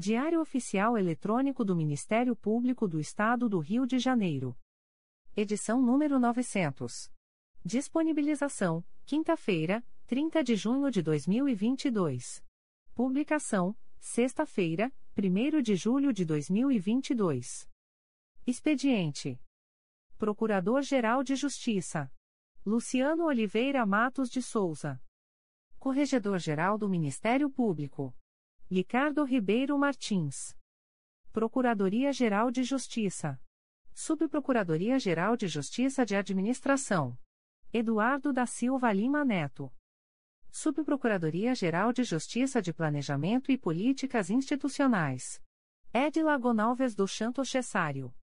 Diário Oficial Eletrônico do Ministério Público do Estado do Rio de Janeiro. Edição número 900. Disponibilização: quinta-feira, 30 de junho de 2022. Publicação: sexta-feira, 1 de julho de 2022. Expediente: Procurador-Geral de Justiça Luciano Oliveira Matos de Souza. Corregedor-Geral do Ministério Público. Ricardo Ribeiro Martins. Procuradoria-Geral de Justiça. Subprocuradoria-Geral de Justiça de Administração. Eduardo da Silva Lima Neto. Subprocuradoria-Geral de Justiça de Planejamento e Políticas Institucionais. Edila Gonalves do Chanto Cessário.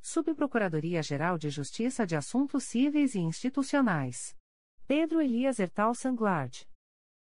Subprocuradoria-Geral de Justiça de Assuntos Cíveis e Institucionais. Pedro Elias Ertal Sanglard.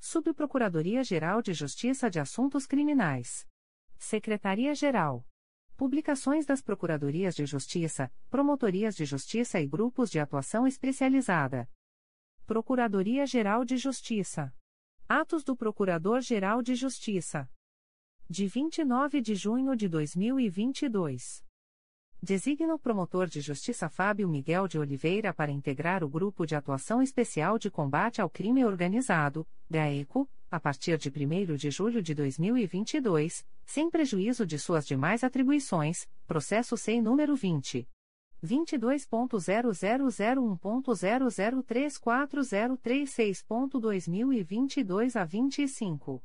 Subprocuradoria-Geral de Justiça de Assuntos Criminais. Secretaria-Geral. Publicações das Procuradorias de Justiça, Promotorias de Justiça e Grupos de Atuação Especializada. Procuradoria-Geral de Justiça. Atos do Procurador-Geral de Justiça. De 29 de junho de 2022. Designa o promotor de justiça Fábio Miguel de Oliveira para integrar o Grupo de Atuação Especial de Combate ao Crime Organizado, GAECO, a partir de 1 de julho de 2022, sem prejuízo de suas demais atribuições, processo SEI número 20. 22.0001.0034036.2022 a 25.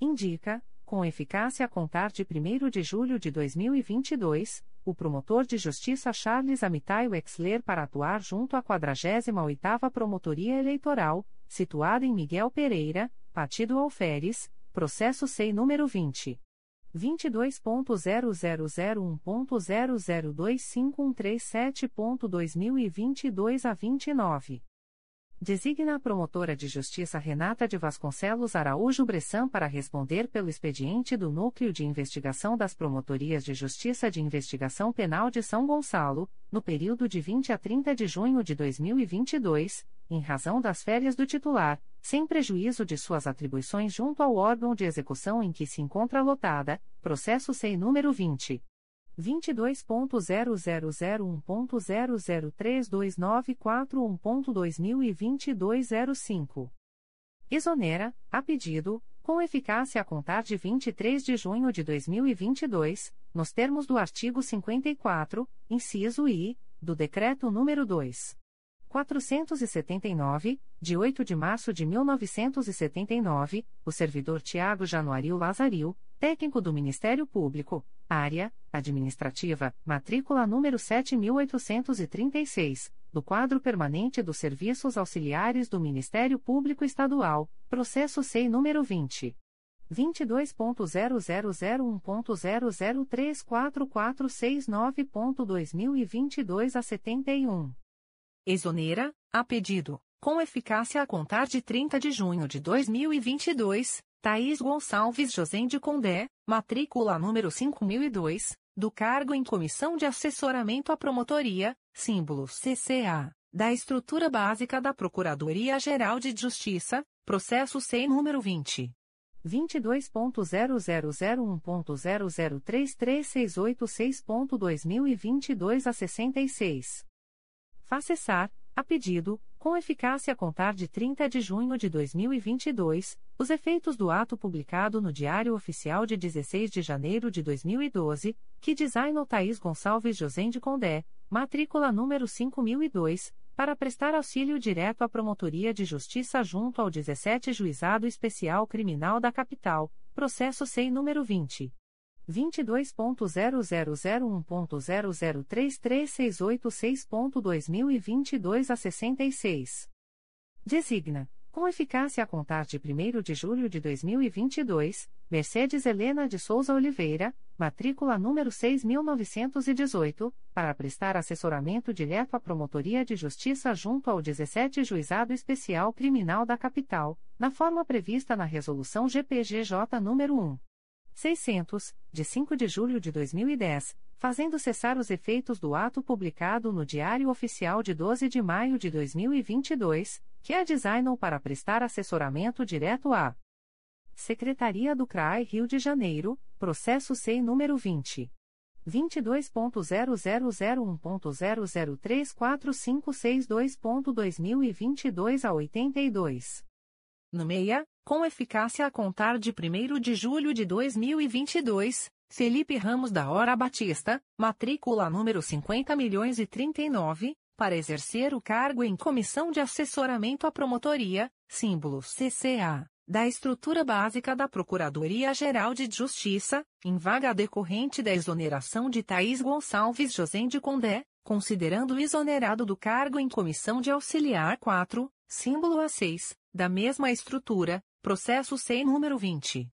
Indica, com eficácia a contar de 1 de julho de 2022, o promotor de justiça Charles Amitai Wexler para atuar junto à 48ª Promotoria Eleitoral, situada em Miguel Pereira, Partido Alferes, processo SEI número 20. 22.0001.0025137.2022 a 29. Designa a promotora de justiça Renata de Vasconcelos Araújo Bressan para responder pelo expediente do Núcleo de Investigação das Promotorias de Justiça de Investigação Penal de São Gonçalo, no período de 20 a 30 de junho de 2022, em razão das férias do titular, sem prejuízo de suas atribuições junto ao órgão de execução em que se encontra lotada, processo SEI número 20. 22.0001.0032941.2022 05. Exonera, a pedido, com eficácia a contar de 23 de junho de 2022, nos termos do artigo 54, inciso I, do Decreto nº 2. 479, de 8 de março de 1979, o servidor Tiago Januaril Lazaril, técnico do Ministério Público, área administrativa, matrícula número 7836, do quadro permanente dos serviços auxiliares do Ministério Público Estadual, processo SEI número 20 22.0001.0034469.2022 a 71. Exonera, a pedido, com eficácia a contar de 30 de junho de 2022, Thaís Gonçalves José de Condé, matrícula número 5002, do cargo em Comissão de Assessoramento à Promotoria, símbolo CCA, da estrutura básica da Procuradoria-Geral de Justiça, processo SEI número 20. 22.0001.0033686.2022 a 66. Faça cessar, a pedido, com eficácia a contar de 30 de junho de 2022, os efeitos do ato publicado no Diário Oficial de 16 de janeiro de 2012, que designou Thaís Gonçalves José de Condé, matrícula número 5002, para prestar auxílio direto à Promotoria de Justiça junto ao 17 Juizado Especial Criminal da Capital, processo SEI número 20. 22.0001.0033686.2022 a 66. Designa, com eficácia a contar de 1 de julho de 2022, Mercedes Helena de Souza Oliveira, matrícula número 6918, para prestar assessoramento direto à Promotoria de Justiça junto ao 17 Juizado Especial Criminal da Capital, na forma prevista na Resolução GPGJ nº 1. 600, de 5 de julho de 2010, fazendo cessar os efeitos do ato publicado no Diário Oficial de 12 de maio de 2022, que é designou para prestar assessoramento direto à Secretaria do CRAI Rio de Janeiro, processo SEI número 20. 22.0001.0034562.2022 a 82. No meia, com eficácia a contar de 1 de julho de 2022, Felipe Ramos da Hora Batista, matrícula número 50 milhões e 39, para exercer o cargo em Comissão de Assessoramento à Promotoria, símbolo CCA, da estrutura básica da Procuradoria-Geral de Justiça, em vaga decorrente da exoneração de Thaís Gonçalves José de Condé, considerando exonerado do cargo em Comissão de Auxiliar 4, símbolo A6, da mesma estrutura, processo SEI número 20.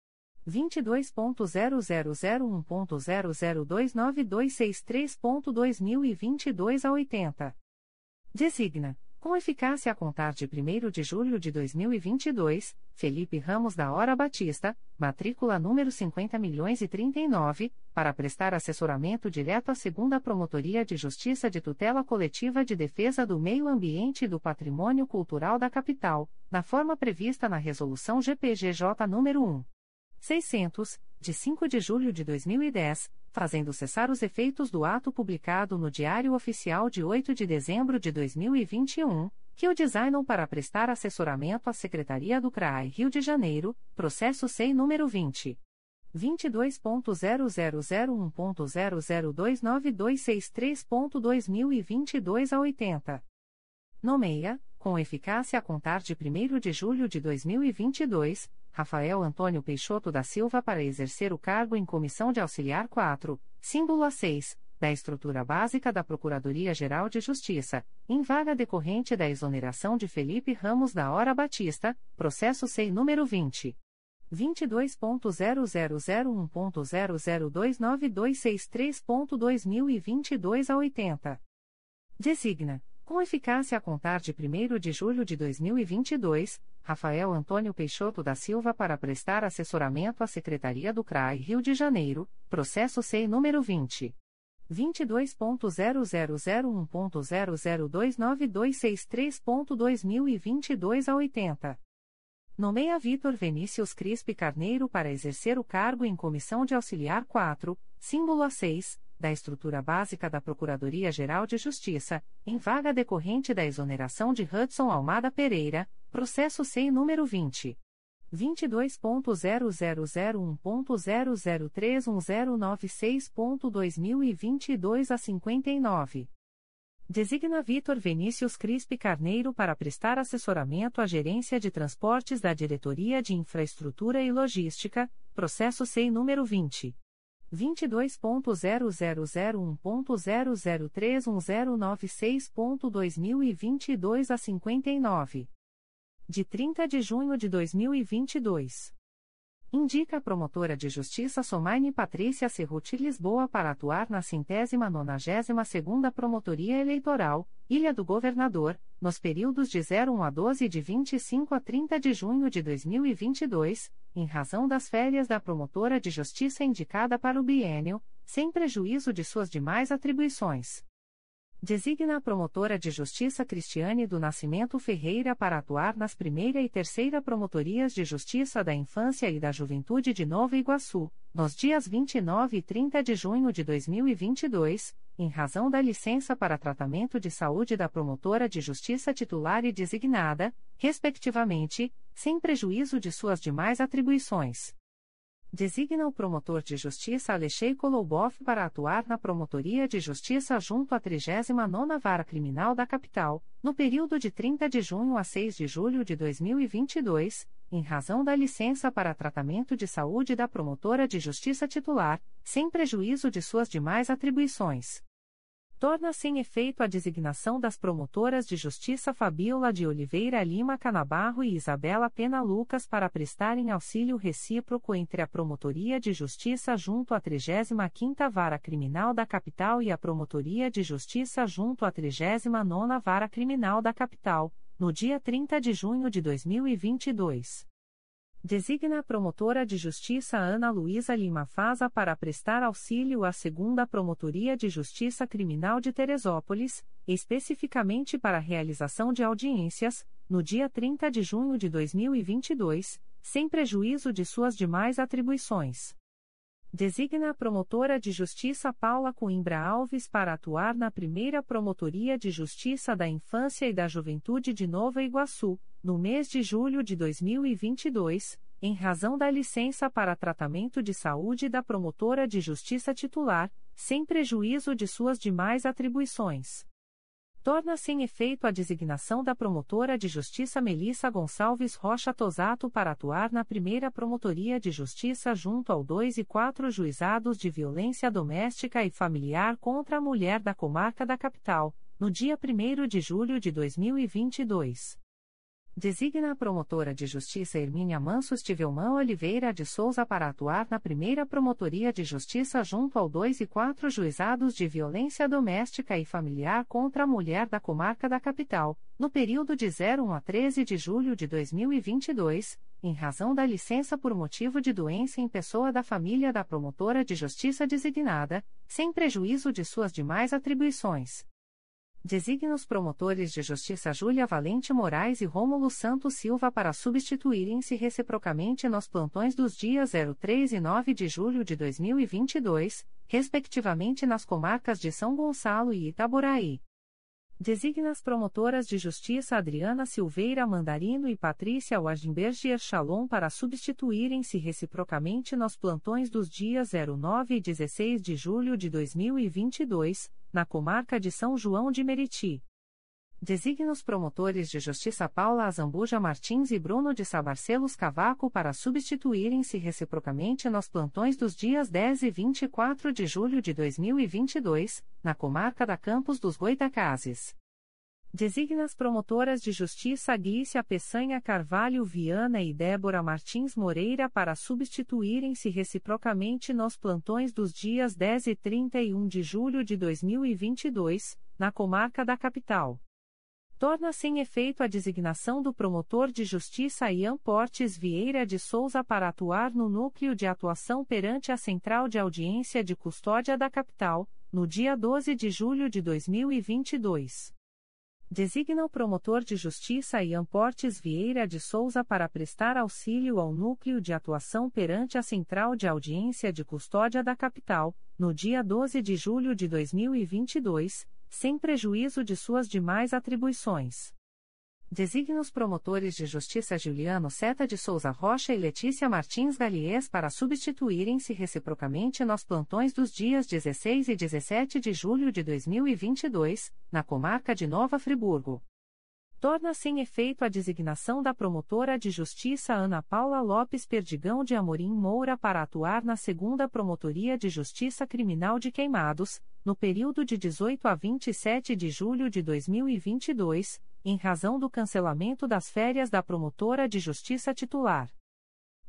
22.0001.0029263.2022 a 80. Designa, com eficácia a contar de 1 de julho de 2022, Felipe Ramos da Hora Batista, matrícula número 50.039, para prestar assessoramento direto à segunda Promotoria de Justiça de Tutela Coletiva de Defesa do Meio Ambiente e do Patrimônio Cultural da Capital, na forma prevista na Resolução GPGJ nº 1. 600, de 5 de julho de 2010, fazendo cessar os efeitos do ato publicado no Diário Oficial de 8 de dezembro de 2021, que o designam para prestar assessoramento à Secretaria do CRAI Rio de Janeiro, processo SEI número 20. 22.0001.0029263.2022 a 80. Nomeia, com eficácia a contar de 1 de julho de 2022, Rafael Antônio Peixoto da Silva para exercer o cargo em Comissão de Auxiliar 4, símbolo A6, da estrutura básica da Procuradoria-Geral de Justiça, em vaga decorrente da exoneração de Felipe Ramos da Hora Batista, processo SEI número 20. 22.0001.0029263.2022 a 80. Designa com eficácia a contar de 1 de julho de 2022, Rafael Antônio Peixoto da Silva para prestar assessoramento à Secretaria do CRAI Rio de Janeiro, processo SEI número 20. 22.0001.0029263.2022 a 80. Nomeia Vitor Vinícius Crispe Carneiro para exercer o cargo em Comissão de Auxiliar 4, símbolo A6, da estrutura básica da Procuradoria-Geral de Justiça, em vaga decorrente da exoneração de Hudson Almada Pereira, processo SEI número 20. 22.0001.0031096.2022 a 59. Designa Vitor Vinícius Crispe Carneiro para prestar assessoramento à Gerência de Transportes da Diretoria de Infraestrutura e Logística, processo SEI número 20. 22.0001.0031096.2022 a 59. De 30 de junho de 2022. Indica a promotora de justiça Somaine Patrícia Cerruti Lisboa para atuar na centésima nonagésima segunda Promotoria Eleitoral, Ilha do Governador, nos períodos de 01 a 12 e de 25 a 30 de junho de 2022, em razão das férias da promotora de justiça indicada para o biênio, sem prejuízo de suas demais atribuições. Designa a promotora de justiça Cristiane do Nascimento Ferreira para atuar nas primeira e terceira promotorias de justiça da infância e da juventude de Nova Iguaçu, nos dias 29 e 30 de junho de 2022, em razão da licença para tratamento de saúde da promotora de justiça titular e designada, respectivamente, sem prejuízo de suas demais atribuições. Designa o promotor de justiça Alexei Kolobov para atuar na Promotoria de Justiça junto à 39ª Vara Criminal da Capital, no período de 30 de junho a 6 de julho de 2022, em razão da licença para tratamento de saúde da promotora de justiça titular, sem prejuízo de suas demais atribuições torna sem -se efeito a designação das promotoras de justiça Fabiola de Oliveira Lima Canabarro e Isabela Pena Lucas para prestarem auxílio recíproco entre a Promotoria de Justiça junto à 35ª Vara Criminal da Capital e a Promotoria de Justiça junto à 39ª Vara Criminal da Capital, no dia 30 de junho de 2022. Designa a promotora de justiça Ana Luísa Lima Faza para prestar auxílio à segunda Promotoria de Justiça Criminal de Teresópolis, especificamente para a realização de audiências, no dia 30 de junho de 2022, sem prejuízo de suas demais atribuições. Designa a promotora de justiça Paula Coimbra Alves para atuar na primeira Promotoria de Justiça da Infância e da Juventude de Nova Iguaçu, no mês de julho de 2022, em razão da licença para tratamento de saúde da promotora de justiça titular, sem prejuízo de suas demais atribuições torna sem -se efeito a designação da promotora de justiça Melissa Gonçalves Rocha Tosato para atuar na primeira promotoria de justiça junto ao 2 e 4 juizados de violência doméstica e familiar contra a mulher da comarca da capital, no dia 1 de julho de 2022. Designa a promotora de justiça Hermínia Mansos Tivelman Oliveira de Souza para atuar na primeira promotoria de justiça junto ao 2 e 4 juizados de violência doméstica e familiar contra a mulher da comarca da capital, no período de 01 a 13 de julho de 2022, em razão da licença por motivo de doença em pessoa da família da promotora de justiça designada, sem prejuízo de suas demais atribuições. Designa os promotores de justiça Júlia Valente Moraes e Rômulo Santos Silva para substituírem-se reciprocamente nos plantões dos dias 03 e 9 de julho de 2022, respectivamente nas comarcas de São Gonçalo e Itaboraí. Designa as promotoras de justiça Adriana Silveira Mandarino e Patrícia Wagenberger Shalom para substituírem-se reciprocamente nos plantões dos dias 09 e 16 de julho de 2022, na comarca de São João de Meriti. Designa os promotores de justiça Paula Azambuja Martins e Bruno de Sabarcelos Cavaco para substituírem-se reciprocamente nos plantões dos dias 10 e 24 de julho de 2022, na comarca da Campos dos Goitacazes. Designa as promotoras de justiça Guícia Peçanha Carvalho Viana e Débora Martins Moreira para substituírem-se reciprocamente nos plantões dos dias 10 e 31 de julho de 2022, na comarca da capital torna sem efeito a designação do promotor de justiça Ian Portes Vieira de Souza para atuar no núcleo de atuação perante a Central de Audiência de Custódia da Capital, no dia 12 de julho de 2022. Designa o promotor de justiça Ian Portes Vieira de Souza para prestar auxílio ao núcleo de atuação perante a Central de Audiência de Custódia da Capital, no dia 12 de julho de 2022 sem prejuízo de suas demais atribuições. Designa os promotores de justiça Juliano Seta de Souza Rocha e Letícia Martins Galies para substituírem-se reciprocamente nos plantões dos dias 16 e 17 de julho de 2022, na comarca de Nova Friburgo. Torna sem efeito a designação da promotora de justiça Ana Paula Lopes Perdigão de Amorim Moura para atuar na segunda Promotoria de Justiça Criminal de Queimados, no período de 18 a 27 de julho de 2022, em razão do cancelamento das férias da promotora de justiça titular.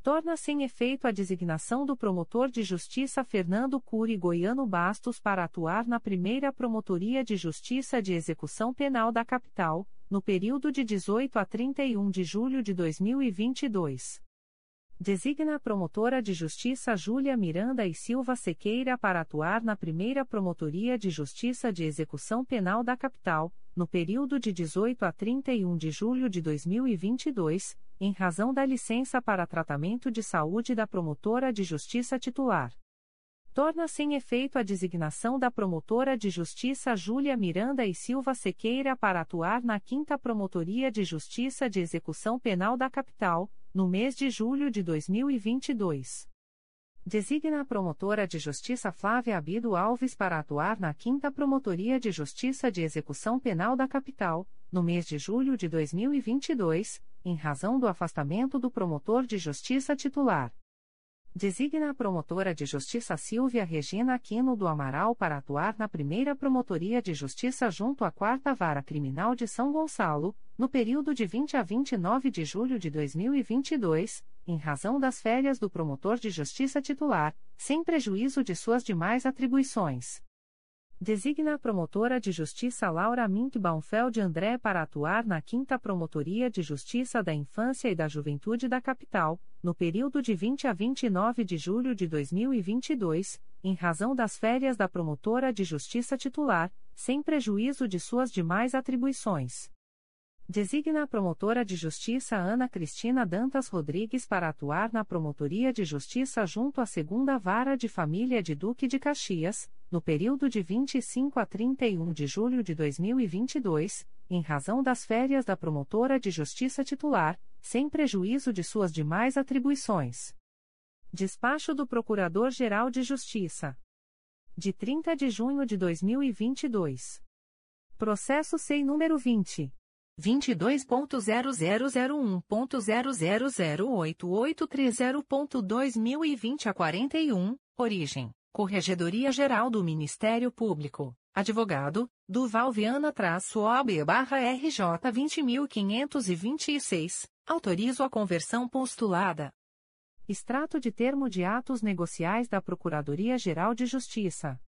Torna sem efeito a designação do promotor de justiça Fernando Cury Goiano Bastos para atuar na primeira Promotoria de Justiça de Execução Penal da capital, no período de 18 a 31 de julho de 2022 Designa a promotora de justiça Júlia Miranda e Silva Sequeira para atuar na primeira Promotoria de Justiça de Execução Penal da Capital, no período de 18 a 31 de julho de 2022, em razão da licença para tratamento de saúde da promotora de justiça titular. Torna sem efeito a designação da promotora de justiça Júlia Miranda e Silva Sequeira para atuar na 5 Promotoria de Justiça de Execução Penal da Capital no mês de julho de 2022. Designa a promotora de justiça Flávia Abido Alves para atuar na 5 Promotoria de Justiça de Execução Penal da Capital, no mês de julho de 2022, em razão do afastamento do promotor de justiça titular. Designa a promotora de justiça Silvia Regina Aquino do Amaral para atuar na primeira Promotoria de Justiça junto à Quarta Vara Criminal de São Gonçalo, no período de 20 a 29 de julho de 2022, em razão das férias do promotor de justiça titular, sem prejuízo de suas demais atribuições. Designa a promotora de justiça Laura Mink Baumfeld André para atuar na 5 Promotoria de Justiça da Infância e da Juventude da Capital, no período de 20 a 29 de julho de 2022, em razão das férias da promotora de justiça titular, sem prejuízo de suas demais atribuições. Designa a promotora de justiça Ana Cristina Dantas Rodrigues para atuar na Promotoria de Justiça junto à Segunda Vara de Família de Duque de Caxias, no período de 25 a 31 de julho de 2022, em razão das férias da promotora de justiça titular, sem prejuízo de suas demais atribuições. Despacho do Procurador-Geral de Justiça. De 30 de junho de 2022. Processo SEI número 20. 22.0001.0008830.2020 a 41, origem, Corregedoria Geral do Ministério Público, advogado, Duval Viana-OAB barra RJ 20.526, autorizo a conversão postulada. Extrato de termo de atos negociais da Procuradoria-Geral de Justiça.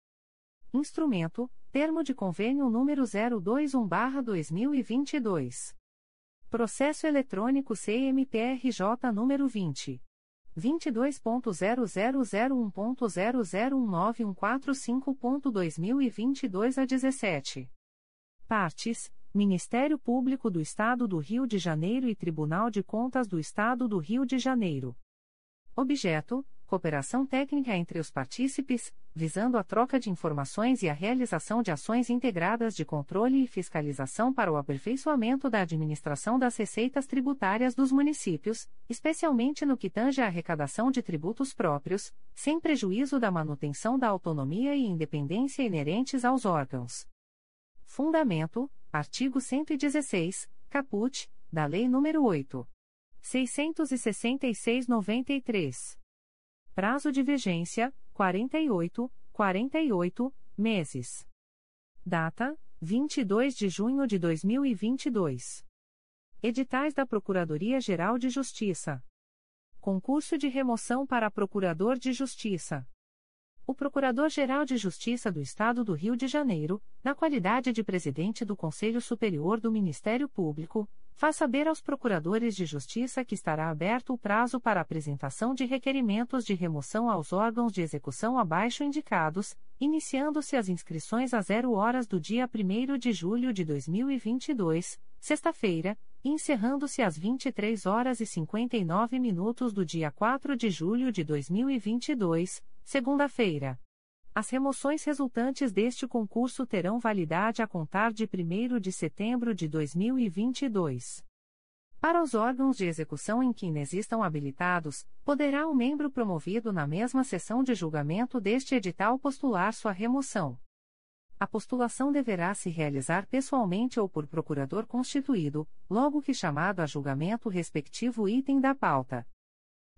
Instrumento, Termo de Convênio número 021-2022. Processo eletrônico CMPRJ número 20. 22.0001.0019145.2022 a 17. Partes: Ministério Público do Estado do Rio de Janeiro e Tribunal de Contas do Estado do Rio de Janeiro. Objeto: cooperação técnica entre os partícipes, visando a troca de informações e a realização de ações integradas de controle e fiscalização para o aperfeiçoamento da administração das receitas tributárias dos municípios, especialmente no que tange à arrecadação de tributos próprios, sem prejuízo da manutenção da autonomia e independência inerentes aos órgãos. Fundamento: artigo 116, caput, da Lei nº 8. 666-93. Prazo de vigência: 48, 48 meses. Data: 22 de junho de 2022. Editais da Procuradoria-Geral de Justiça. Concurso de remoção para Procurador de Justiça. O Procurador-Geral de Justiça do Estado do Rio de Janeiro, na qualidade de presidente do Conselho Superior do Ministério Público, faz saber aos procuradores de justiça que estará aberto o prazo para apresentação de requerimentos de remoção aos órgãos de execução abaixo indicados, iniciando-se as inscrições às 0 horas do dia 1 de julho de 2022, sexta-feira, e encerrando-se às 23 horas e 59 minutos do dia 4 de julho de 2022, segunda-feira. As remoções resultantes deste concurso terão validade a contar de 1 de setembro de 2022. Para os órgãos de execução em que inexistam habilitados, poderá o membro promovido na mesma sessão de julgamento deste edital postular sua remoção. A postulação deverá se realizar pessoalmente ou por procurador constituído, logo que chamado a julgamento o respectivo item da pauta.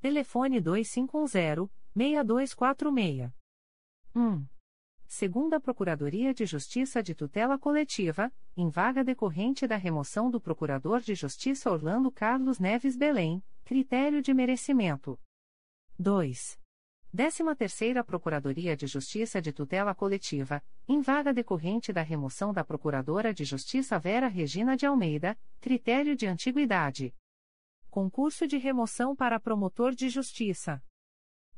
telefone 2510 6246. 1. Segunda Procuradoria de Justiça de Tutela Coletiva, em vaga decorrente da remoção do Procurador de Justiça Orlando Carlos Neves Belém, critério de merecimento. 2. Décima Terceira Procuradoria de Justiça de Tutela Coletiva, em vaga decorrente da remoção da Procuradora de Justiça Vera Regina de Almeida, critério de antiguidade. Concurso de remoção para promotor de justiça.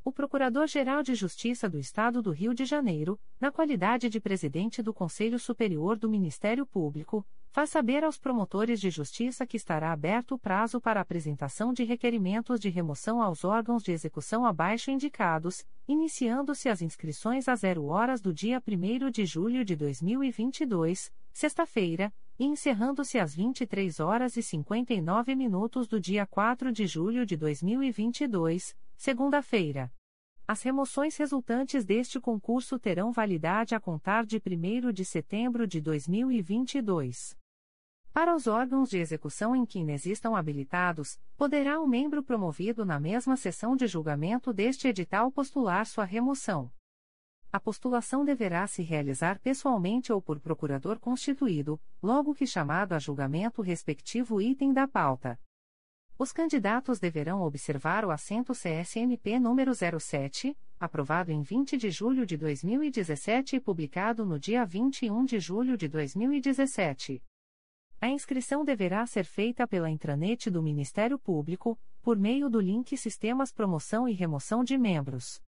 O Procurador-Geral de Justiça do Estado do Rio de Janeiro, na qualidade de presidente do Conselho Superior do Ministério Público, faz saber aos promotores de justiça que estará aberto o prazo para apresentação de requerimentos de remoção aos órgãos de execução abaixo indicados, iniciando-se as inscrições às 0 horas do dia 1 de julho de 2022, sexta-feira, encerrando-se às 23 horas e 59 minutos do dia 4 de julho de 2022, segunda-feira. As remoções resultantes deste concurso terão validade a contar de 1 de setembro de 2022. Para os órgãos de execução em que inexistam habilitados, poderá o membro promovido na mesma sessão de julgamento deste edital postular sua remoção. A postulação deverá se realizar pessoalmente ou por procurador constituído, logo que chamado a julgamento o respectivo item da pauta. Os candidatos deverão observar o assento CSNP número 07, aprovado em 20 de julho de 2017 e publicado no dia 21 de julho de 2017. A inscrição deverá ser feita pela intranet do Ministério Público, por meio do link Sistemas Promoção e Remoção de Membros.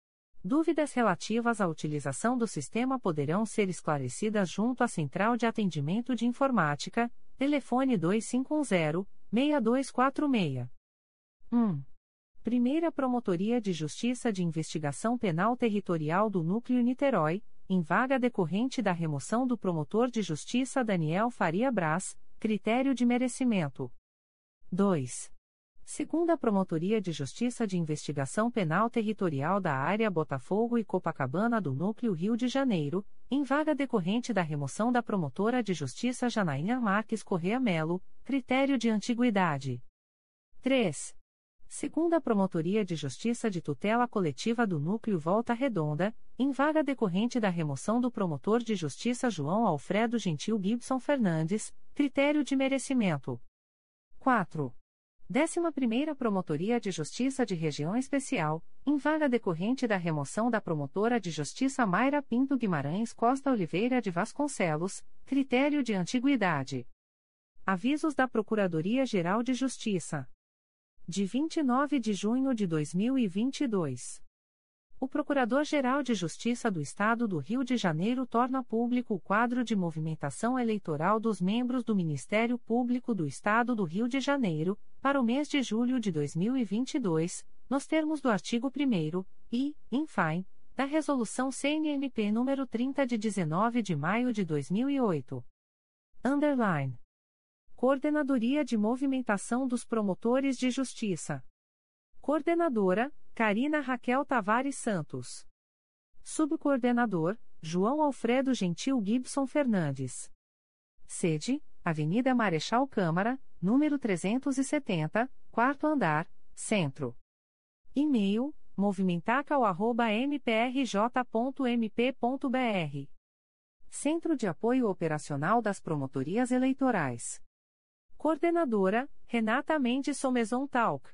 Dúvidas relativas à utilização do sistema poderão ser esclarecidas junto à Central de Atendimento de Informática, telefone 2510 6246. 1. Primeira Promotoria de Justiça de Investigação Penal Territorial do Núcleo Niterói, em vaga decorrente da remoção do promotor de justiça Daniel Faria Braz, critério de merecimento. 2. Segunda Promotoria de Justiça de Investigação Penal Territorial da Área Botafogo e Copacabana do Núcleo Rio de Janeiro, em vaga decorrente da remoção da promotora de justiça Janaína Marques Correa Melo, critério de antiguidade. 3. Segunda Promotoria de Justiça de Tutela Coletiva do Núcleo Volta Redonda, em vaga decorrente da remoção do promotor de justiça João Alfredo Gentil Gibson Fernandes, critério de merecimento. 4. 11ª Promotoria de Justiça de Região Especial, em vaga decorrente da remoção da promotora de justiça Mayra Pinto Guimarães Costa Oliveira de Vasconcelos, critério de antiguidade. Avisos da Procuradoria-Geral de Justiça. De 29 de junho de 2022. O Procurador-Geral de Justiça do Estado do Rio de Janeiro torna público o quadro de movimentação eleitoral dos membros do Ministério Público do Estado do Rio de Janeiro, para o mês de julho de 2022, nos termos do artigo 1 e, infine, da Resolução CNMP nº 30 de 19 de maio de 2008. Underline. Coordenadoria de Movimentação dos Promotores de Justiça. Coordenadora, Carina Raquel Tavares Santos. Subcoordenador, João Alfredo Gentil Gibson Fernandes. Sede, Avenida Marechal Câmara, número 370, quarto andar, Centro. E-mail, movimentacal.mprj.mp.br. Centro de Apoio Operacional das Promotorias Eleitorais. Coordenadora, Renata Mendes Somezon Talk.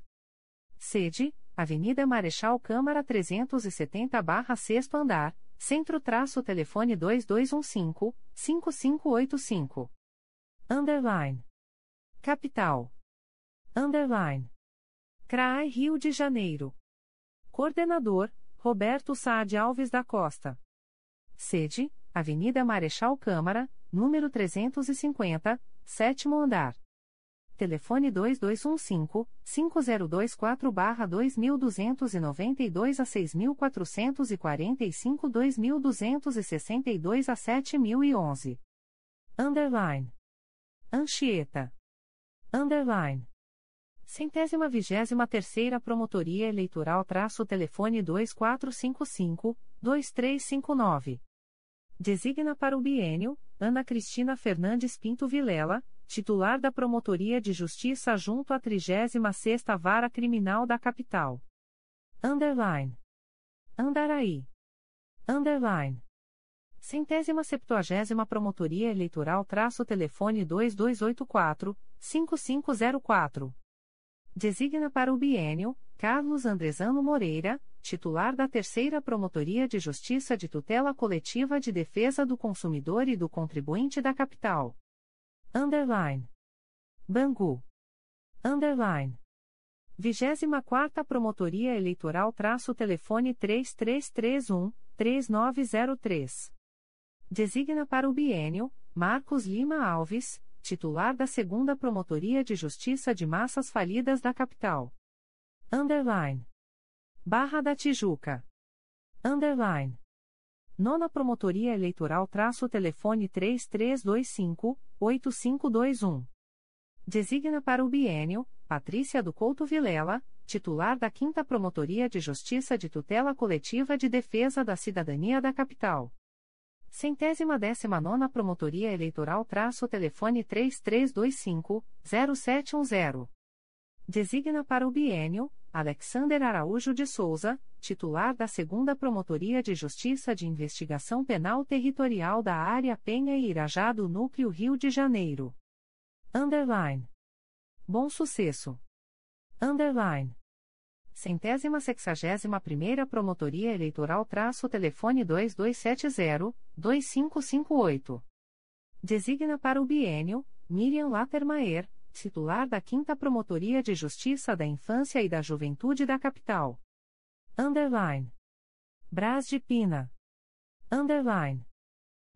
Sede, Avenida Marechal Câmara 370-6 andar, Centro-Telefone 2215-5585. Underline. Capital. Underline. CRAI Rio de Janeiro. Coordenador, Roberto Saad Alves da Costa. Sede, Avenida Marechal Câmara, número 350, sétimo andar. Telefone 2215-5024-2292 a 6445 2262 a 7011. Underline. Anchieta. Underline. Centésima vigésima terceira Promotoria Eleitoral traço telefone 2455-2359. Designa para o bienio, Ana Cristina Fernandes Pinto Vilela, titular da Promotoria de Justiça junto à 36ª Vara Criminal da Capital. Underline. Andaraí. underline. Centésima septuagésima Promotoria Eleitoral traço telefone 2284, 5504. Designa para o bienio, Carlos Andrezano Moreira, titular da Terceira Promotoria de Justiça de Tutela Coletiva de Defesa do Consumidor e do Contribuinte da Capital. Underline. Bangu. Underline. 24 Promotoria Eleitoral traço telefone 3331, 3903. Designa para o bienio Marcos Lima Alves, titular da Segunda Promotoria de Justiça de Massas Falidas da Capital. Underline. Barra da Tijuca. Underline. Nona Promotoria Eleitoral traço telefone 3325-8521. Designa para o bienio Patrícia do Couto Vilela, titular da 5 Promotoria de Justiça de Tutela Coletiva de Defesa da Cidadania da Capital. Centésima décima nona Promotoria Eleitoral traço telefone 3325-0710. Designa para o bienio, Alexander Araújo de Souza, titular da segunda Promotoria de Justiça de Investigação Penal Territorial da Área Penha e Irajá do Núcleo Rio de Janeiro. Underline. Bom Sucesso. Underline. Centésima sexagésima primeira Promotoria Eleitoral traço telefone 2270-2558. Designa para o bienio, Miriam Latermaer, titular da 5 Promotoria de Justiça da Infância e da Juventude da Capital. Underline. Brás de Pina. Underline.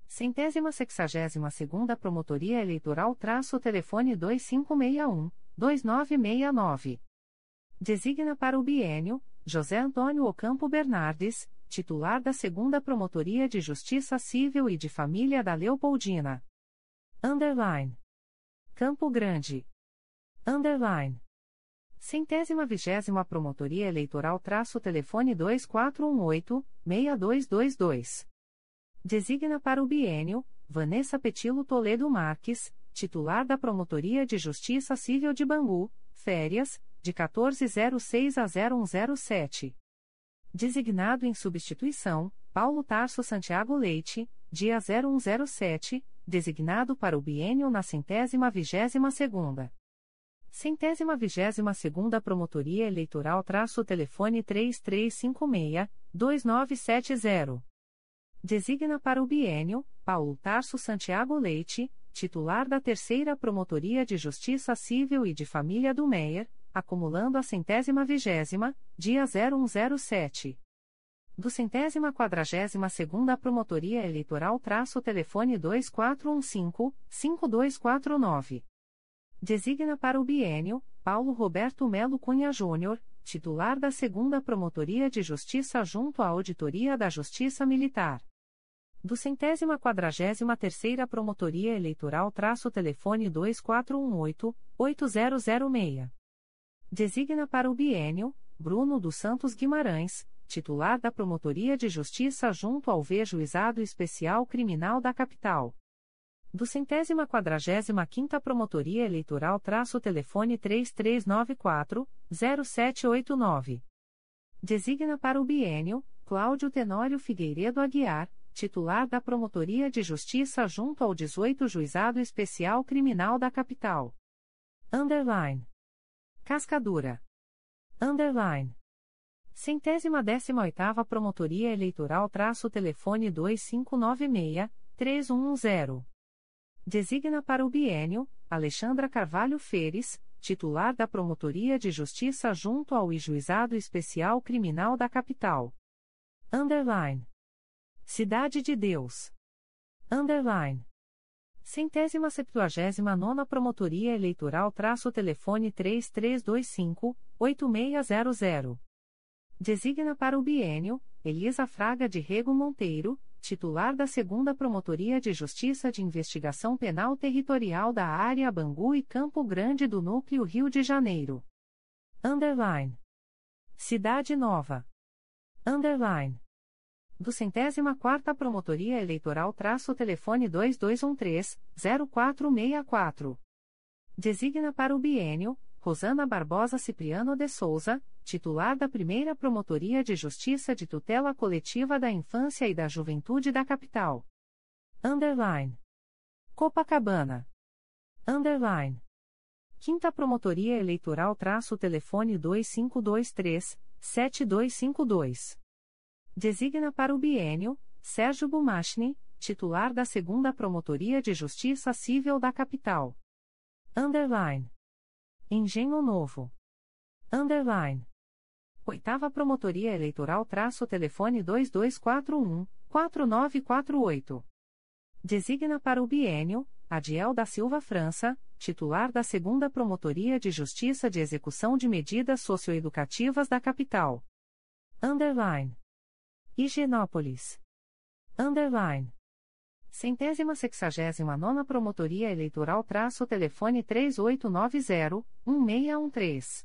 Centésima sexagésima segunda Promotoria Eleitoral traço telefone 2561-2969. Designa para o bienio, José Antônio Ocampo Bernardes, titular da Segunda Promotoria de Justiça Civil e de Família da Leopoldina. Underline. Campo Grande. Underline. Centésima vigésima Promotoria Eleitoral traço telefone 2418-6222. Designa para o bienio, Vanessa Petilo Toledo Marques, titular da Promotoria de Justiça Civil de Bangu, férias, de 1406 a 0107. Designado em substituição, Paulo Tarso Santiago Leite, dia 0107, designado para o biênio na centésima vigésima segunda. Centésima vigésima segunda Promotoria Eleitoral traço telefone 3356-2970. Designa para o biênio, Paulo Tarso Santiago Leite, titular da Terceira Promotoria de Justiça Civil e de Família do Meier, acumulando a centésima vigésima, dia 0107. Do centésima quadragésima segunda Promotoria Eleitoral traço telefone 2415-5249. Designa para o bienio, Paulo Roberto Melo Cunha Júnior, titular da segunda Promotoria de Justiça junto à Auditoria da Justiça Militar. Do centésima quadragésima terceira Promotoria Eleitoral traço telefone 2418-8006. Designa para o bienio, Bruno dos Santos Guimarães, titular da Promotoria de Justiça junto ao V-Juizado Especial Criminal da Capital. Do centésima quadragésima quinta Promotoria Eleitoral traço telefone 3394-0789. Designa para o bienio, Cláudio Tenório Figueiredo Aguiar, titular da Promotoria de Justiça junto ao 18 Juizado Especial Criminal da Capital. Underline. Cascadura. Underline. Centésima décima oitava Promotoria Eleitoral traço telefone 2596-3110. Designa para o bienio, Alexandra Carvalho Feres, titular da Promotoria de Justiça junto ao Juizado Especial Criminal da Capital. Underline. Cidade de Deus. Underline. Centésima septuagésima nona Promotoria Eleitoral traço telefone 3325-8600. Designa para o bienio, Elisa Fraga de Rego Monteiro, titular da segunda Promotoria de Justiça de Investigação Penal Territorial da Área Bangu e Campo Grande do Núcleo Rio de Janeiro. Underline. Cidade Nova. Underline do centésima quarta Promotoria Eleitoral traço telefone 2213-0464. Designa para o bienio, Rosana Barbosa Cipriano de Souza, titular da primeira Promotoria de Justiça de Tutela Coletiva da Infância e da Juventude da Capital. Underline. Copacabana. Underline. Quinta Promotoria Eleitoral traço telefone 2523 7252. Designa para o bienio Sérgio Bumachni, titular da Segunda Promotoria de Justiça Civil da Capital. Underline. Engenho Novo. Underline. Oitava Promotoria Eleitoral traço telefone 2241 4948. Designa para o bienio Adiel da Silva França, titular da Segunda Promotoria de Justiça de Execução de Medidas Socioeducativas da Capital. Underline. Higienópolis. Underline. Centésima sexagésima nona Promotoria Eleitoral traço telefone 3890-1613.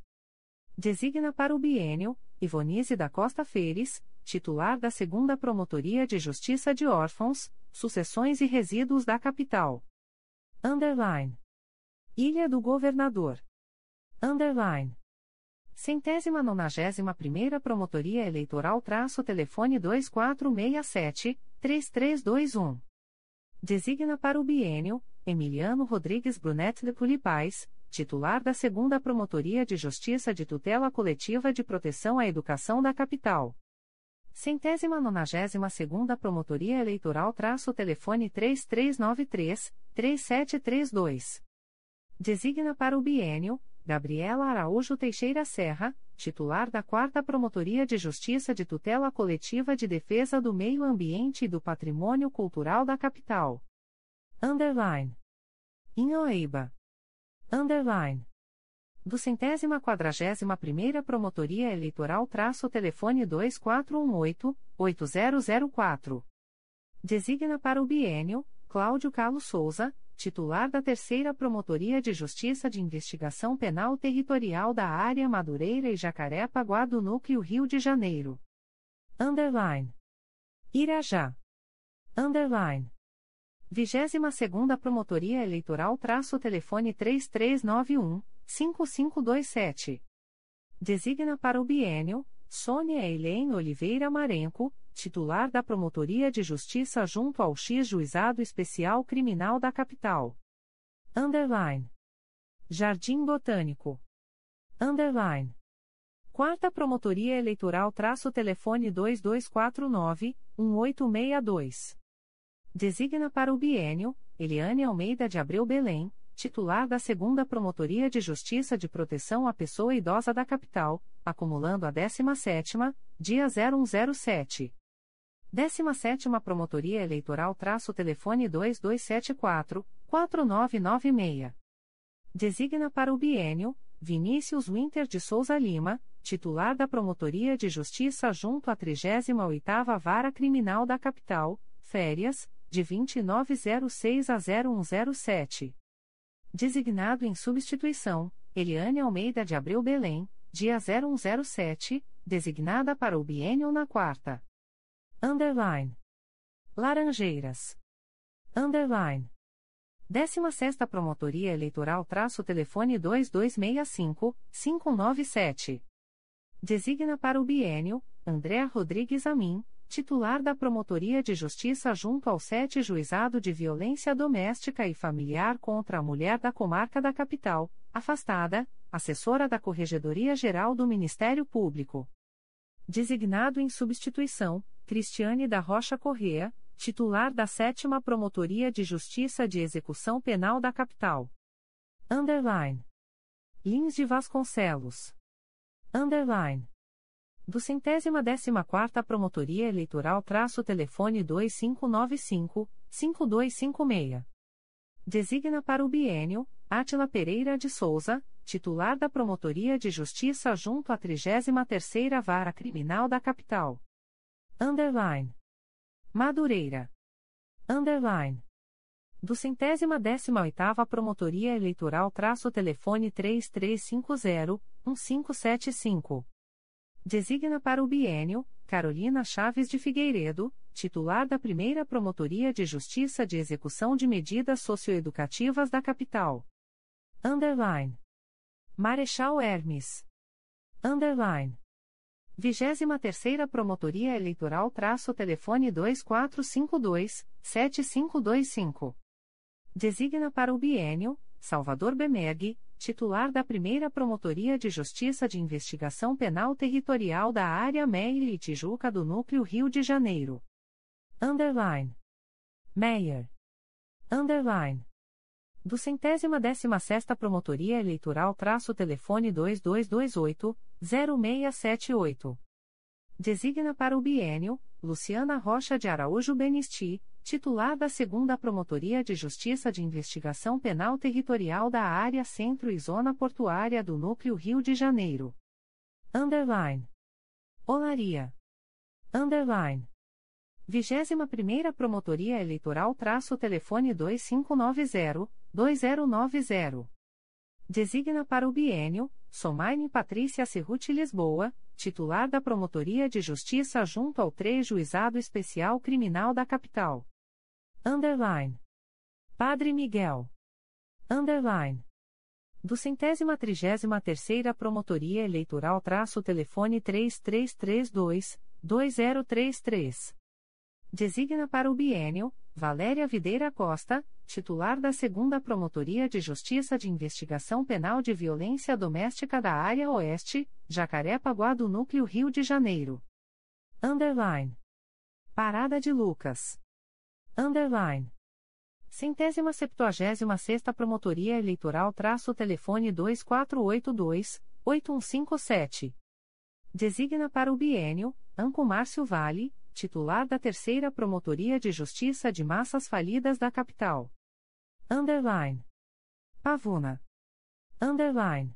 Designa para o bienio, Ivonise da Costa Feires, titular da Segunda Promotoria de Justiça de Órfãos, Sucessões e Resíduos da Capital. Underline. Ilha do Governador. Underline. Centésima nonagésima primeira Promotoria Eleitoral traço telefone 2467-3321. Designa para o bienio, Emiliano Rodrigues Brunet de Pulipais, titular da segunda Promotoria de Justiça de Tutela Coletiva de Proteção à Educação da Capital. Centésima nonagésima segunda Promotoria Eleitoral traço telefone 3393-3732. Designa para o bienio, Gabriela Araújo Teixeira Serra, titular da quarta Promotoria de Justiça de Tutela Coletiva de Defesa do Meio Ambiente e do Patrimônio Cultural da Capital. Underline. Inhoeiba. Underline do centésima quadragésima primeira Promotoria Eleitoral traço telefone 2418-8004. Designa para o bienio, Cláudio Carlos Souza, titular da terceira Promotoria de Justiça de Investigação Penal Territorial da Área Madureira e Jacaré-Paguá do Núcleo Rio de Janeiro. Underline. Irajá. Underline. Vigésima segunda Promotoria Eleitoral traço telefone 3391 5527. Designa para o bienio Sônia Eileen Oliveira Marenco, titular da Promotoria de Justiça junto ao X Juizado Especial Criminal da Capital. Underline. Jardim Botânico. Underline. Quarta Promotoria Eleitoral traço telefone 2249-1862. Designa para o bienio Eliane Almeida de Abreu Belém, titular da Segunda Promotoria de Justiça de Proteção à Pessoa Idosa da Capital, acumulando a 17ª, dia 0107. 17ª Promotoria Eleitoral traço telefone 2274 4996. Designa para o bienio Vinícius Winter de Souza Lima, titular da Promotoria de Justiça junto à 38ª Vara Criminal da Capital, férias, de 2906 a 0107 designado em substituição, Eliane Almeida de Abreu Belém, dia 0107, designada para o biênio na quarta. Underline. Laranjeiras. Underline. 16 Promotoria Eleitoral traço telefone 2265-597. Designa para o biênio, Andréa Rodrigues Amin, titular da Promotoria de Justiça junto ao 7 Juizado de Violência Doméstica e Familiar contra a Mulher da Comarca da Capital, afastada, assessora da Corregedoria Geral do Ministério Público. Designado em substituição, Cristiane da Rocha Correa, titular da 7 Promotoria de Justiça de Execução Penal da Capital. Underline. Lins de Vasconcelos. Underline do centésima décima quarta Promotoria Eleitoral traço telefone 2595-5256. Designa para o bienio, Átila Pereira de Souza, titular da Promotoria de Justiça junto à 33ª Vara Criminal da Capital. Underline. Madureira. Underline. Do centésima décima oitava Promotoria Eleitoral traço telefone 3350-1575. Designa para o bienio Carolina Chaves de Figueiredo, titular da primeira Promotoria de Justiça de Execução de Medidas Socioeducativas da Capital. Underline. Marechal Hermes. Underline. 23ª Promotoria Eleitoral traço telefone 2452-7525. Designa para o bienio, Salvador Bemergue, titular da primeira Promotoria de Justiça de Investigação Penal Territorial da Área Meire e Tijuca do Núcleo Rio de Janeiro. Underline. Meyer. Underline. Do centésima décima sexta Promotoria Eleitoral traço telefone 2228-0678. Designa para o bienio, Luciana Rocha de Araújo Benisti, titular da segunda Promotoria de Justiça de Investigação Penal Territorial da Área Centro e Zona Portuária do Núcleo Rio de Janeiro. Underline. Olaria. Underline. 21ª Promotoria Eleitoral traço telefone 2590-2090. Designa para o bienio, Somaine Patrícia Cerruti Lisboa, titular da Promotoria de Justiça junto ao 3 Juizado Especial Criminal da Capital. Underline. Padre Miguel. Underline. Do centésima trigésima terceira Promotoria Eleitoral traço telefone 3332-2033. Designa para o bienio, Valéria Videira Costa, titular da segunda Promotoria de Justiça de Investigação Penal de Violência Doméstica da Área Oeste, Jacaré-Paguá do Núcleo Rio de Janeiro. Underline. Parada de Lucas. Underline. Centésima septuagésima sexta Promotoria Eleitoral traço telefone 2482-8157. Designa para o bienio, Anco Márcio Vale, titular da terceira Promotoria de Justiça de Massas Falidas da Capital. Underline. Pavuna. Underline.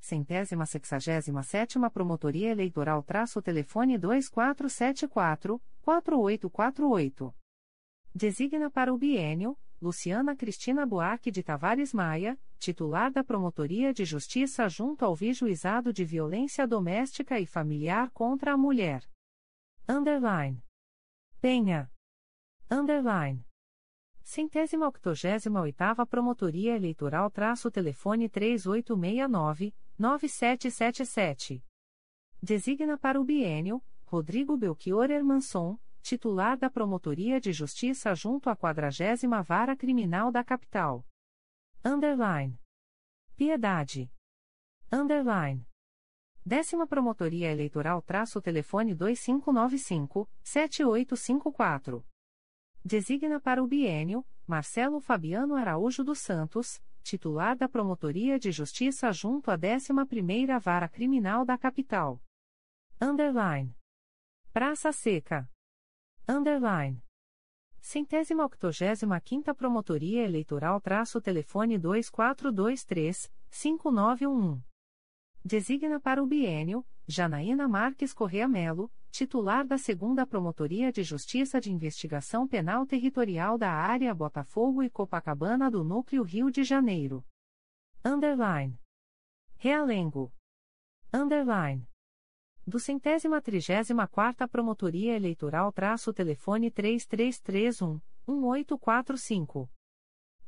Centésima sexagésima sétima Promotoria Eleitoral traço telefone 2474-4848. Designa para o bienio, Luciana Cristina Buarque de Tavares Maia, titular da Promotoria de Justiça junto ao Vijuizado de Violência Doméstica e Familiar contra a Mulher. Underline. Penha. Underline. Centésima octogésima oitava Promotoria Eleitoral traço telefone 3869-9777. Designa para o bienio, Rodrigo Belchior Hermanson, titular da Promotoria de Justiça junto à 40 Vara Criminal da Capital. Underline. Piedade. Underline. Décima Promotoria Eleitoral traço telefone 2595-7854. Designa para o bienio, Marcelo Fabiano Araújo dos Santos, titular da Promotoria de Justiça junto à 11ª Vara Criminal da Capital. Underline. Praça Seca. Underline. Centésima octogésima quinta Promotoria Eleitoral traço telefone 2423-5911. Designa para o bienio, Janaína Marques Correa Melo, titular da segunda Promotoria de Justiça de Investigação Penal Territorial da Área Botafogo e Copacabana do Núcleo Rio de Janeiro. Underline. Realengo. Underline. Do centésima trigésima quarta Promotoria Eleitoral traço telefone 3331-1845.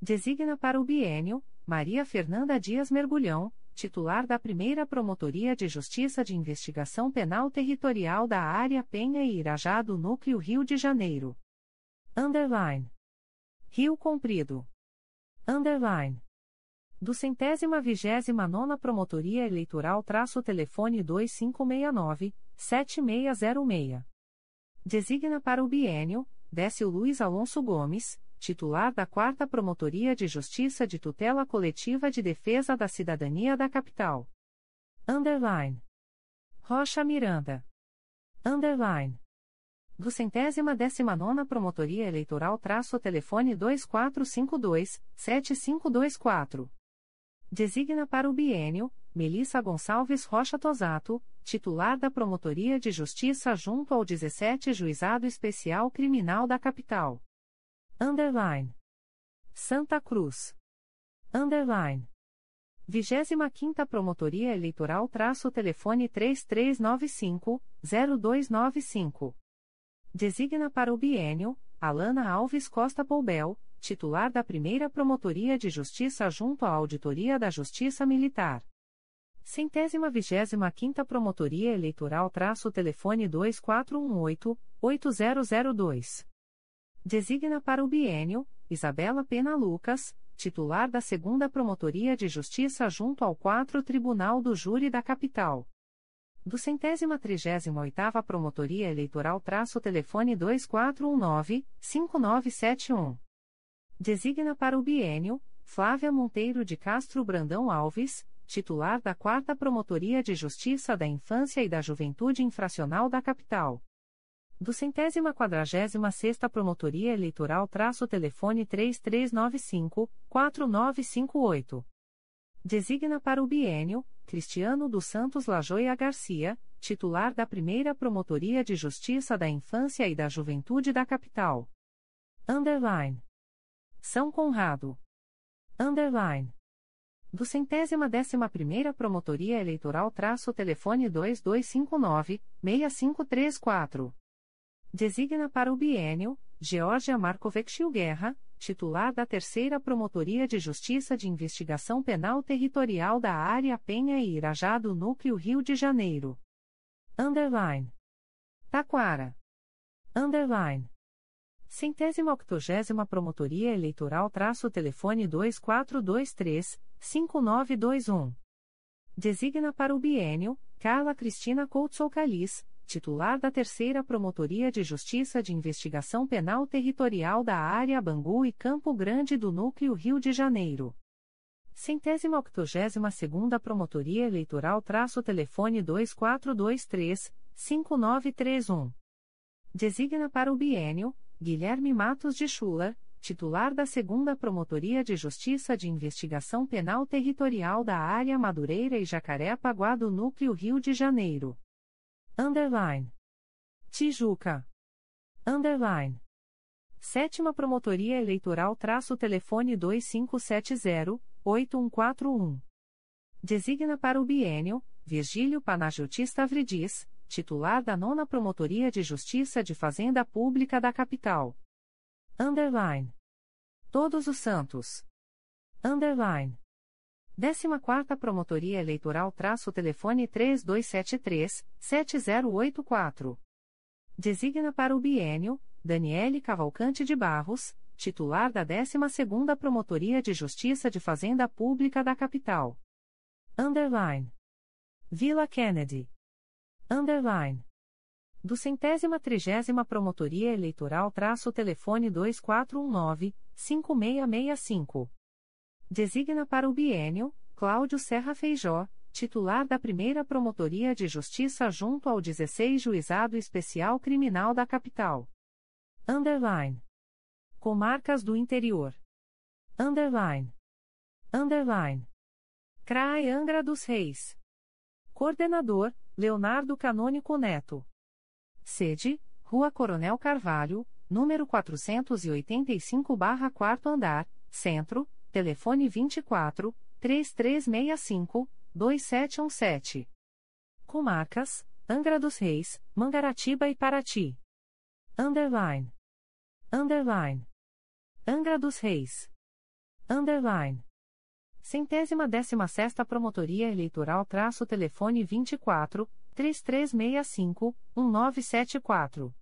Designa para o bienio, Maria Fernanda Dias Mergulhão, titular da primeira Promotoria de Justiça de Investigação Penal Territorial da Área Penha e Irajá do Núcleo Rio de Janeiro. Underline. Rio Comprido. Underline. Do centésima vigésima nona Promotoria Eleitoral traço telefone 2569-7606. Designa para o bienio, Décio Luiz Alonso Gomes, titular da quarta Promotoria de Justiça de Tutela Coletiva de Defesa da Cidadania da Capital. Underline. Rocha Miranda. Underline. Do centésima décima nona Promotoria Eleitoral traço telefone 2452-7524. Designa para o bienio, Melissa Gonçalves Rocha Tosato, titular da Promotoria de Justiça junto ao 17 Juizado Especial Criminal da Capital. Underline. Santa Cruz. Underline. 25ª Promotoria Eleitoral traço telefone 3395-0295. Designa para o bienio, Alana Alves Costa Poubel, titular da primeira Promotoria de Justiça junto à Auditoria da Justiça Militar. Centésima vigésima quinta Promotoria Eleitoral traço telefone 2418-8002. Designa para o bienio, Isabela Pena Lucas, titular da segunda Promotoria de Justiça junto ao 4 Tribunal do Júri da Capital. Do centésima trigésima oitava Promotoria Eleitoral traço telefone 2419-5971. Designa para o bienio, Flávia Monteiro de Castro Brandão Alves, titular da 4 Promotoria de Justiça da Infância e da Juventude Infracional da Capital. Do centésima quadragésima sexta Promotoria Eleitoral traço telefone 3395-4958. Designa para o bienio, Cristiano dos Santos Lajoia Garcia, titular da primeira Promotoria de Justiça da Infância e da Juventude da Capital. Underline. São Conrado. Underline do centésima décima primeira Promotoria Eleitoral traço telefone 2259-6534. Designa para o bienio, Georgia Marcovecchio Guerra, titular da terceira Promotoria de Justiça de Investigação Penal Territorial da Área Penha e Irajá do Núcleo Rio de Janeiro. Underline. Taquara. Underline. Centésima octogésima Promotoria Eleitoral traço telefone 2423-5921. Designa para o bienio, Carla Cristina Couto Calis, titular da Terceira Promotoria de Justiça de Investigação Penal Territorial da Área Bangu e Campo Grande do Núcleo Rio de Janeiro. Centésima octogésima segunda Promotoria Eleitoral traço telefone 2423-5931. Designa para o bienio, Guilherme Matos de Chula, titular da Segunda Promotoria de Justiça de Investigação Penal Territorial da Área Madureira e Jacaré-Paguá do Núcleo Rio de Janeiro. Underline. Tijuca. Underline. Sétima Promotoria Eleitoral traço telefone 2570-8141. Designa para o bienio, Virgílio Panagiotista Vridis, titular da Nona Promotoria de Justiça de Fazenda Pública da Capital. Underline. Todos os Santos. Underline. 14ª Promotoria Eleitoral traço telefone 3273-7084. Designa para o bienio, Daniele Cavalcante de Barros, titular da 12ª Promotoria de Justiça de Fazenda Pública da Capital. Underline. Vila Kennedy. Underline. Do centésima trigésima Promotoria Eleitoral traço telefone 2419-5665. Designa para o bienio, Cláudio Serra Feijó, titular da primeira Promotoria de Justiça junto ao 16 Juizado Especial Criminal da Capital. Underline. Comarcas do Interior. Underline. Underline. CRAE Angra dos Reis. Coordenador, Leonardo Canônico Neto. Sede, Rua Coronel Carvalho, número 485-4 andar, Centro, telefone 24 3365 2717. Comarcas: Angra dos Reis, Mangaratiba e Paraty. Underline. Underline. Angra dos Reis. Underline. Centésima décima sexta Promotoria Eleitoral traço telefone 24 3365 1974.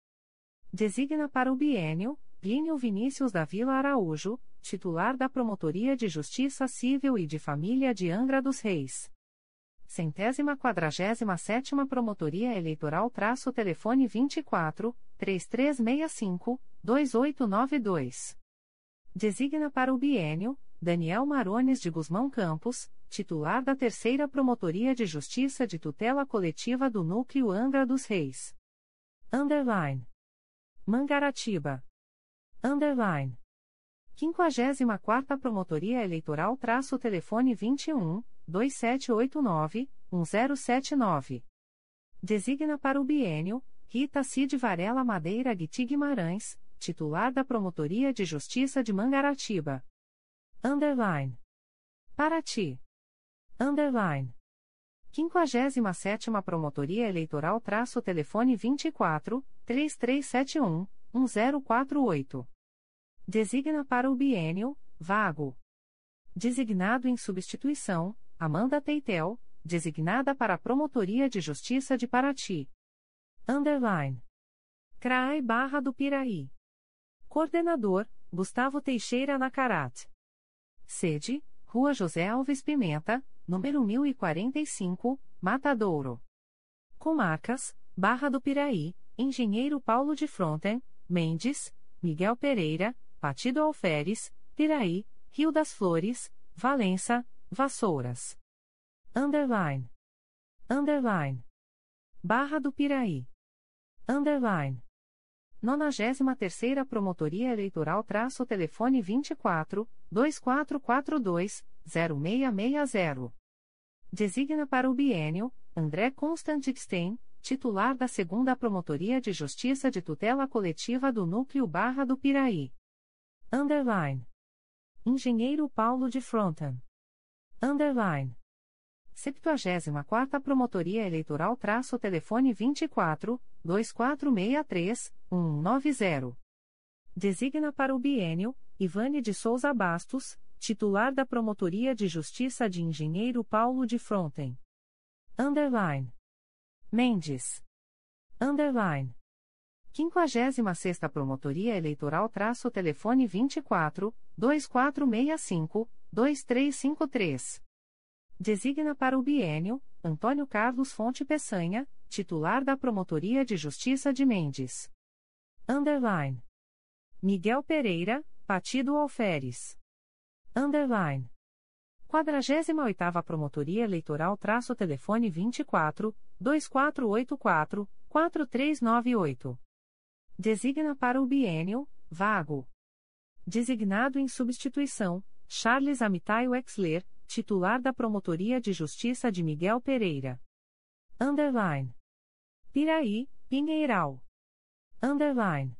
Designa para o bienio, Plínio Vinícius da Vila Araújo, titular da Promotoria de Justiça Civil e de Família de Angra dos Reis. Centésima quadragésima sétima Promotoria Eleitoral traço telefone 24 3365 2892. Designa para o bienio, Daniel Marones de Guzmão Campos, titular da Terceira Promotoria de Justiça de Tutela Coletiva do Núcleo Angra dos Reis. Underline. Mangaratiba. Underline. 54ª Promotoria Eleitoral traço telefone 21 2789 1079. Designa para o bienio, Rita Cid Varela Madeira Guiti Guimarães, titular da Promotoria de Justiça de Mangaratiba. Underline. Paraty. Underline. 57ª Promotoria Eleitoral traço telefone 24 3371 1048. Designa para o bienio, vago. Designado em substituição, Amanda Teitel, designada para a Promotoria de Justiça de Paraty. Underline. CRAI Barra do Piraí. Coordenador, Gustavo Teixeira Nacarat. Sede, Rua José Alves Pimenta, número 1045, Matadouro. Comarcas, Barra do Piraí, Engenheiro Paulo de Fronten, Mendes, Miguel Pereira, Partido Alferes, Piraí, Rio das Flores, Valença, Vassouras. Underline. Underline. Barra do Piraí. Underline. 93ª Promotoria Eleitoral traço telefone 24 2442 0660. Designa para o bienio André Constantstein, titular da 2 Promotoria de Justiça de Tutela Coletiva do Núcleo Barra do Piraí. Underline. Engenheiro Paulo de Fronten. Underline. 74ª Promotoria Eleitoral traço telefone 24 2463 190. Designa para o bienio Ivane de Souza Bastos, titular da Promotoria de Justiça de Engenheiro Paulo de Fronten. Underline. Mendes. Underline. 56 Promotoria Eleitoral traço telefone 24 2465 2353. Designa para o bienio Antônio Carlos Fonte Peçanha, titular da Promotoria de Justiça de Mendes. Underline. Miguel Pereira, Partido Alferes. Underline. 48ª Promotoria Eleitoral traço telefone 24 2484 4398. Designa para o bienio vago. Designado em substituição Charles Amitai Wexler, titular da Promotoria de Justiça de Miguel Pereira. Underline. Piraí, Pinheiral. Underline.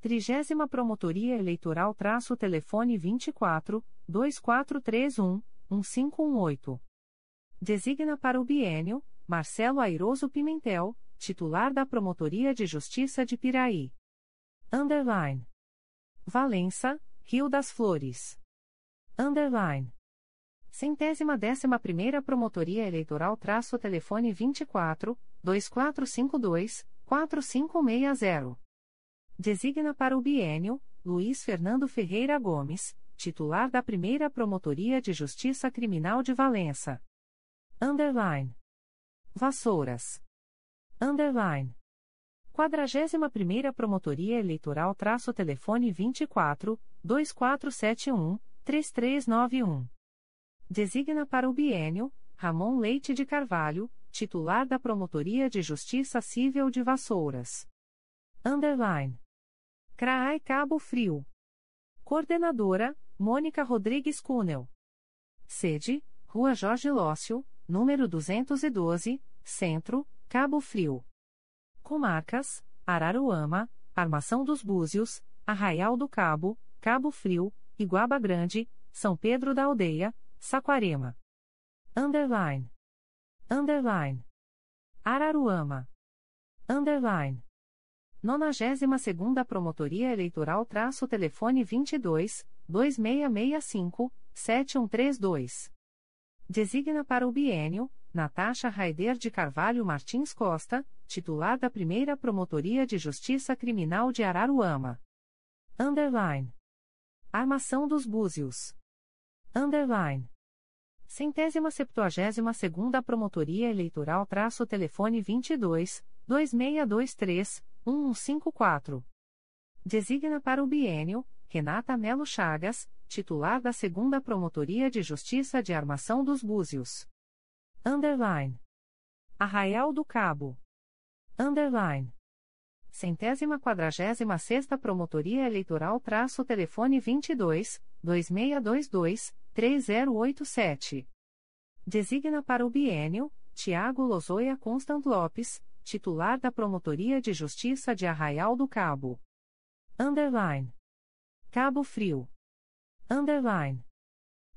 Trigésima Promotoria Eleitoral traço telefone 24 2431 1518. Designa para o bienio Marcelo Airoso Pimentel, titular da Promotoria de Justiça de Piraí. Underline. Valença, Rio das Flores. Underline. Centésima décima primeira Promotoria Eleitoral traço telefone 24 2452 4560. Designa para o bienio Luiz Fernando Ferreira Gomes, titular da primeira Promotoria de Justiça Criminal de Valença. Underline. Vassouras. Underline. 41ª Promotoria Eleitoral traço telefone 24 2471 3391. Designa para o bienio Ramon Leite de Carvalho, titular da Promotoria de Justiça Civil de Vassouras. Underline. CRAI Cabo Frio. Coordenadora, Mônica Rodrigues Cunel. Sede, Rua Jorge Lócio, número 212, Centro, Cabo Frio. Comarcas, Araruama, Armação dos Búzios, Arraial do Cabo, Cabo Frio, Iguaba Grande, São Pedro da Aldeia, Saquarema. Underline. Underline. Araruama. Underline. 92ª Promotoria Eleitoral traço telefone 22 2665 7132. Designa para o bienio Natasha Raider de Carvalho Martins Costa, titular da Primeira Promotoria de Justiça Criminal de Araruama. Underline. Armação dos Búzios. Underline. Centésima septuagésima segunda Promotoria Eleitoral traço telefone 22 2623 1154. Designa para o bienio Renata Melo Chagas, titular da segunda Promotoria de Justiça de Armação dos Búzios. Underline. Arraial do Cabo. Underline. Centésima quadragésima sexta Promotoria Eleitoral traço telefone 22 2622 3087. Designa para o bienio Tiago Lozoia Constant Lopes, titular da Promotoria de Justiça de Arraial do Cabo. Underline. Cabo Frio. Underline.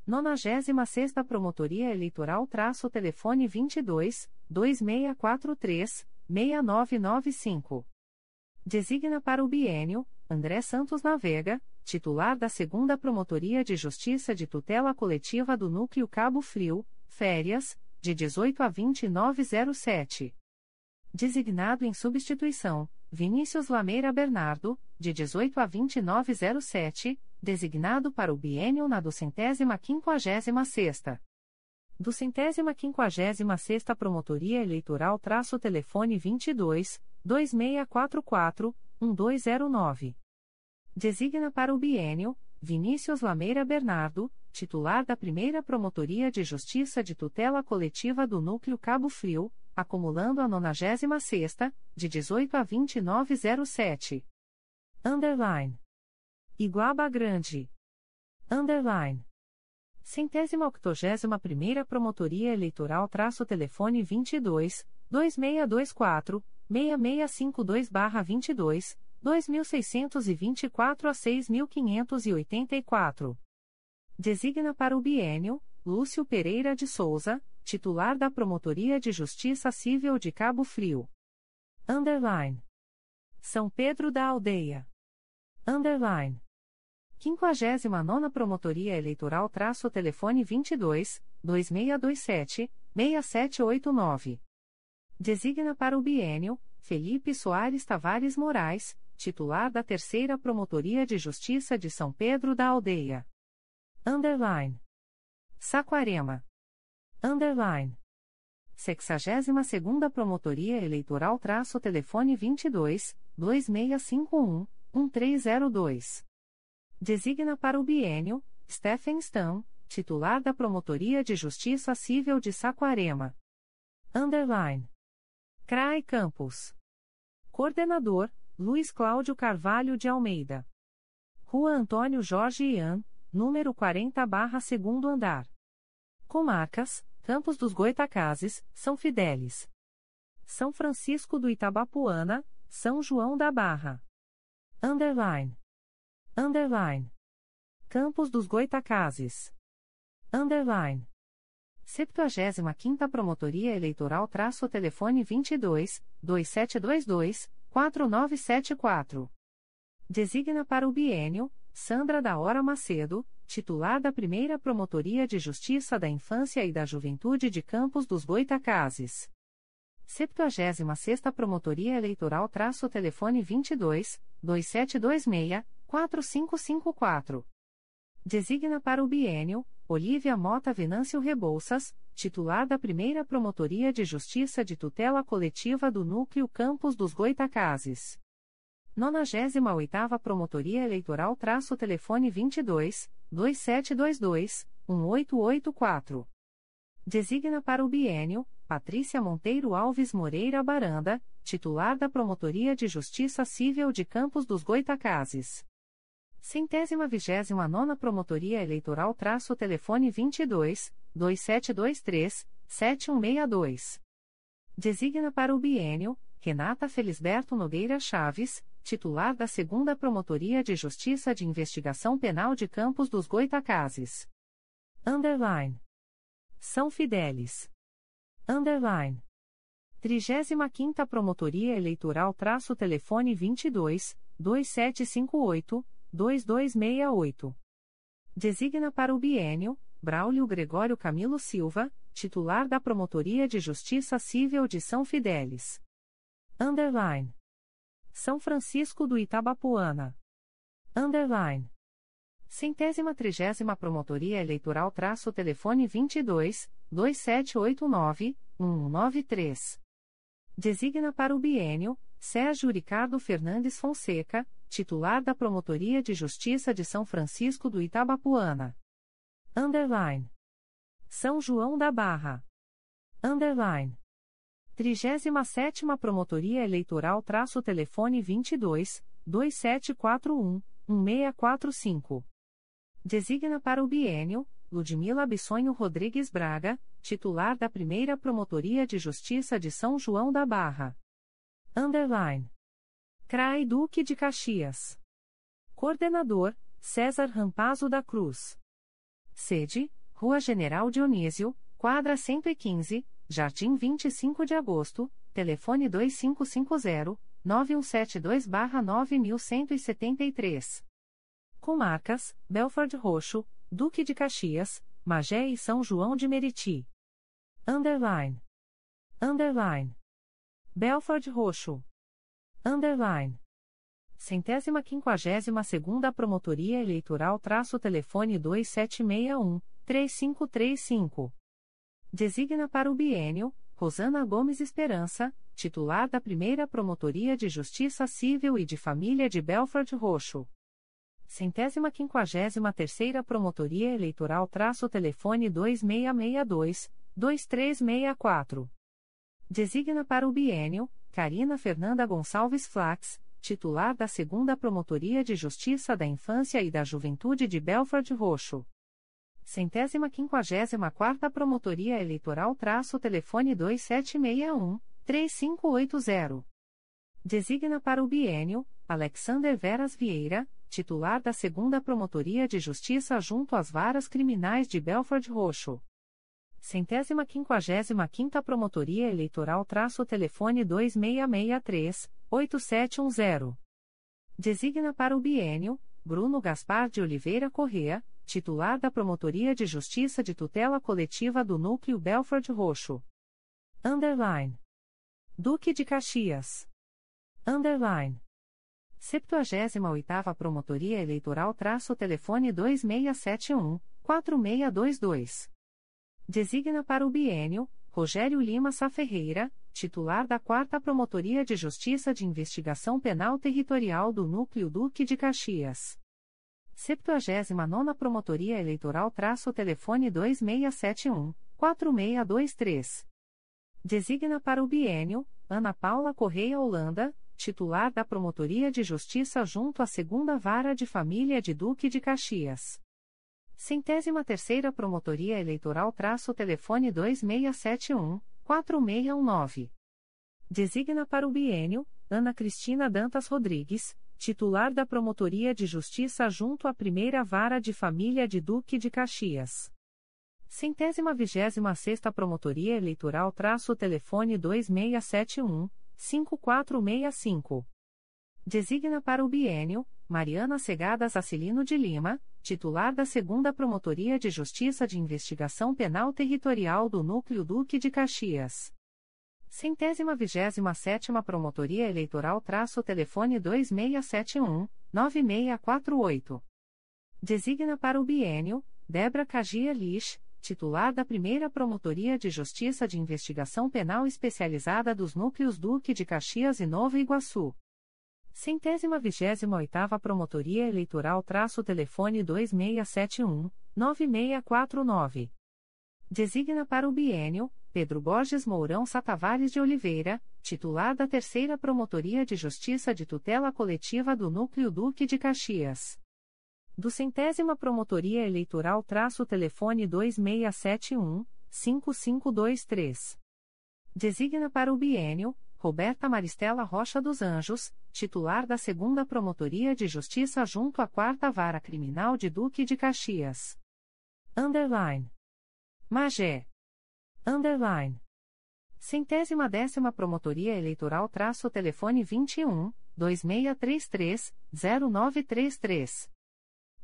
96 Promotoria Eleitoral traço telefone 22 2643 6995. Designa para o bienio André Santos Navega, titular da 2 Promotoria de Justiça de Tutela Coletiva do Núcleo Cabo Frio, Férias, de 18 a 2907. Designado em substituição, Vinícius Lameira Bernardo, de 18 a 2907, designado para o biênio na docentésima quinquagésima sexta. Do centésima quinquagésima sexta Promotoria Eleitoral traço telefone 22, 2644, 1209. Designa para o biênio, Vinícius Lameira Bernardo, titular da primeira Promotoria de Justiça de Tutela Coletiva do Núcleo Cabo Frio, acumulando a 96 de 18 a 2907. Underline. Iguaba Grande. Underline. Centésima octogésima primeira Promotoria Eleitoral traço telefone 22, 2624, 6652-22, 2624 a 6584. Designa para o biênio, Lúcio Pereira de Souza, titular da Promotoria de Justiça Civil de Cabo Frio. Underline. São Pedro da Aldeia. Underline. 59 Promotoria Eleitoral traço telefone 22 2627 6789. Designa para o biênio Felipe Soares Tavares Moraes, titular da Terceira Promotoria de Justiça de São Pedro da Aldeia. Underline. Saquarema. Underline. 62ª Promotoria Eleitoral traço telefone 22 2651 1302. Designa para o biênio Stephen Stam, titular da Promotoria de Justiça Civil de Saquarema. Underline. CRAE Campos. Coordenador Luiz Cláudio Carvalho de Almeida. Rua Antônio Jorge Ian, número 40 barra segundo andar. Comarcas Campos dos Goitacazes, São Fidélis. São Francisco do Itabapuana, São João da Barra. Underline. Underline. Campos dos Goitacazes. Underline. 75ª Promotoria Eleitoral traço telefone 22 2722 4974. Designa para o biênio Sandra da Hora Macedo, titular da primeira Promotoria de Justiça da Infância e da Juventude de Campos dos Goitacazes. 76 Promotoria Eleitoral traço telefone 22 2726 4554. Designa para o biênio Olívia Mota Venâncio Rebouças, titular da primeira Promotoria de Justiça de Tutela Coletiva do Núcleo Campos dos Goitacazes. 98ª Promotoria Eleitoral traço telefone 22 2722 1884. Designa para o biênio Patrícia Monteiro Alves Moreira Baranda, titular da Promotoria de Justiça Civil de Campos dos Goitacazes. Centésima vigésima nona Promotoria Eleitoral traço telefone 22 2723 7162. Designa para o biênio Renata Felisberto Nogueira Chaves, titular da Segunda Promotoria de Justiça de Investigação Penal de Campos dos Goitacazes. Underline. São Fidélis. Underline. 35ª Promotoria Eleitoral traço telefone 22 2758 2268. Designa para o biênio Braulio Gregório Camilo Silva, titular da Promotoria de Justiça Civil de São Fidélis. Underline. São Francisco do Itabapuana. Underline. Centésima trigésima Promotoria Eleitoral traço telefone 22 2789 193. Designa para o biênio Sérgio Ricardo Fernandes Fonseca, titular da Promotoria de Justiça de São Francisco do Itabapuana. Underline. São João da Barra. Underline. 37 Promotoria Eleitoral traço telefone 22 2741 1645. Designa para o biênio Ludmila Bissonho Rodrigues Braga, titular da Primeira Promotoria de Justiça de São João da Barra. Underline. CRAI Duque de Caxias. Coordenador, César Rampazo da Cruz. Sede, Rua General Dionísio, quadra 115, Jardim 25 de Agosto, telefone 250-9172-9173. Comarcas, Belford Roxo, Duque de Caxias, Magé e São João de Meriti. underline, underline, Belford Roxo, underline. Centésima quinquagésima segunda Promotoria Eleitoral traço telefone 2761-3535. Designa para o bienio, Rosana Gomes Esperança, titular da primeira Promotoria de Justiça Civil e de Família de Belford Roxo. Centésima quinquagésima terceira Promotoria Eleitoral traço telefone 2662-2364. Designa para o bienio, Carina Fernanda Gonçalves Flax, titular da Segunda Promotoria de Justiça da Infância e da Juventude de Belford Roxo. Centésima quinquagésima quarta Promotoria Eleitoral traço telefone 2761-3580. Designa para o bienio, Alexander Veras Vieira, titular da Segunda Promotoria de Justiça junto às Varas Criminais de Belford Roxo. Centésima quinquagésima quinta Promotoria Eleitoral traço telefone 2663 8710. Designa para o bienio Bruno Gaspar de Oliveira Correa, titular da Promotoria de Justiça de Tutela Coletiva do Núcleo Belford Roxo. Underline. Duque de Caxias. Underline. 78ª Promotoria Eleitoral traço telefone 2671 4622. Designa para o bienio Rogério Lima Saferreira, titular da 4 Promotoria de Justiça de Investigação Penal Territorial do Núcleo Duque de Caxias. 79 Promotoria Eleitoral traço telefone 2671 4623. Designa para o bienio Ana Paula Correia Holanda, titular da Promotoria de Justiça junto à Segunda Vara de Família de Duque de Caxias. Centésima terceira Promotoria Eleitoral traço telefone 2671 4619. Designa para o bienio Ana Cristina Dantas Rodrigues, titular da Promotoria de Justiça junto à Primeira Vara de Família de Duque de Caxias. Centésima vigésima sexta Promotoria Eleitoral traço telefone 2671 5465. Designa para o bienio Mariana Segadas Acilino de Lima, titular da Segunda Promotoria de Justiça de Investigação Penal Territorial do Núcleo Duque de Caxias. Centésima vigésima sétima Promotoria Eleitoral traço telefone 2671 9648. Designa para o bienio Débora Cagia Lix, titular da primeira Promotoria de Justiça de Investigação Penal Especializada dos Núcleos Duque de Caxias e Nova Iguaçu. Centésima vigésima oitava Promotoria Eleitoral traço telefone 2671 9649. Designa para o bienio Pedro Borges Mourão Satavares de Oliveira, titular da Terceira Promotoria de Justiça de Tutela Coletiva do Núcleo Duque de Caxias. Do Centésima Promotoria Eleitoral traço telefone 2671 5523. Designa para o bienio Roberta Maristela Rocha dos Anjos, titular da Segunda Promotoria de Justiça junto à Quarta Vara Criminal de Duque de Caxias. Underline. Magé. Underline. Centésima décima Promotoria Eleitoral traço telefone 21 2633 0933.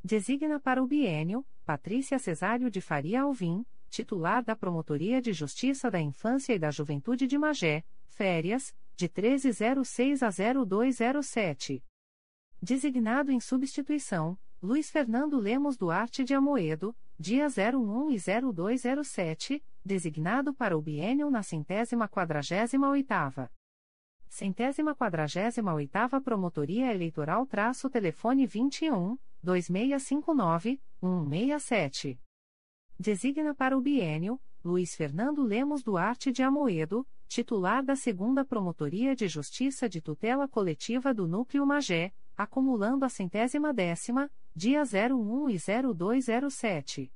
Designa para o bienio Patrícia Cesário de Faria Alvim, titular da Promotoria de Justiça da Infância e da Juventude de Magé, férias, de 1306 a 0207. Designado em substituição, Luiz Fernando Lemos Duarte de Amoedo, dia 01 e 0207, designado para o biênio na centésima quadragésima oitava. Centésima quadragésima oitava Promotoria Eleitoral traço telefone 21 2659 167. Designa para o biênio Luiz Fernando Lemos Duarte de Amoedo, titular da Segunda Promotoria de Justiça de Tutela Coletiva do Núcleo Magé, acumulando a centésima décima, dia 01 e 0207.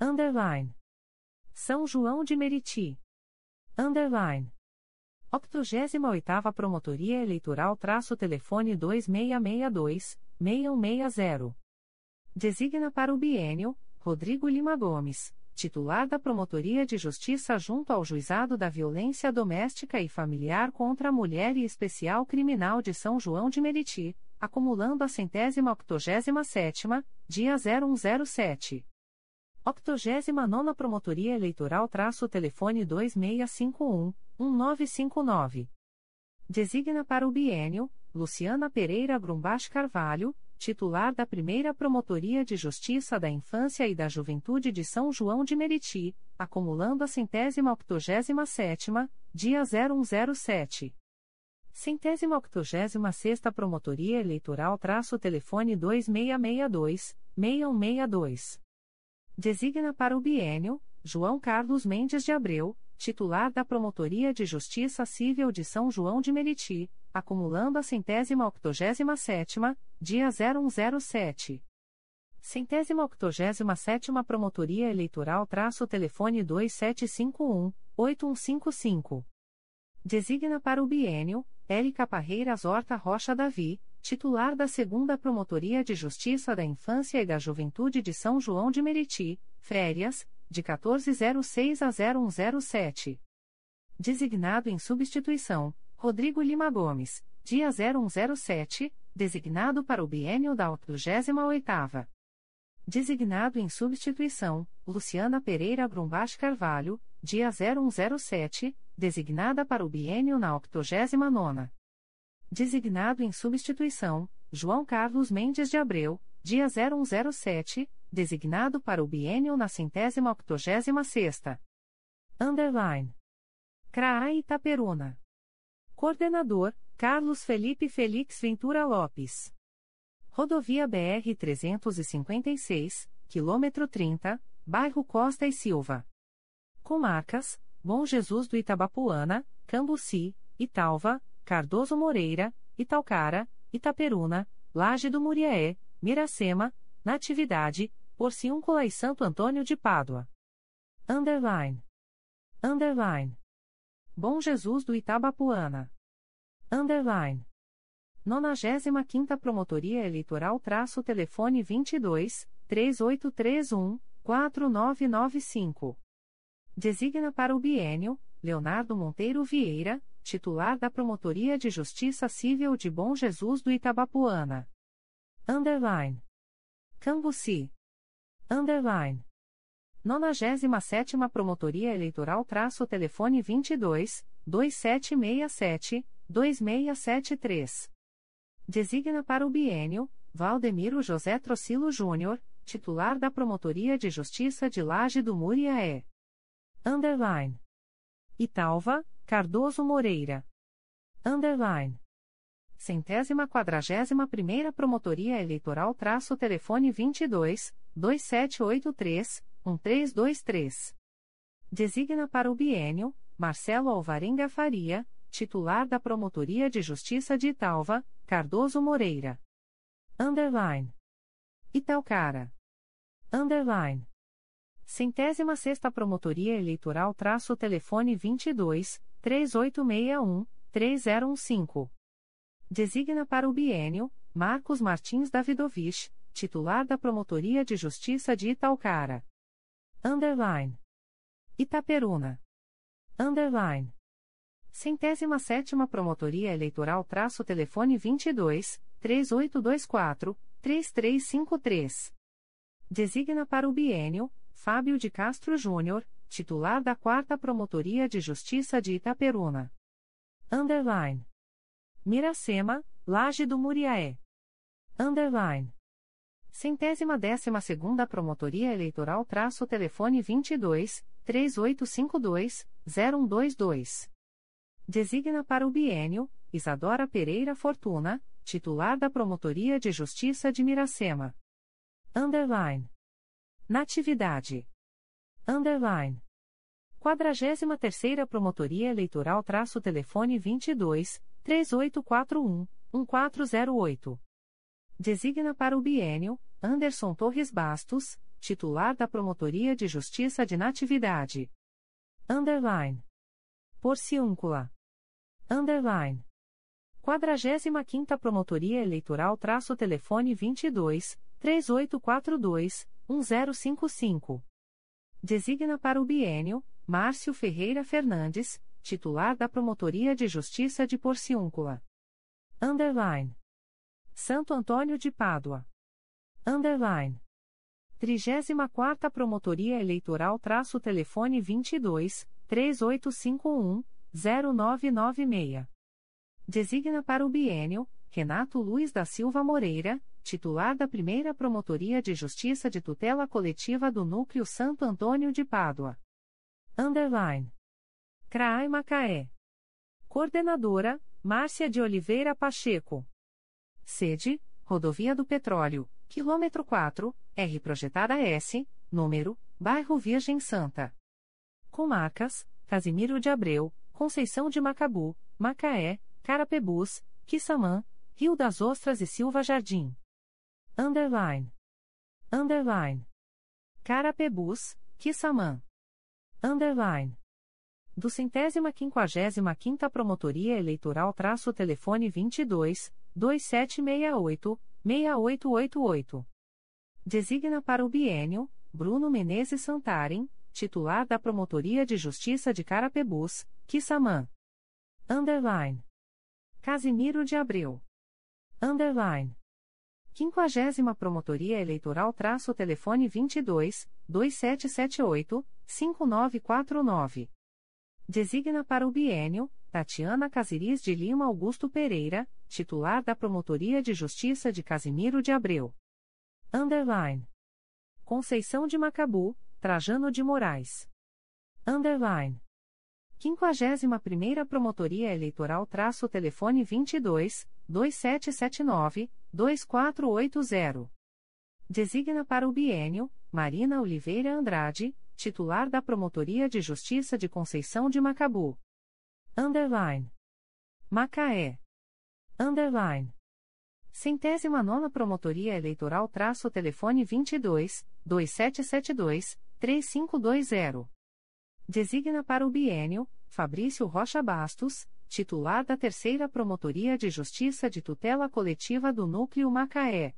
Underline. São João de Meriti. Underline. 88ª Promotoria Eleitoral traço telefone 2662-6160. Designa para o bienio, Rodrigo Lima Gomes, titular da Promotoria de Justiça junto ao Juizado da Violência Doméstica e Familiar contra a Mulher e Especial Criminal de São João de Meriti, acumulando a centésima octogésima sétima, dia 0107. 89 Promotoria Eleitoral traço telefone 2651 1959. Designa para o bienio Luciana Pereira Grumbach Carvalho, titular da Primeira Promotoria de Justiça da Infância e da Juventude de São João de Meriti, acumulando a centésima octogésima sétima, dia 0107. Centésima octogésima sexta Promotoria Eleitoral traço telefone 2662, 6162. Designa para o bienio, João Carlos Mendes de Abreu, titular da Promotoria de Justiça Civil de São João de Meriti, acumulando a centésima octogésima sétima, dia 0107. Centésima octogésima sétima Promotoria Eleitoral traço telefone 2751, 8155. Designa para o bienio, Élica Parreiras Horta Rocha Davi, titular da Segunda Promotoria de Justiça da Infância e da Juventude de São João de Meriti, férias, de 1406 a 0107. Designado em substituição, Rodrigo Lima Gomes, dia 0107, designado para o biênio da 88ª. Designado em substituição, Luciana Pereira Grumbach Carvalho, dia 0107, designada para o biênio na 89ª. Designado em substituição, João Carlos Mendes de Abreu, dia 0107, designado para o biênio na centésima octogésima sexta. Underline. CRAA Itaperuna. Coordenador, Carlos Felipe Felix Ventura Lopes. Rodovia BR 356, quilômetro 30, bairro Costa e Silva. Comarcas, Bom Jesus do Itabapuana, Cambuci, Italva, Cardoso Moreira, Italcara, Itaperuna, Laje do Muriaé, Miracema, Natividade, Porciúncula e Santo Antônio de Pádua. Underline. Underline. Bom Jesus do Itabapuana. Underline. 95 Promotoria Eleitoral traço telefone 22 3831 4995. Designa para o bienio Leonardo Monteiro Vieira, titular da Promotoria de Justiça Civil de Bom Jesus do Itabapuana. Underline. Cambuci. Underline. 97 Promotoria Eleitoral traço telefone 22 2767 2673. Designa para o bienio Valdemiro José Trocilo Júnior, titular da Promotoria de Justiça de Laje do Muriaé. Underline. Italva, Cardoso Moreira. Underline. Centésima quadragésima primeira Promotoria Eleitoral traço telefone 22 2783 1323. Designa para o bienio Marcelo Alvarenga Faria, titular da Promotoria de Justiça de Italva, Cardoso Moreira. Underline. Italcara. Underline. Centésima sexta Promotoria Eleitoral traço telefone 22 3861 3015. Designa para o bienio Marcos Martins Davidovich, titular da Promotoria de Justiça de Italcara. Underline. Itaperuna. Underline. Centésima sétima Promotoria Eleitoral traço telefone 22 3824 3353. Designa para o bienio Fábio de Castro Júnior, titular da 4 Promotoria de Justiça de Itaperuna. Underline. Miracema, Laje do Muriaé. Underline. Centésima décima segunda Promotoria Eleitoral traço telefone 22 3852 0122. Designa para o bienio Isadora Pereira Fortuna, titular da Promotoria de Justiça de Miracema. Underline. Natividade. Underline. 43ª Promotoria Eleitoral traço telefone 22 3841 1408. Designa para o bienio Anderson Torres Bastos, titular da Promotoria de Justiça de Natividade. Underline. Porciúncula. Underline. 45ª Promotoria Eleitoral traço telefone 22 3842 1055. Designa para o bienio Márcio Ferreira Fernandes, titular da Promotoria de Justiça de Porciúncula. Underline. Santo Antônio de Pádua. Underline. 34ª Promotoria Eleitoral traço telefone 22 3851 0996. Designa para o bienio Renato Luiz da Silva Moreira, titular da Primeira Promotoria de Justiça de Tutela Coletiva do Núcleo Santo Antônio de Pádua. Underline. CRAI Macaé. Coordenadora, Márcia de Oliveira Pacheco. Sede, Rodovia do Petróleo, quilômetro 4, R projetada S, número, Bairro Virgem Santa. Comarcas, Casimiro de Abreu, Conceição de Macabu, Macaé, Carapebus, Quissamã, Rio das Ostras e Silva Jardim. Underline. Underline. Carapebus, Quissamã. Underline. Do centésima quinquagésima quinta Promotoria Eleitoral traço telefone 22 2768 6888. Designa para o bienio Bruno Menezes Santarem, titular da Promotoria de Justiça de Carapebus, Quissamã. Underline. Casimiro de Abreu. Underline. 50 Promotoria Eleitoral traço telefone 22 2778 5949. Designa para o bienio Tatiana Casiris de Lima Augusto Pereira, titular da Promotoria de Justiça de Casimiro de Abreu. Underline. Conceição de Macabu, Trajano de Moraes. Underline. 51ª Promotoria Eleitoral traço telefone 22 2779 2480. Designa para o bienio Marina Oliveira Andrade, titular da Promotoria de Justiça de Conceição de Macabu. Underline. Macaé. Underline. Centésima nona Promotoria Eleitoral traço telefone 22 2772 3520. Designa para o bienio Fabrício Rocha Bastos, titular da Terceira Promotoria de Justiça de Tutela Coletiva do Núcleo Macaé.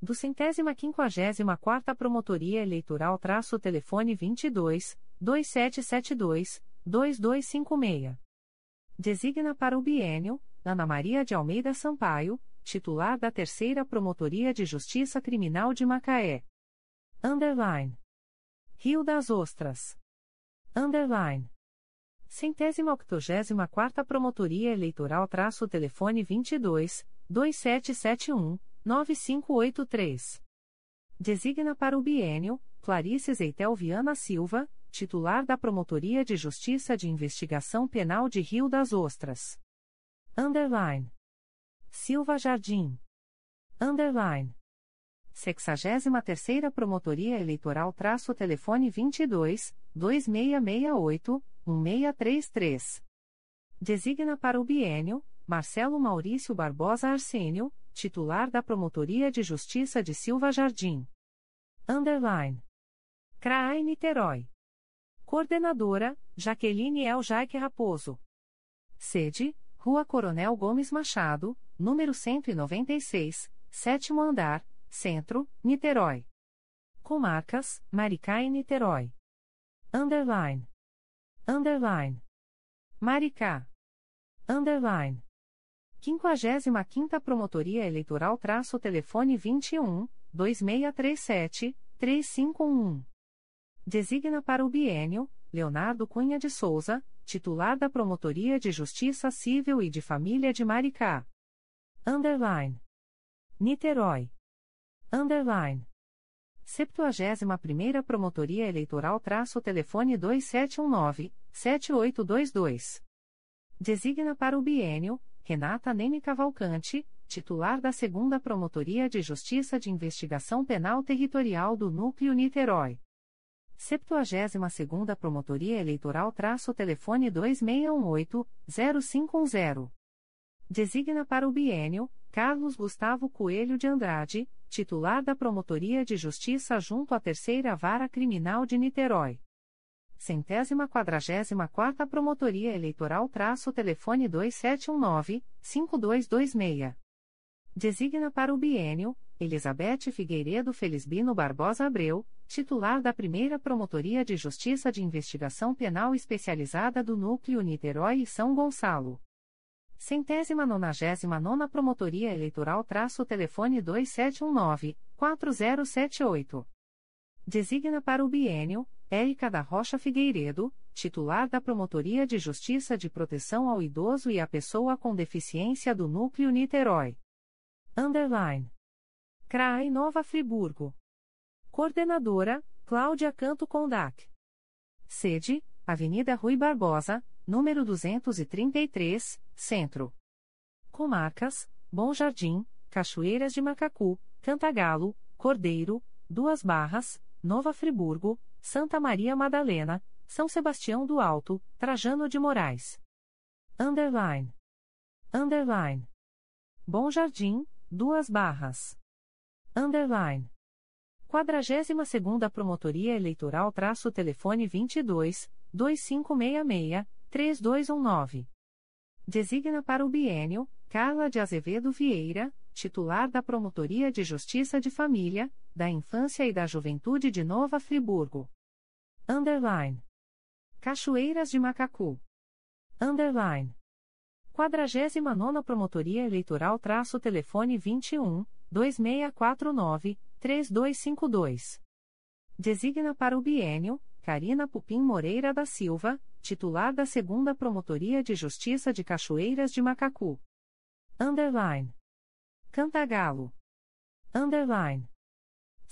Do centésima quinquagésima quarta Promotoria Eleitoral traço telefone 22 2772 2256. Designa para o bienio Ana Maria de Almeida Sampaio, titular da Terceira Promotoria de Justiça Criminal de Macaé. Underline. Rio das Ostras. Underline. Centésima octogésima quarta Promotoria Eleitoral traço telefone 22 2771 9583. Designa para o bienio Clarice Zeitel Viana Silva, titular da Promotoria de Justiça de Investigação Penal de Rio das Ostras. Underline. Silva Jardim. Underline. 63ª Promotoria Eleitoral traço telefone 22 2668 1633. Designa para o bienio Marcelo Maurício Barbosa Arsênio, titular da Promotoria de Justiça de Silva Jardim. Underline. CRAI Niterói. Coordenadora, Jaqueline El Jaique Raposo. Sede, Rua Coronel Gomes Machado, número 196, sétimo andar, Centro, Niterói. Comarcas, Maricá e Niterói. Underline. Underline. Maricá. Underline. 55ª Promotoria Eleitoral traço telefone 21 2637 3511. Designa para o bienio Leonardo Cunha de Souza, titular da Promotoria de Justiça Civil e de Família de Maricá. Underline. Niterói. Underline. 71ª Promotoria Eleitoral traço telefone 2719-7822. Designa para o bienio, Renata Neme Cavalcante, titular da 2 Promotoria de Justiça de Investigação Penal Territorial do Núcleo Niterói. 72ª Promotoria Eleitoral traço telefone 2618-0510. Designa para o bienio, Carlos Gustavo Coelho de Andrade, titular da Promotoria de Justiça junto à Terceira Vara Criminal de Niterói. Centésima quadragésima quarta Promotoria Eleitoral traço telefone 2719-5226. Designa para o bienio, Elizabeth Figueiredo Felisbino Barbosa Abreu, titular da Primeira Promotoria de Justiça de Investigação Penal Especializada do Núcleo Niterói e São Gonçalo. Centésima nonagésima nona Promotoria Eleitoral traço telefone 2719-4078. Designa para o biênio Érica da Rocha Figueiredo, titular da Promotoria de Justiça de Proteção ao Idoso e à Pessoa com Deficiência do Núcleo Niterói. Underline. CRAI Nova Friburgo. Coordenadora, Cláudia Canto Condac. Sede, Avenida Rui Barbosa, número 233, Centro. Comarcas, Bom Jardim, Cachoeiras de Macacu, Cantagalo, Cordeiro, Duas Barras, Nova Friburgo, Santa Maria Madalena, São Sebastião do Alto, Trajano de Moraes. Underline. Underline. Bom Jardim, Duas Barras. Underline. 42 segunda Promotoria Eleitoral traço telefone 22 2566 3219. Designa para o biênio Carla de Azevedo Vieira, titular da Promotoria de Justiça de Família, da Infância e da Juventude de Nova Friburgo. Underline. Cachoeiras de Macacu. Underline. 49 Promotoria Eleitoral traço telefone 21 2649 3252. Designa para o biênio Carina Pupim Moreira da Silva, titular da Segunda Promotoria de Justiça de Cachoeiras de Macacu. Underline. Cantagalo. Underline.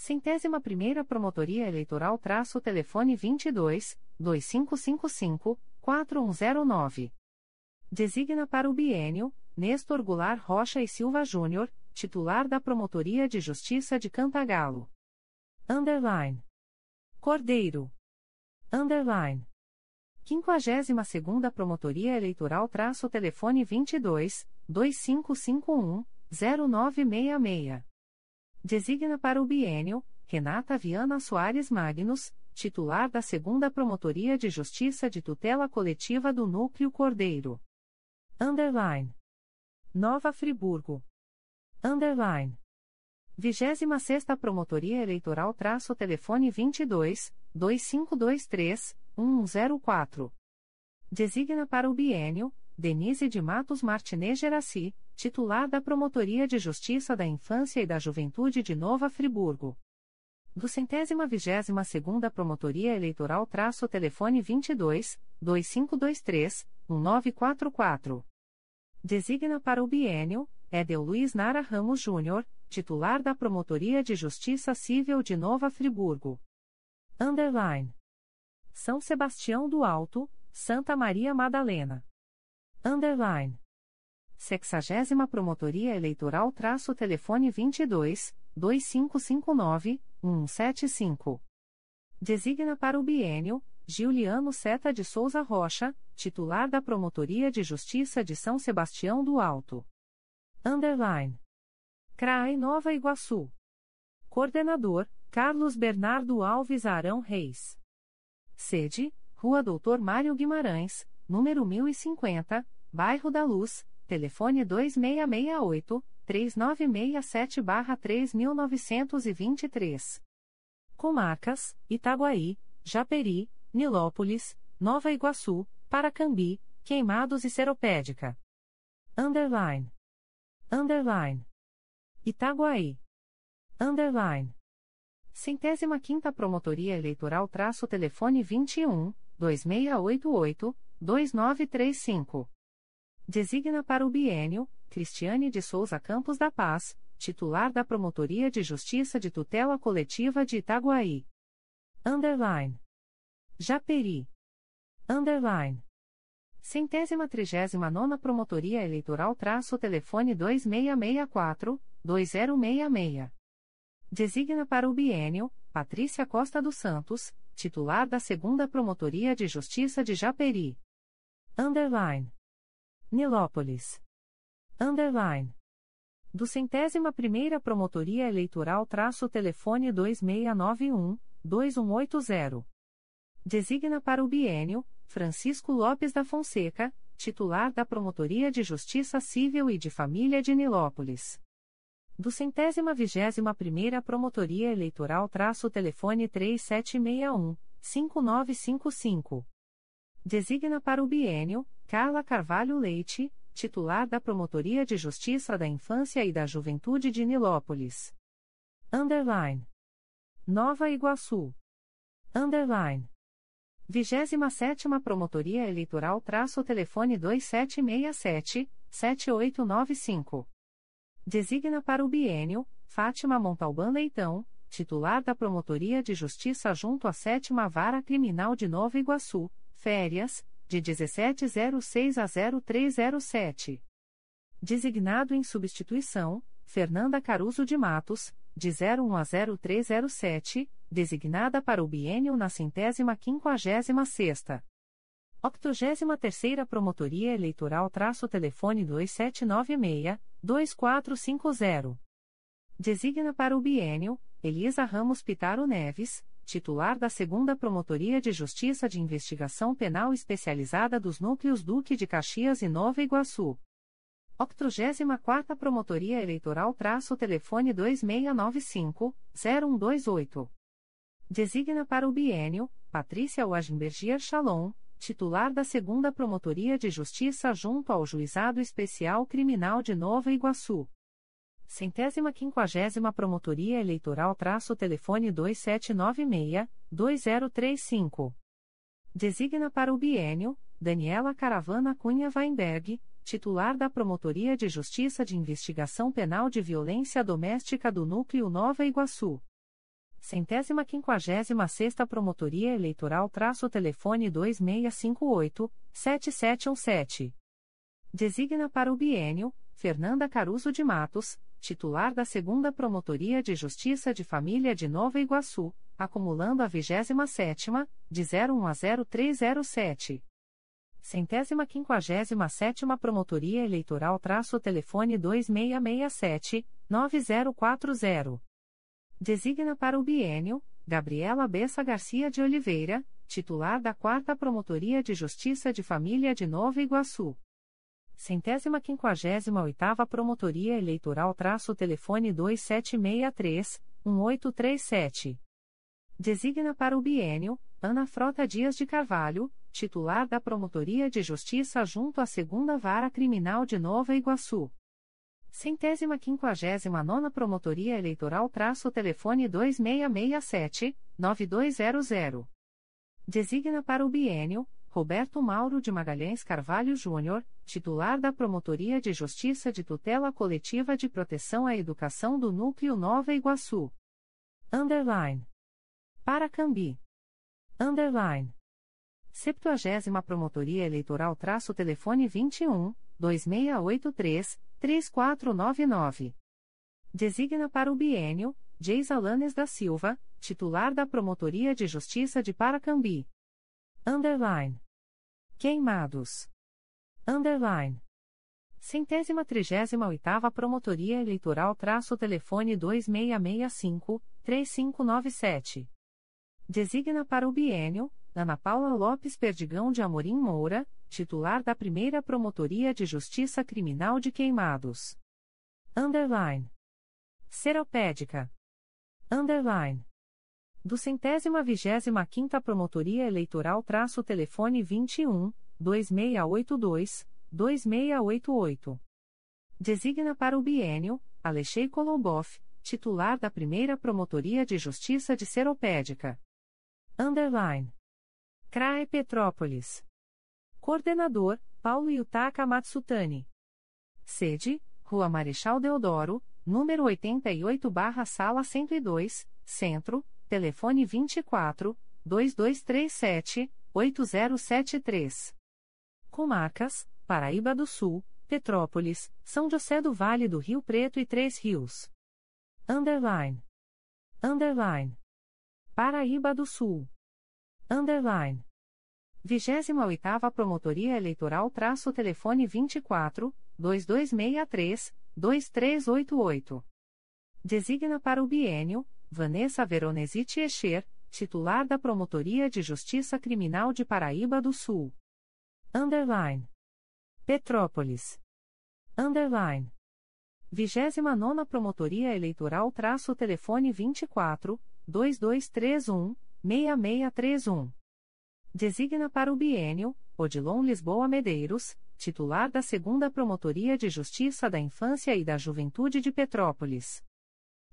Centésima primeira Promotoria Eleitoral traço telefone 22 2555 4109. Designa para o biênio Nestor Goulart Rocha e Silva Júnior, titular da Promotoria de Justiça de Cantagalo. Underline. Cordeiro. Underline. 52ª Promotoria Eleitoral traço telefone 22 2551 0966. Designa para o biênio Renata Viana Soares Magnus, titular da 2 Promotoria de Justiça de Tutela Coletiva do Núcleo Cordeiro. Underline. Nova Friburgo. Underline. 26 Promotoria Eleitoral traço telefone 22 2523 1104. Designa para o biênio Denise de Matos Martinez Geraci, titular da Promotoria de Justiça da Infância e da Juventude de Nova Friburgo. Do centésima vigésima segunda Promotoria Eleitoral traço telefone 22 2523 1944. Designa para o biênio Edel Luiz Nara Ramos Júnior, titular da Promotoria de Justiça Civil de Nova Friburgo. Underline. São Sebastião do Alto, Santa Maria Madalena. Underline. Sexagésima Promotoria Eleitoral traço telefone 22 2559 175. Designa para o biênio Giuliano Seta de Souza Rocha, titular da Promotoria de Justiça de São Sebastião do Alto. Underline. CRAE Nova Iguaçu. Coordenador, Carlos Bernardo Alves Arão Reis. Sede, Rua Doutor Mário Guimarães, número 1050, Bairro da Luz, telefone 2668 3967-3923. Comarcas, Itaguaí, Japeri, Nilópolis, Nova Iguaçu, Paracambi, Queimados e Seropédica. Underline. Underline. Itaguaí. Underline. Centésima quinta Promotoria Eleitoral traço telefone 21 2688 2935. Designa para o biênio Cristiane de Souza Campos da Paz, titular da Promotoria de Justiça de Tutela Coletiva de Itaguaí. Underline. Japeri. Underline. Centésima trigésima nona Promotoria Eleitoral traço telefone 2664 2066. Designa para o biênio Patrícia Costa dos Santos, titular da segunda Promotoria de Justiça de Japeri. Underline. Nilópolis. Underline. Do centésima primeira Promotoria Eleitoral traço telefone 2691 2180. Designa para o biênio Francisco Lopes da Fonseca, titular da Promotoria de Justiça Civil e de Família de Nilópolis. Do centésima vigésima primeira Promotoria Eleitoral traço telefone 3761 5955. Designa para o biênio Carla Carvalho Leite, titular da Promotoria de Justiça da Infância e da Juventude de Nilópolis. Underline. Nova Iguaçu. Underline. 27 Promotoria Eleitoral traço telefone 2767-7895. Designa para o bienio, Fátima Montalbán Leitão, titular da Promotoria de Justiça junto à 7 Vara Criminal de Nova Iguaçu, férias, de 1706 a 0307. Designado em substituição, Fernanda Caruso de Matos, de 01 a 0307, designada para o biênio na centésima quinquagésima sexta. Octogésima terceira Promotoria Eleitoral traço telefone 2796-2450. Designa para o biênio, Elisa Ramos Pitaro Neves, titular da segunda Promotoria de Justiça de Investigação Penal Especializada dos Núcleos Duque de Caxias e Nova Iguaçu. 84ª Promotoria Eleitoral traço telefone 2695-0128. Designa para o biênio, Patrícia Wagenbergier Shalom, titular da segunda Promotoria de Justiça junto ao Juizado Especial Criminal de Nova Iguaçu. Centésima quinquagésima Promotoria Eleitoral traço telefone 2796-2035. Designa para o biênio, Daniela Caravana Cunha Weinberg, titular da Promotoria de Justiça de Investigação Penal de Violência Doméstica do Núcleo Nova Iguaçu. Centésima quinquagésima sexta Promotoria Eleitoral traço telefone 2658-7717. Designa para o biênio, Fernanda Caruso de Matos, titular da segunda Promotoria de Justiça de Família de Nova Iguaçu, acumulando a vigésima sétima, de 01 a 0307 centésima quinquagésima sétima Promotoria Eleitoral traço telefone 2667-9040. Designa para o biênio, Gabriela Bessa Garcia de Oliveira, titular da quarta Promotoria de Justiça de Família de Nova Iguaçu. Centésima quinquagésima oitava Promotoria Eleitoral traço telefone 2763-1837. Designa para o biênio, Ana Frota Dias de Carvalho, titular da Promotoria de Justiça junto à Segunda Vara Criminal de Nova Iguaçu. Centésima quinquagésima nona Promotoria Eleitoral traço telefone 2667-9200. Designa para o biênio, Roberto Mauro de Magalhães Carvalho Júnior, titular da Promotoria de Justiça de Tutela Coletiva de Proteção à Educação do Núcleo Nova Iguaçu. Underline. Paracambi. Underline. 70 Promotoria Eleitoral traço telefone 21 2683 3499. Designa para o biênio Geisa Lanes da Silva, titular da Promotoria de Justiça de Paracambi. Underline. Queimados. Underline. Centésima trigésima oitava Promotoria Eleitoral traço telefone 2665 3597. Designa para o biênio Ana Paula Lopes Perdigão de Amorim Moura, titular da primeira Promotoria de Justiça Criminal de Queimados. Underline. Seropédica. Underline. Do centésima vigésima quinta Promotoria Eleitoral traço telefone 21 2682 2688. Designa para o biênio Alexei Koloboff, titular da primeira Promotoria de Justiça de Seropédica. Underline. CRAE Petrópolis. Coordenador, Paulo Yutaka Matsutani. Sede, Rua Marechal Deodoro, número 88-Sala 102, Centro, telefone 24 2237 8073. Comarcas, Paraíba do Sul, Petrópolis, São José do Vale do Rio Preto e Três Rios. Underline. Underline. Paraíba do Sul. Underline. 28ª Promotoria Eleitoral traço telefone 24 2263 2388. Designa para o biênio Vanessa Veronesi Tiecher, titular da Promotoria de Justiça Criminal de Paraíba do Sul. Underline. Petrópolis. Underline. 29 Promotoria Eleitoral traço telefone 24 2231 6631. Designa para o biênio Odilon Lisboa Medeiros, titular da Segunda Promotoria de Justiça da Infância e da Juventude de Petrópolis.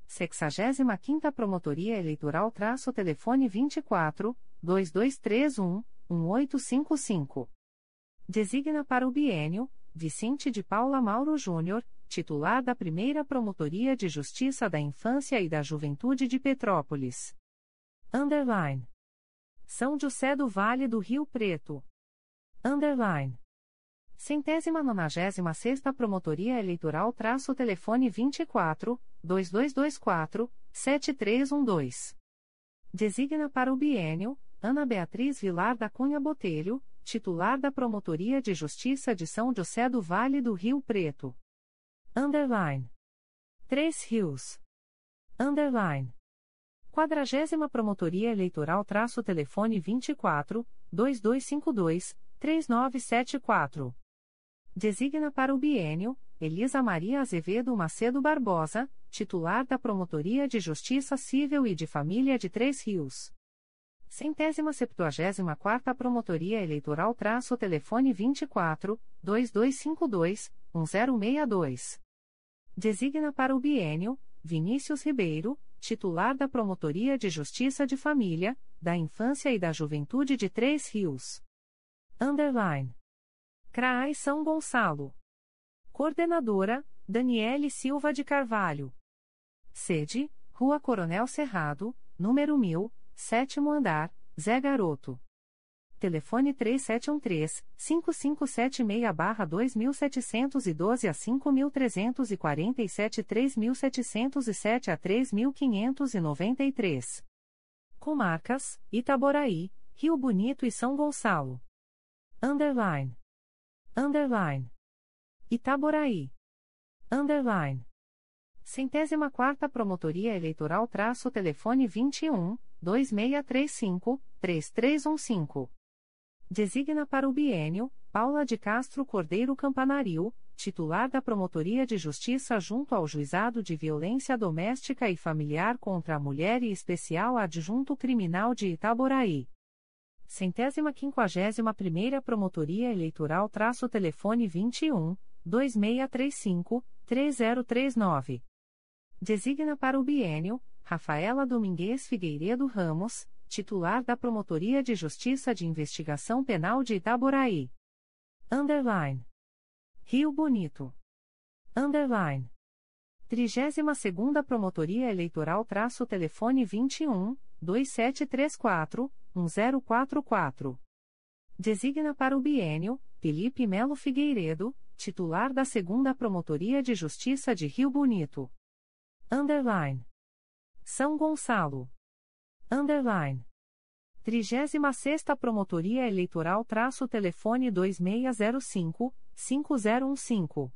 65ª Promotoria Eleitoral traço telefone 24 2231 1855. Designa para o bienio Vicente de Paula Mauro Júnior, titular da Primeira Promotoria de Justiça da Infância e da Juventude de Petrópolis. Underline. São José do Vale do Rio Preto. Underline. Centésima nonagésima sexta Promotoria Eleitoral traço telefone 24 2224 7312. Designa para o bienio Ana Beatriz Vilar da Cunha Botelho, titular da Promotoria de Justiça de São José do Vale do Rio Preto. Underline. Três Rios. Underline. Quadragésima Promotoria Eleitoral traço telefone 24 2252 3974. Designa para o bienio Elisa Maria Azevedo Macedo Barbosa, titular da Promotoria de Justiça Civil e de Família de Três Rios. Centésima septuagésima quarta Promotoria Eleitoral traço telefone 24 2252 1062. Designa para o bienio Vinícius Ribeiro, titular da Promotoria de Justiça de Família, da Infância e da Juventude de Três Rios. Underline. CRAI São Gonçalo. Coordenadora, Daniele Silva de Carvalho. Sede, Rua Coronel Cerrado, número 1000, sétimo andar, Zé Garoto. Telefone 3713-5576-2712 a 5347 3707 a 3593. Comarcas, Itaboraí, Rio Bonito e São Gonçalo. Underline. Underline. Itaboraí. Underline. Centésima quarta Promotoria Eleitoral traço telefone 21 2635 3315. Designa para o bienio Paula de Castro Cordeiro Campanaril, titular da Promotoria de Justiça junto ao Juizado de Violência Doméstica e Familiar contra a Mulher e Especial Adjunto Criminal de Itaboraí. Centésima quinquagésima primeira Promotoria Eleitoral traço telefone 21 2635 3039. Designa para o bienio Rafaela Domingues Figueiredo Ramos, titular da Promotoria de Justiça de Investigação Penal de Itaboraí. Underline. Rio Bonito. Underline. 32ª Promotoria Eleitoral traço telefone 21 2734 1044. Designa para o bienio Felipe Melo Figueiredo, titular da 2 Promotoria de Justiça de Rio Bonito. Underline. São Gonçalo. Underline. 36 Promotoria Eleitoral traço telefone 2605-5015.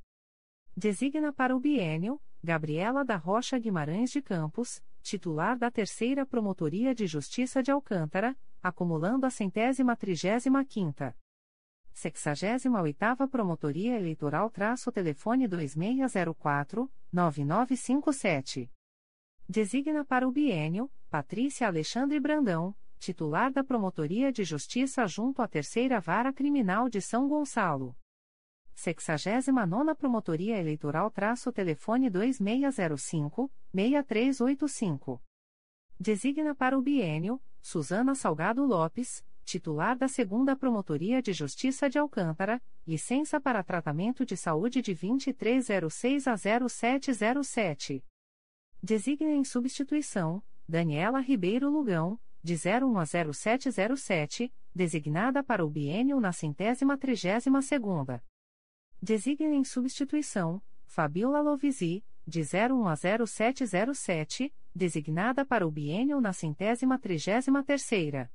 Designa para o bienio, Gabriela da Rocha Guimarães de Campos, titular da Terceira Promotoria de Justiça de Alcântara, acumulando a centésima trigésima quinta. 68ª Promotoria Eleitoral traço telefone 2604-9957. Designa para o bienio, Patrícia Alexandre Brandão, titular da Promotoria de Justiça junto à Terceira Vara Criminal de São Gonçalo. 69ª Promotoria Eleitoral traço telefone 2605-6385. Designa para o bienio, Suzana Salgado Lopes, titular da Segunda Promotoria de Justiça de Alcântara, licença para tratamento de saúde de 2306 a 0707. Designa em substituição, Daniela Ribeiro Lugão, de 01 a 0707, designada para o biênio na centésima trigésima segunda. Designa em substituição, Fabiola Lovisi, de 01 a 0707, designada para o biênio na centésima trigésima terceira.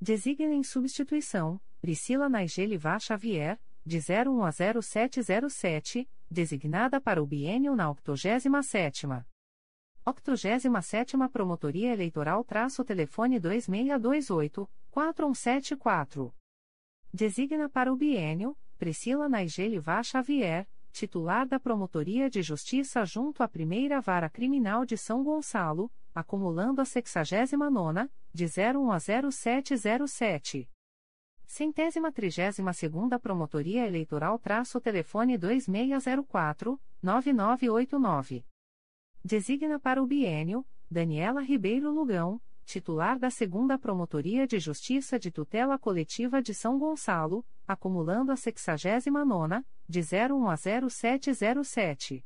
Designa em substituição, Priscila Naigeli Vá Xavier, de 01 a 0707, designada para o biênio na 87 87ª Promotoria Eleitoral traço telefone 2628-4174. Designa para o bienio, Priscila Naigeli Vá Xavier, titular da Promotoria de Justiça junto à Primeira Vara Criminal de São Gonçalo, acumulando a 69ª, de 01 a 0707. Centésima trigésima segunda Promotoria Eleitoral traço telefone 2604-9989. Designa para o bienio Daniela Ribeiro Lugão, titular da Segunda Promotoria de Justiça de Tutela Coletiva de São Gonçalo, acumulando a 69ª, de 01 a 0707.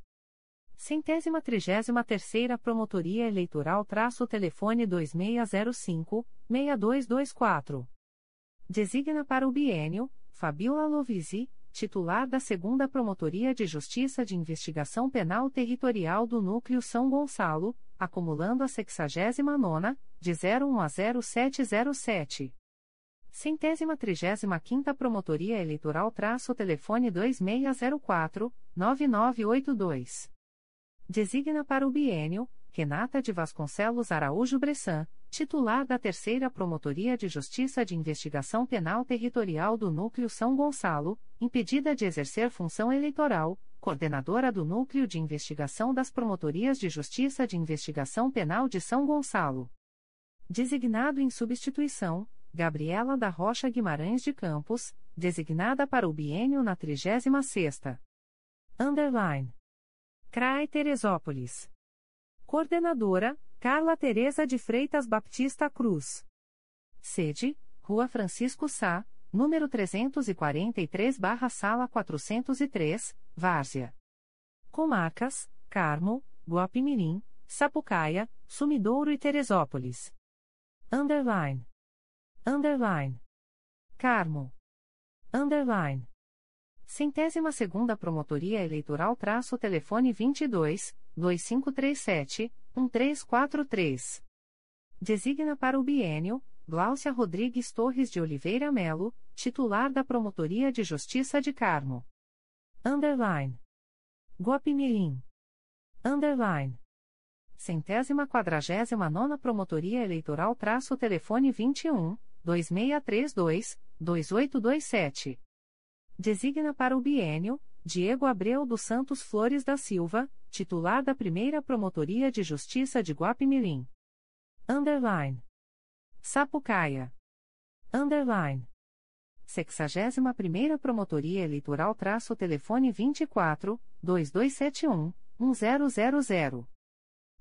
Centésima trigésima terceira Promotoria Eleitoral traço telefone 2605-6224. Designa para o bienio, Fabiola Lovisi, titular da Segunda Promotoria de Justiça de Investigação Penal Territorial do Núcleo São Gonçalo, acumulando a sexagésima nona, de 01 a 0707. Centésima trigésima quinta Promotoria Eleitoral traço telefone 2604-9982. Designa para o bienio, Renata de Vasconcelos Araújo Bressan, titular da Terceira Promotoria de Justiça de Investigação Penal Territorial do Núcleo São Gonçalo, impedida de exercer função eleitoral, coordenadora do Núcleo de Investigação das Promotorias de Justiça de Investigação Penal de São Gonçalo. Designado em substituição, Gabriela da Rocha Guimarães de Campos, designada para o bienio na 36ª. Underline. CRAE Teresópolis. Coordenadora, Carla Teresa de Freitas Baptista Cruz. Sede, Rua Francisco Sá, número 343-Sala 403, Várzea. Comarcas, Carmo, Guapimirim, Sapucaia, Sumidouro e Teresópolis. Underline. Underline. Carmo. Underline. Centésima segunda Promotoria Eleitoral traço telefone 22 2537 1343. Designa para o bienio Gláucia Rodrigues Torres de Oliveira Melo, titular da Promotoria de Justiça de Carmo. Underline. Guapimirim. Underline. Centésima quadragésima nona Promotoria Eleitoral traço telefone 21 2632 2827. Designa para o bienio Diego Abreu dos Santos Flores da Silva, titular da Primeira Promotoria de Justiça de Guapimirim. Underline. Sapucaia. Underline. 61 Primeira Promotoria Eleitoral traço telefone 24 2271 1000.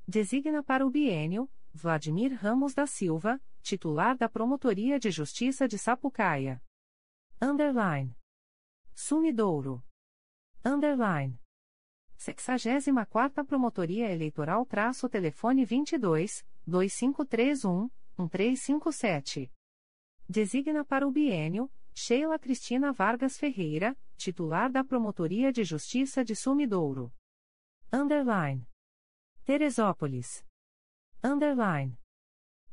Designa para o bienio Vladimir Ramos da Silva, titular da Promotoria de Justiça de Sapucaia. Underline. Sumidouro. Underline. 64ª Promotoria Eleitoral traço telefone 22 2531 1357. Designa para o bienio Sheila Cristina Vargas Ferreira, titular da Promotoria de Justiça de Sumidouro. Underline. Teresópolis. Underline.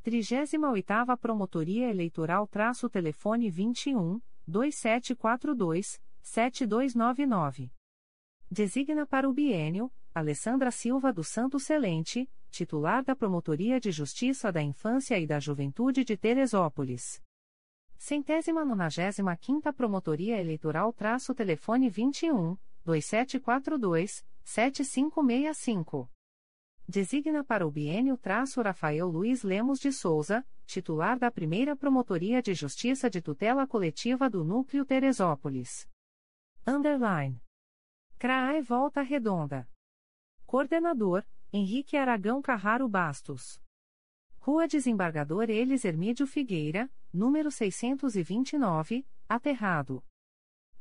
38ª Promotoria Eleitoral traço telefone 21 2742 7299. Designa para o bienio Alessandra Silva do Santo Celente, titular da Promotoria de Justiça da Infância e da Juventude de Teresópolis. Centésima nonagésima quinta Promotoria Eleitoral traço telefone 21 2742 7565. Designa para o bienio traço Rafael Luiz Lemos de Souza, titular da Primeira Promotoria de Justiça de Tutela Coletiva do Núcleo Teresópolis. Underline. CRAE Volta Redonda. Coordenador, Henrique Aragão Carraro Bastos. Rua Desembargador Elis Hermídio Figueira, número 629, Aterrado.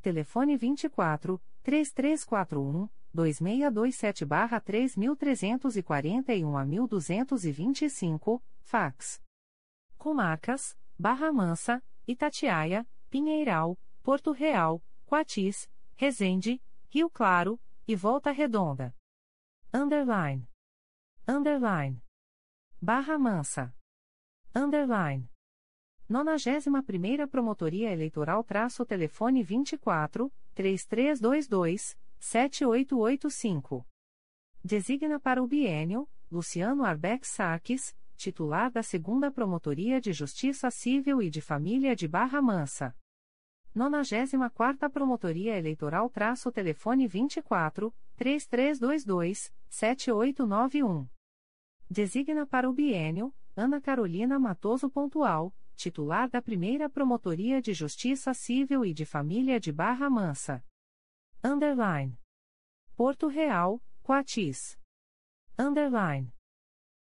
Telefone 24 3341 2627-3341 a 1225, fax. Comarcas, Barra Mansa, Itatiaia, Pinheiral, Porto Real, Quatis, Resende, Rio Claro, e Volta Redonda. Underline. Underline. Barra Mansa. Underline. 91 Promotoria Eleitoral traço telefone 24 3322 7885. Designa para o bienio Luciano Arbex Sarques, titular da Segunda Promotoria de Justiça Civil e de Família de Barra Mansa. 94ª Promotoria Eleitoral traço telefone 24 3322 7891. Designa para o bienio Ana Carolina Matoso Pontual, titular da Primeira Promotoria de Justiça Civil e de Família de Barra Mansa. Underline. Porto Real, Coatis. underline.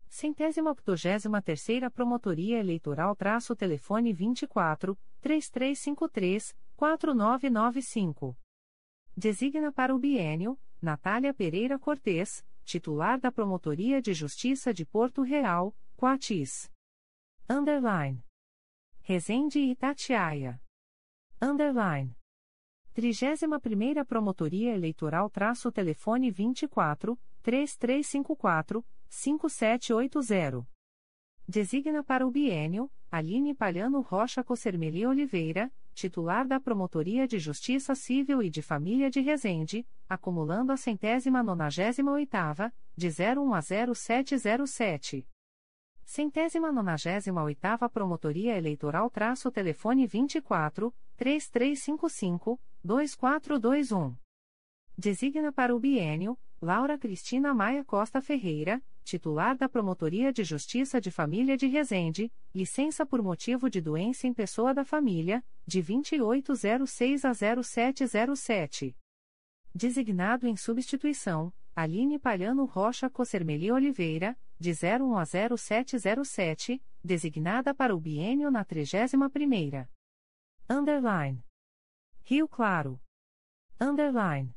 Centésima octogésima terceira Promotoria Eleitoral traço telefone 24, 3353, 4995. Designa para o bienio, Natália Pereira Cortes, titular da Promotoria de Justiça de Porto Real, Coatis. Underline. Resende Itatiaia. Underline. 31ª Promotoria Eleitoral traço telefone 24, 3354, 5780. Designa para o bienio, Aline Palhano Rocha Cossermeli Oliveira, titular da Promotoria de Justiça Civil e de Família de Resende, acumulando a centésima nonagésima oitava, de 01 a 0707. Centésima nonagésima oitava Promotoria Eleitoral traço telefone 24, 3355, 2421. Designa para o bienio, Laura Cristina Maia Costa Ferreira, titular da Promotoria de Justiça de Família de Resende, licença por motivo de doença em pessoa da família, de 2806 a 0707. Designado em substituição, Aline Palhano Rocha Cossermeli Oliveira, de 01 a 0707, designada para o bienio na 31ª. Underline. Rio Claro. Underline.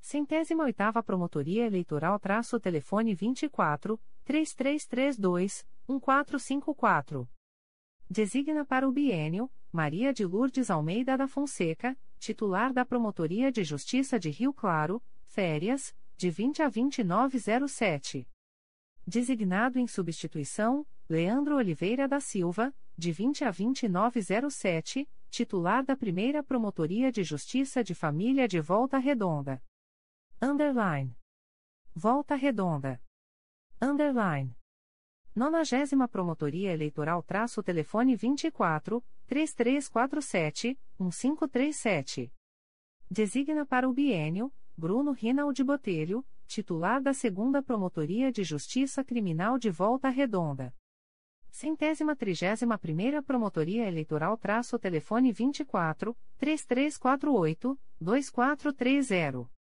Centésima oitava Promotoria Eleitoral traço telefone 24, 3332, 1454. Designa para o bienio, Maria de Lourdes Almeida da Fonseca, titular da Promotoria de Justiça de Rio Claro, férias, de 20 a 2907. Designado em substituição, Leandro Oliveira da Silva, de 20 a 2907, titular da Primeira Promotoria de Justiça de Família de Volta Redonda. Underline. Volta Redonda. Underline. 90 Promotoria Eleitoral traço telefone 24 3347 1537. Designa para o bienio Bruno Rinaldi Botelho, titular da Segunda Promotoria de Justiça Criminal de Volta Redonda. Centésima trigésima primeira Promotoria Eleitoral traço telefone 24 3348 2430.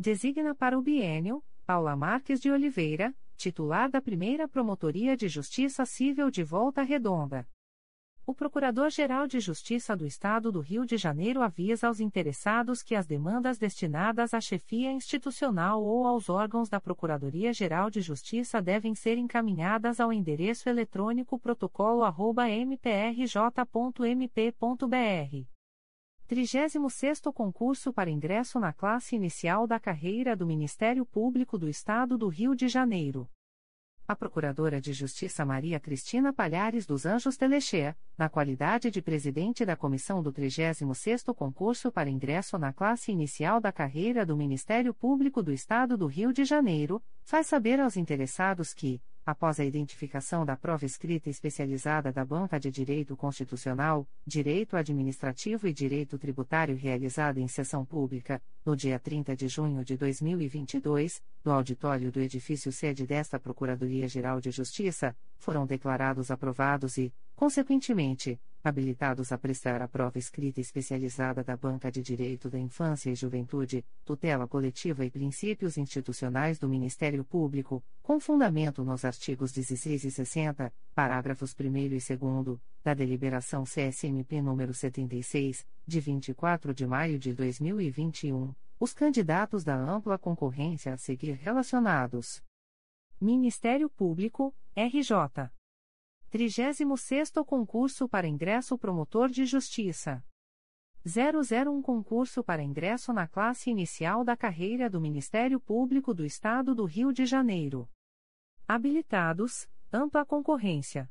Designa para o bienio, Paula Marques de Oliveira, titular da primeira Promotoria de Justiça Civil de Volta Redonda. O Procurador-Geral de Justiça do Estado do Rio de Janeiro avisa aos interessados que as demandas destinadas à chefia institucional ou aos órgãos da Procuradoria-Geral de Justiça devem ser encaminhadas ao endereço eletrônico protocolo@mprj.mp.br 36º concurso para ingresso na classe inicial da carreira do Ministério Público do Estado do Rio de Janeiro. A Procuradora de Justiça Maria Cristina Palhares dos Anjos Telechea, na qualidade de presidente da comissão do 36º concurso para ingresso na classe inicial da carreira do Ministério Público do Estado do Rio de Janeiro, faz saber aos interessados que, após a identificação da prova escrita especializada da Banca de Direito Constitucional, Direito Administrativo e Direito Tributário realizada em sessão pública, no dia 30 de junho de 2022, no auditório do edifício sede desta Procuradoria-Geral de Justiça, foram declarados aprovados e, consequentemente, habilitados a prestar a prova escrita especializada da Banca de Direito da Infância e Juventude, tutela coletiva e princípios institucionais do Ministério Público, com fundamento nos artigos 16 e 60, parágrafos 1 e 2, da deliberação CSMP número 76, de 24 de maio de 2021, os candidatos da ampla concorrência a seguir relacionados. Ministério Público, RJ 36º Concurso para Ingresso Promotor de Justiça. 001 Concurso para Ingresso na Classe Inicial da Carreira do Ministério Público do Estado do Rio de Janeiro. Habilitados, ampla concorrência.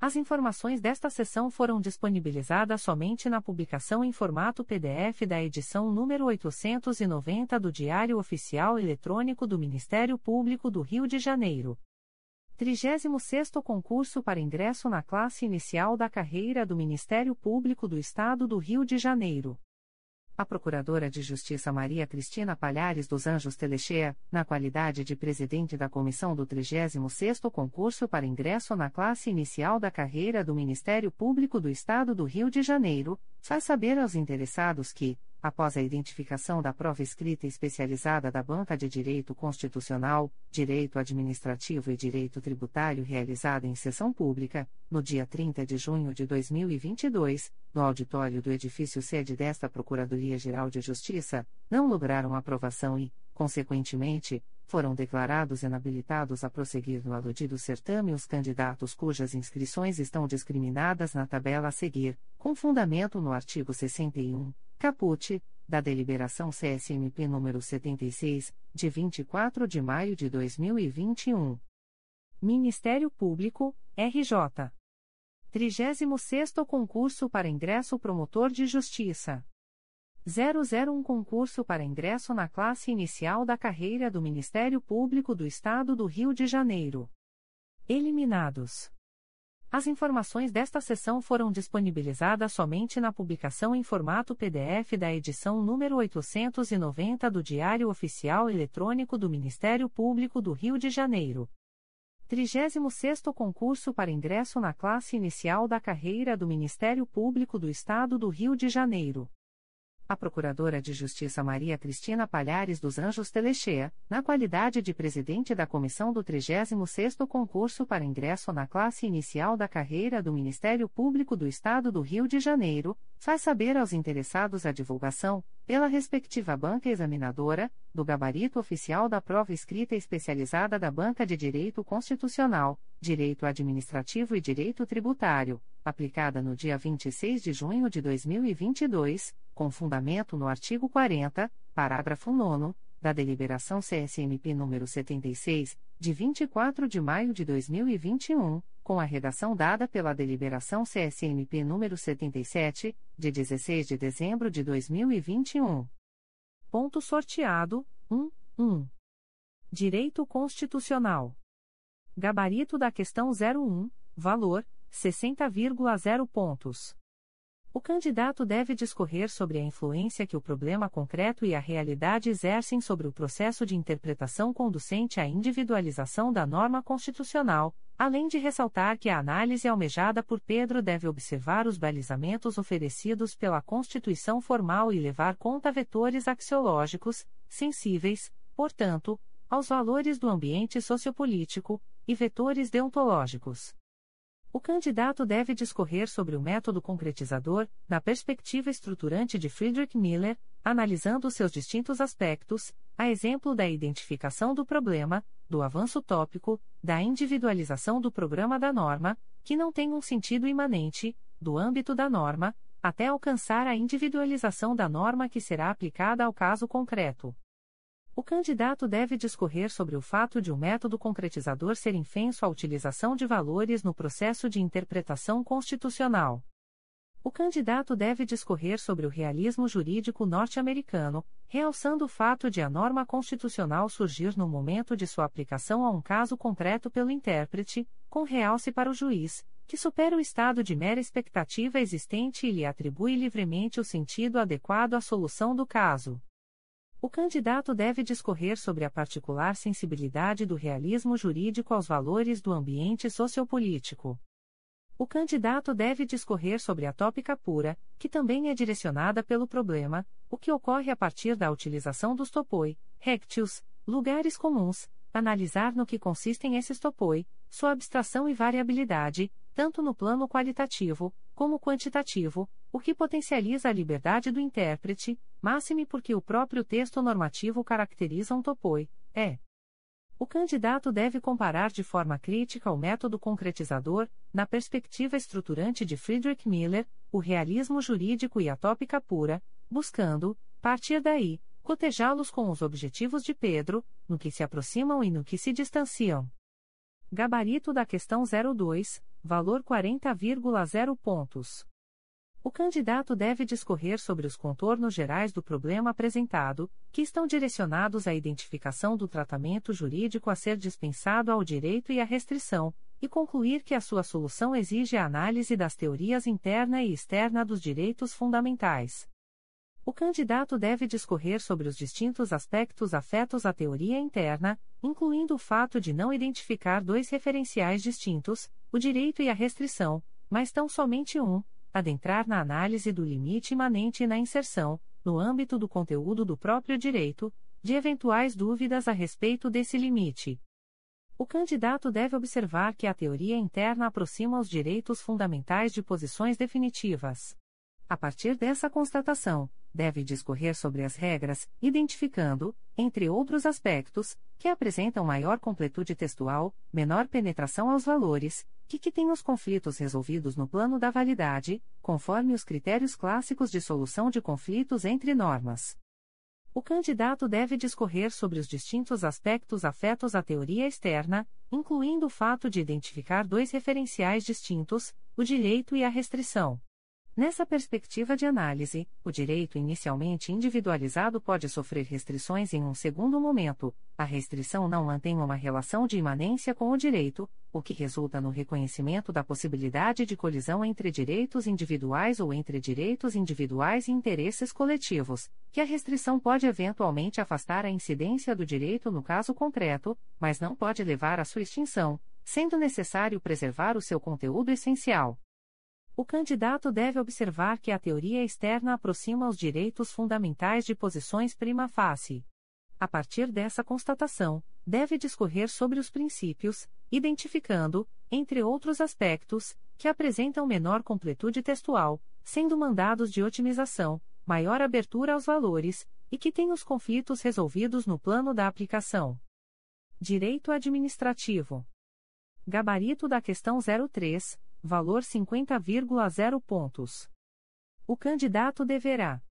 As informações desta sessão foram disponibilizadas somente na publicação em formato PDF da edição número 890 do Diário Oficial Eletrônico do Ministério Público do Rio de Janeiro. 36º Concurso para Ingresso na Classe Inicial da Carreira do Ministério Público do Estado do Rio de Janeiro. A Procuradora de Justiça Maria Cristina Palhares dos Anjos Telechea, na qualidade de presidente da comissão do 36º Concurso para Ingresso na Classe Inicial da Carreira do Ministério Público do Estado do Rio de Janeiro, faz saber aos interessados que, após a identificação da prova escrita especializada da Banca de Direito Constitucional, Direito Administrativo e Direito Tributário realizada em sessão pública, no dia 30 de junho de 2022, no auditório do edifício sede desta Procuradoria-Geral de Justiça, não lograram aprovação e, consequentemente, foram declarados inabilitados a prosseguir no aludido certame os candidatos cujas inscrições estão discriminadas na tabela a seguir, com fundamento no artigo 61 Caput, da Deliberação CSMP número 76, de 24 de maio de 2021. Ministério Público, RJ. 36º Concurso para Ingresso Promotor de Justiça. 001 Concurso para ingresso na classe inicial da carreira do Ministério Público do Estado do Rio de Janeiro. Eliminados. As informações desta sessão foram disponibilizadas somente na publicação em formato PDF da edição número 890 do Diário Oficial Eletrônico do Ministério Público do Rio de Janeiro. 36º Concurso para ingresso na classe inicial da carreira do Ministério Público do Estado do Rio de Janeiro a Procuradora de Justiça Maria Cristina Palhares dos Anjos Telechea, na qualidade de presidente da comissão do 36º concurso para ingresso na classe inicial da carreira do Ministério Público do Estado do Rio de Janeiro, faz saber aos interessados a divulgação, pela respectiva banca examinadora, do gabarito oficial da prova escrita especializada da Banca de Direito Constitucional, Direito Administrativo e Direito Tributário, aplicada no dia 26 de junho de 2022, com fundamento no artigo 40, parágrafo 9 da Deliberação CSMP número 76, de 24 de maio de 2021, com a redação dada pela Deliberação CSMP número 77, de 16 de dezembro de 2021. Ponto sorteado: 1, 1. Direito Constitucional. Gabarito da questão 01, valor 60,0 pontos. O candidato deve discorrer sobre a influência que o problema concreto e a realidade exercem sobre o processo de interpretação conducente à individualização da norma constitucional, além de ressaltar que a análise almejada por Pedro deve observar os balizamentos oferecidos pela Constituição formal e levar conta vetores axiológicos, sensíveis, portanto, aos valores do ambiente sociopolítico, e vetores deontológicos. O candidato deve discorrer sobre o método concretizador, na perspectiva estruturante de Friedrich Miller, analisando seus distintos aspectos, a exemplo da identificação do problema, do avanço tópico, da individualização do programa da norma, que não tem um sentido imanente, do âmbito da norma, até alcançar a individualização da norma que será aplicada ao caso concreto. O candidato deve discorrer sobre o fato de um método concretizador ser infenso à utilização de valores no processo de interpretação constitucional. O candidato deve discorrer sobre o realismo jurídico norte-americano, realçando o fato de a norma constitucional surgir no momento de sua aplicação a um caso concreto pelo intérprete, com realce para o juiz, que supera o estado de mera expectativa existente e lhe atribui livremente o sentido adequado à solução do caso. O candidato deve discorrer sobre a particular sensibilidade do realismo jurídico aos valores do ambiente sociopolítico. O candidato deve discorrer sobre a tópica pura, que também é direcionada pelo problema, o que ocorre a partir da utilização dos topoi, rectius, lugares comuns, analisar no que consistem esses topoi, sua abstração e variabilidade, tanto no plano qualitativo, como quantitativo, o que potencializa a liberdade do intérprete, máxime porque o próprio texto normativo caracteriza um topoi, é. O candidato deve comparar de forma crítica o método concretizador, na perspectiva estruturante de Friedrich Miller, o realismo jurídico e a tópica pura, buscando, partir daí, cotejá-los com os objetivos de Pedro, no que se aproximam e no que se distanciam. Gabarito da questão 02, valor 40,0 pontos. O candidato deve discorrer sobre os contornos gerais do problema apresentado, que estão direcionados à identificação do tratamento jurídico a ser dispensado ao direito e à restrição, e concluir que a sua solução exige a análise das teorias interna e externa dos direitos fundamentais. O candidato deve discorrer sobre os distintos aspectos afetos à teoria interna, incluindo o fato de não identificar dois referenciais distintos, o direito e a restrição, mas tão somente um adentrar na análise do limite imanente e na inserção, no âmbito do conteúdo do próprio direito, de eventuais dúvidas a respeito desse limite. O candidato deve observar que a teoria interna aproxima os direitos fundamentais de posições definitivas. A partir dessa constatação, deve discorrer sobre as regras, identificando, entre outros aspectos, que apresentam maior completude textual, menor penetração aos valores, que, têm os conflitos resolvidos no plano da validade, conforme os critérios clássicos de solução de conflitos entre normas. O candidato deve discorrer sobre os distintos aspectos afetos à teoria externa, incluindo o fato de identificar dois referenciais distintos, o direito e a restrição. Nessa perspectiva de análise, o direito inicialmente individualizado pode sofrer restrições em um segundo momento. A restrição não mantém uma relação de imanência com o direito, o que resulta no reconhecimento da possibilidade de colisão entre direitos individuais ou entre direitos individuais e interesses coletivos, que a restrição pode eventualmente afastar a incidência do direito no caso concreto, mas não pode levar à sua extinção, sendo necessário preservar o seu conteúdo essencial. O candidato deve observar que a teoria externa aproxima os direitos fundamentais de posições prima facie. A partir dessa constatação, deve discorrer sobre os princípios, identificando, entre outros aspectos, que apresentam menor completude textual, sendo mandados de otimização, maior abertura aos valores, e que têm os conflitos resolvidos no plano da aplicação. Direito Administrativo. Gabarito da questão 03, valor 50,0 pontos. O candidato deverá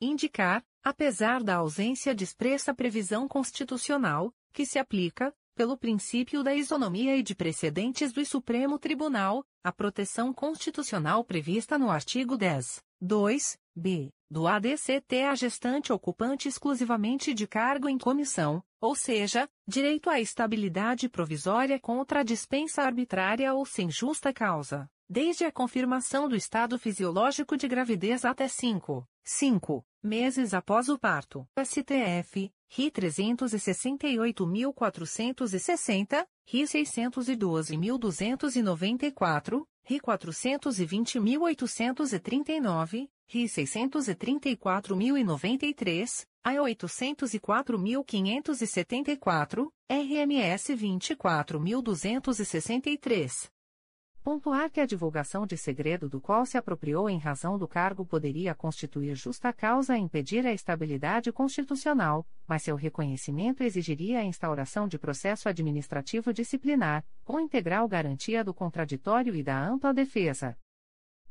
indicar, apesar da ausência de expressa previsão constitucional, que se aplica, pelo princípio da isonomia e de precedentes do Supremo Tribunal, a proteção constitucional prevista no artigo 10, 2, b, do ADCT a gestante ocupante exclusivamente de cargo em comissão, ou seja, direito à estabilidade provisória contra a dispensa arbitrária ou sem justa causa, desde a confirmação do estado fisiológico de gravidez até 5, 5 meses após o parto. STF, RI 368.460, RI 612.294, RI 420.839, RI 634.093, a 804.574, RMS 24.263. Pontuar que a divulgação de segredo do qual se apropriou em razão do cargo poderia constituir justa causa a impedir a estabilidade constitucional, mas seu reconhecimento exigiria a instauração de processo administrativo disciplinar, com integral garantia do contraditório e da ampla defesa.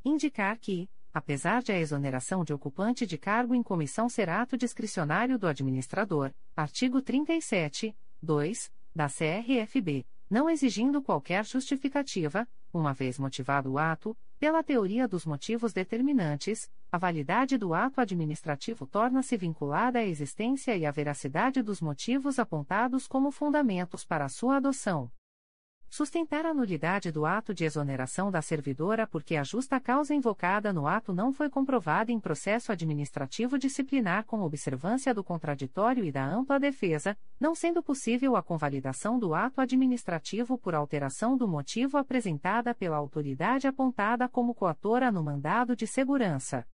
Indicar que, apesar de a exoneração de ocupante de cargo em comissão ser ato discricionário do administrador, artigo 37, 2, da CRFB, não exigindo qualquer justificativa, uma vez motivado o ato, pela teoria dos motivos determinantes, a validade do ato administrativo torna-se vinculada à existência e à veracidade dos motivos apontados como fundamentos para sua adoção. Sustentar a nulidade do ato de exoneração da servidora porque a justa causa invocada no ato não foi comprovada em processo administrativo disciplinar com observância do contraditório e da ampla defesa, não sendo possível a convalidação do ato administrativo por alteração do motivo apresentada pela autoridade apontada como coatora no mandado de segurança.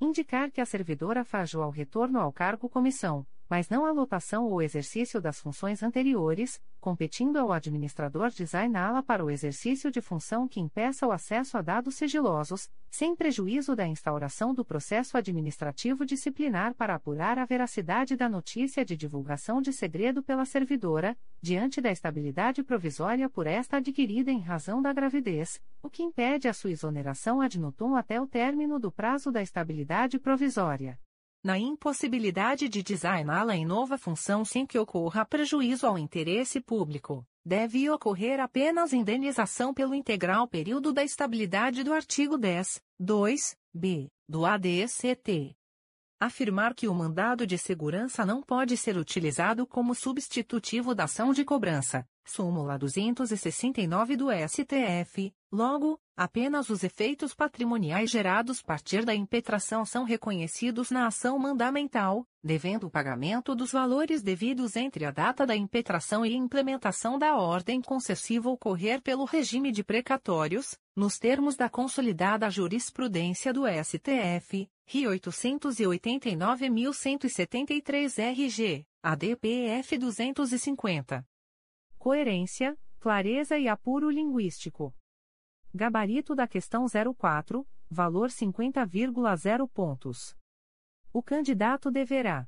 Indicar que a servidora fajou ao retorno ao cargo comissão mas não a lotação ou exercício das funções anteriores, competindo ao administrador designá-la para o exercício de função que impeça o acesso a dados sigilosos, sem prejuízo da instauração do processo administrativo disciplinar para apurar a veracidade da notícia de divulgação de segredo pela servidora, diante da estabilidade provisória por esta adquirida em razão da gravidez, o que impede a sua exoneração ad nutum até o término do prazo da estabilidade provisória na impossibilidade de designá-la em nova função sem que ocorra prejuízo ao interesse público, deve ocorrer apenas indenização pelo integral período da estabilidade do artigo 10, 2, b, do ADCT. Afirmar que o mandado de segurança não pode ser utilizado como substitutivo da ação de cobrança, súmula 269 do STF, logo, Apenas os efeitos patrimoniais gerados a partir da impetração são reconhecidos na ação mandamental, devendo o pagamento dos valores devidos entre a data da impetração e implementação da ordem concessiva ocorrer pelo regime de precatórios, nos termos da consolidada jurisprudência do STF, RI 889.173 RG, ADPF 250. Coerência, clareza e apuro linguístico. Gabarito da questão 04, valor 50,0 pontos. O candidato deverá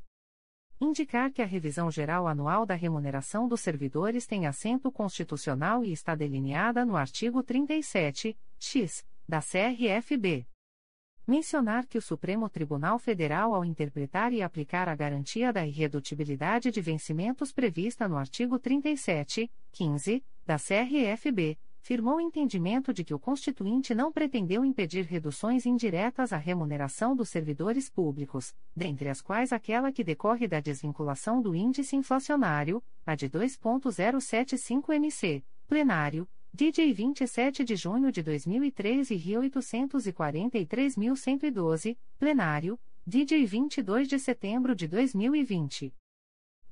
indicar que a revisão geral anual da remuneração dos servidores tem assento constitucional e está delineada no artigo 37, x, da CRFB. Mencionar que o Supremo Tribunal Federal, ao interpretar e aplicar a garantia da irredutibilidade de vencimentos prevista no artigo 37, 15, da CRFB, firmou entendimento de que o Constituinte não pretendeu impedir reduções indiretas à remuneração dos servidores públicos, dentre as quais aquela que decorre da desvinculação do índice inflacionário, a de 2.075 MC, plenário, DJ 27 de junho de 2013 e 843.112, plenário, DJ 22 de setembro de 2020.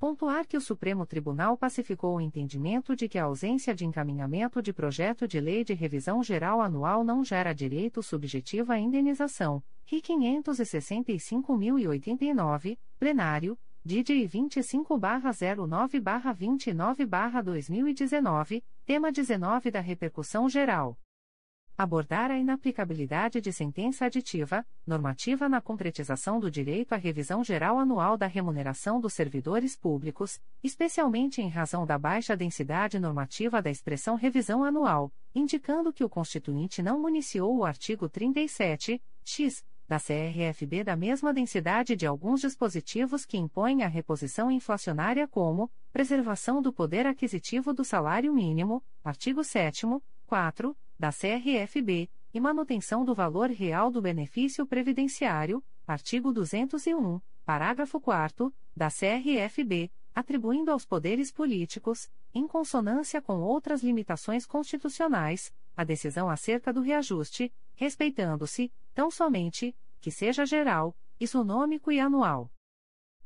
Pontuar que o Supremo Tribunal pacificou o entendimento de que a ausência de encaminhamento de projeto de lei de revisão geral anual não gera direito subjetivo à indenização, RI 565.089, plenário, DJ 25-09-29-2019, tema 19 da repercussão geral abordar a inaplicabilidade de sentença aditiva, normativa na concretização do direito à revisão geral anual da remuneração dos servidores públicos, especialmente em razão da baixa densidade normativa da expressão revisão anual, indicando que o Constituinte não municiou o artigo 37, x, da CRFB da mesma densidade de alguns dispositivos que impõem a reposição inflacionária como preservação do poder aquisitivo do salário mínimo, artigo 7 4, da CRFB, e manutenção do valor real do benefício previdenciário, artigo 201, parágrafo 4 da CRFB, atribuindo aos poderes políticos, em consonância com outras limitações constitucionais, a decisão acerca do reajuste, respeitando-se, tão somente, que seja geral, isonômico e anual.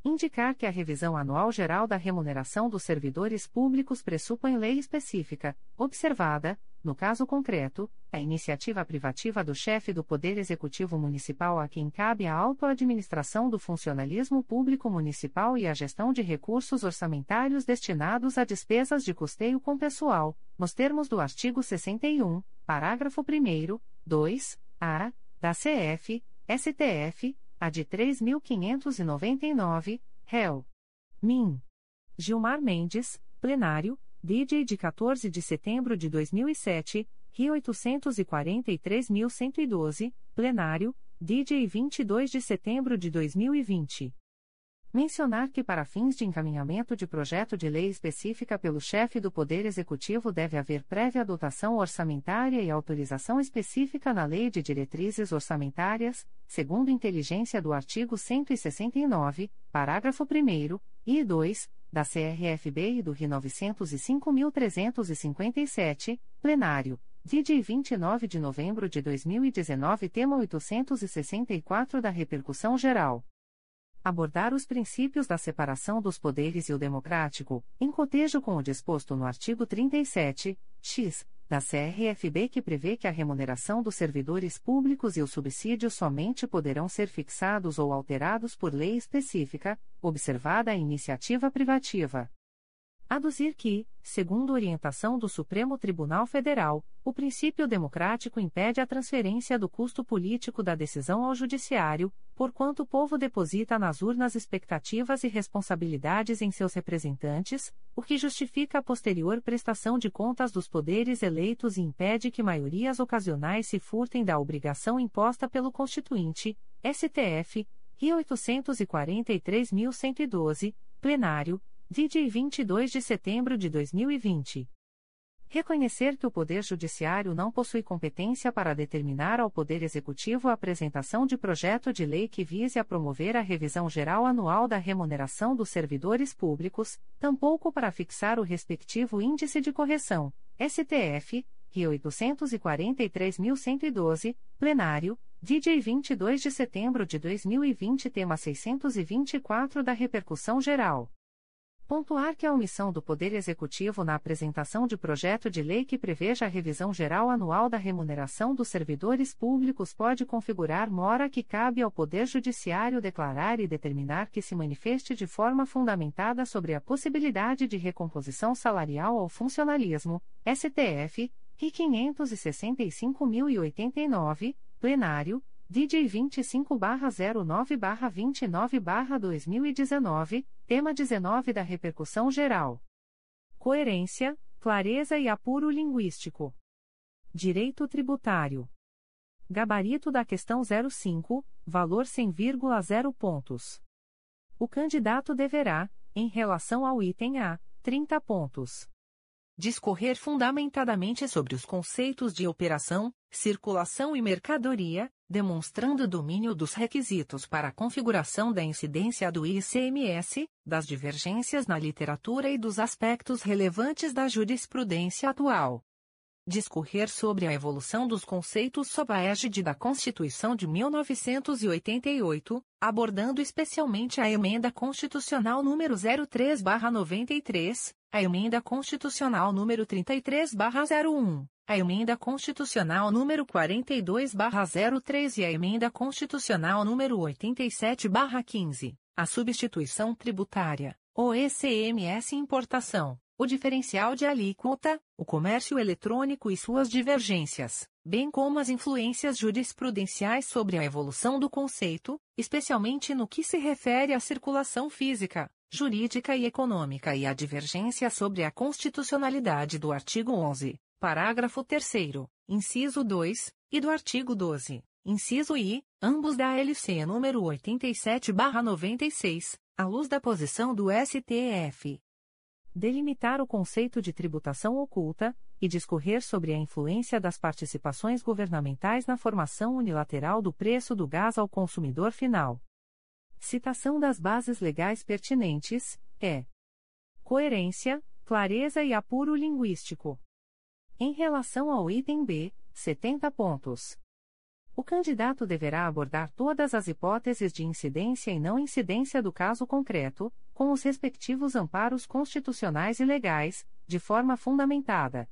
Indicar que a revisão anual geral da remuneração dos servidores públicos pressupõe lei específica, observada, no caso concreto, a iniciativa privativa do chefe do Poder Executivo Municipal a quem cabe a autoadministração do funcionalismo público municipal e a gestão de recursos orçamentários destinados a despesas de custeio com pessoal, nos termos do artigo 61, parágrafo 1, 2, a, da CF, STF, a de 3.599, réu. Min. Gilmar Mendes, plenário, DJ de 14 de setembro de 2007, Rio 843.112, plenário, DJ 22 de setembro de 2020. Mencionar que, para fins de encaminhamento de projeto de lei específica pelo chefe do Poder Executivo, deve haver prévia dotação orçamentária e autorização específica na Lei de Diretrizes Orçamentárias, segundo inteligência do artigo 169, parágrafo 1 e 2, da CRFB e do RI 905.357, plenário, DJ 29 de novembro de 2019, tema 864 da repercussão geral. Abordar os princípios da separação dos poderes e o democrático, em cotejo com o disposto no artigo 37, x, da CRFB que prevê que a remuneração dos servidores públicos e os subsídios somente poderão ser fixados ou alterados por lei específica, observada a iniciativa privativa. Aduzir que, segundo orientação do Supremo Tribunal Federal, o princípio democrático impede a transferência do custo político da decisão ao Judiciário, porquanto o povo deposita nas urnas expectativas e responsabilidades em seus representantes, o que justifica a posterior prestação de contas dos poderes eleitos e impede que maiorias ocasionais se furtem da obrigação imposta pelo Constituinte, STF, Rio 843.112, plenário DJ 22 de setembro de 2020. Reconhecer que o Poder Judiciário não possui competência para determinar ao Poder Executivo a apresentação de projeto de lei que vise a promover a revisão geral anual da remuneração dos servidores públicos, tampouco para fixar o respectivo índice de correção, STF, Rio 843.112, plenário, DJ 22 de setembro de 2020, tema 624 da repercussão geral. Pontuar que a omissão do Poder Executivo na apresentação de projeto de lei que preveja a revisão geral anual da remuneração dos servidores públicos pode configurar mora que cabe ao Poder Judiciário declarar e determinar que se manifeste de forma fundamentada sobre a possibilidade de recomposição salarial ao funcionalismo, STF, RI 565.089, plenário, DJ 25-09-29-2019, tema 19 da repercussão geral. Coerência, clareza e apuro linguístico. Direito tributário. Gabarito da questão 05, valor 100,0 pontos. O candidato deverá, em relação ao item A, 30 pontos. Discorrer fundamentadamente sobre os conceitos de operação, circulação e mercadoria, demonstrando domínio dos requisitos para a configuração da incidência do ICMS, das divergências na literatura e dos aspectos relevantes da jurisprudência atual. Discorrer sobre a evolução dos conceitos sob a égide da Constituição de 1988, abordando especialmente a Emenda Constitucional número 03/93, a Emenda Constitucional número 33/01 a Emenda Constitucional número 42/03 e a Emenda Constitucional número 87/15, a substituição tributária, o ECMS importação, o diferencial de alíquota, o comércio eletrônico e suas divergências, bem como as influências jurisprudenciais sobre a evolução do conceito, especialmente no que se refere à circulação física, jurídica e econômica e a divergência sobre a constitucionalidade do artigo 11 Parágrafo 3 inciso 2, e do artigo 12, inciso I, ambos da LC número 87/96, à luz da posição do STF. Delimitar o conceito de tributação oculta e discorrer sobre a influência das participações governamentais na formação unilateral do preço do gás ao consumidor final. Citação das bases legais pertinentes é coerência, clareza e apuro linguístico. Em relação ao item B, 70 pontos. O candidato deverá abordar todas as hipóteses de incidência e não incidência do caso concreto, com os respectivos amparos constitucionais e legais, de forma fundamentada.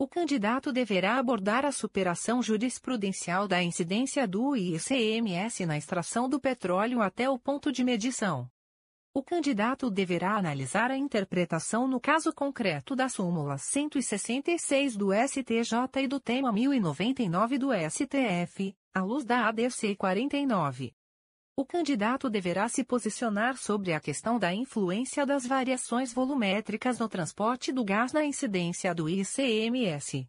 O candidato deverá abordar a superação jurisprudencial da incidência do ICMS na extração do petróleo até o ponto de medição. O candidato deverá analisar a interpretação no caso concreto da súmula 166 do STJ e do tema 1099 do STF, à luz da ADC 49. O candidato deverá se posicionar sobre a questão da influência das variações volumétricas no transporte do gás na incidência do ICMS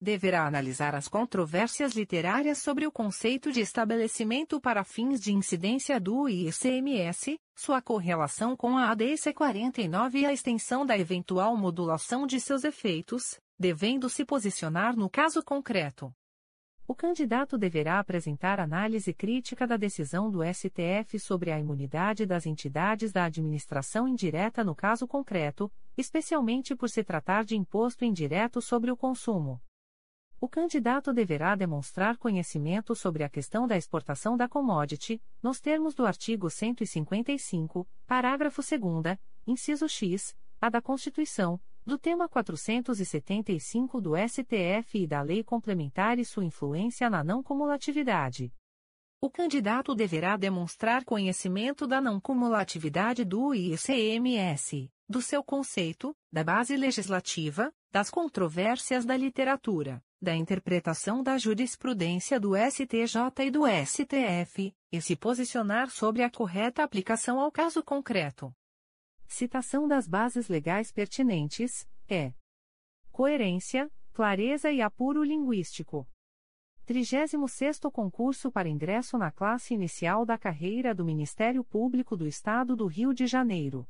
deverá analisar as controvérsias literárias sobre o conceito de estabelecimento para fins de incidência do ICMS, sua correlação com a ADC 49 e a extensão da eventual modulação de seus efeitos, devendo se posicionar no caso concreto. O candidato deverá apresentar análise crítica da decisão do STF sobre a imunidade das entidades da administração indireta no caso concreto, especialmente por se tratar de imposto indireto sobre o consumo. O candidato deverá demonstrar conhecimento sobre a questão da exportação da commodity, nos termos do artigo 155, parágrafo 2, inciso X, a da Constituição, do tema 475 do STF e da Lei Complementar e sua influência na não cumulatividade. O candidato deverá demonstrar conhecimento da não cumulatividade do ICMS, do seu conceito, da base legislativa, das controvérsias da literatura da interpretação da jurisprudência do STJ e do STF, e se posicionar sobre a correta aplicação ao caso concreto. Citação das bases legais pertinentes, é coerência, clareza e apuro linguístico. 36º Concurso para ingresso na classe inicial da carreira do Ministério Público do Estado do Rio de Janeiro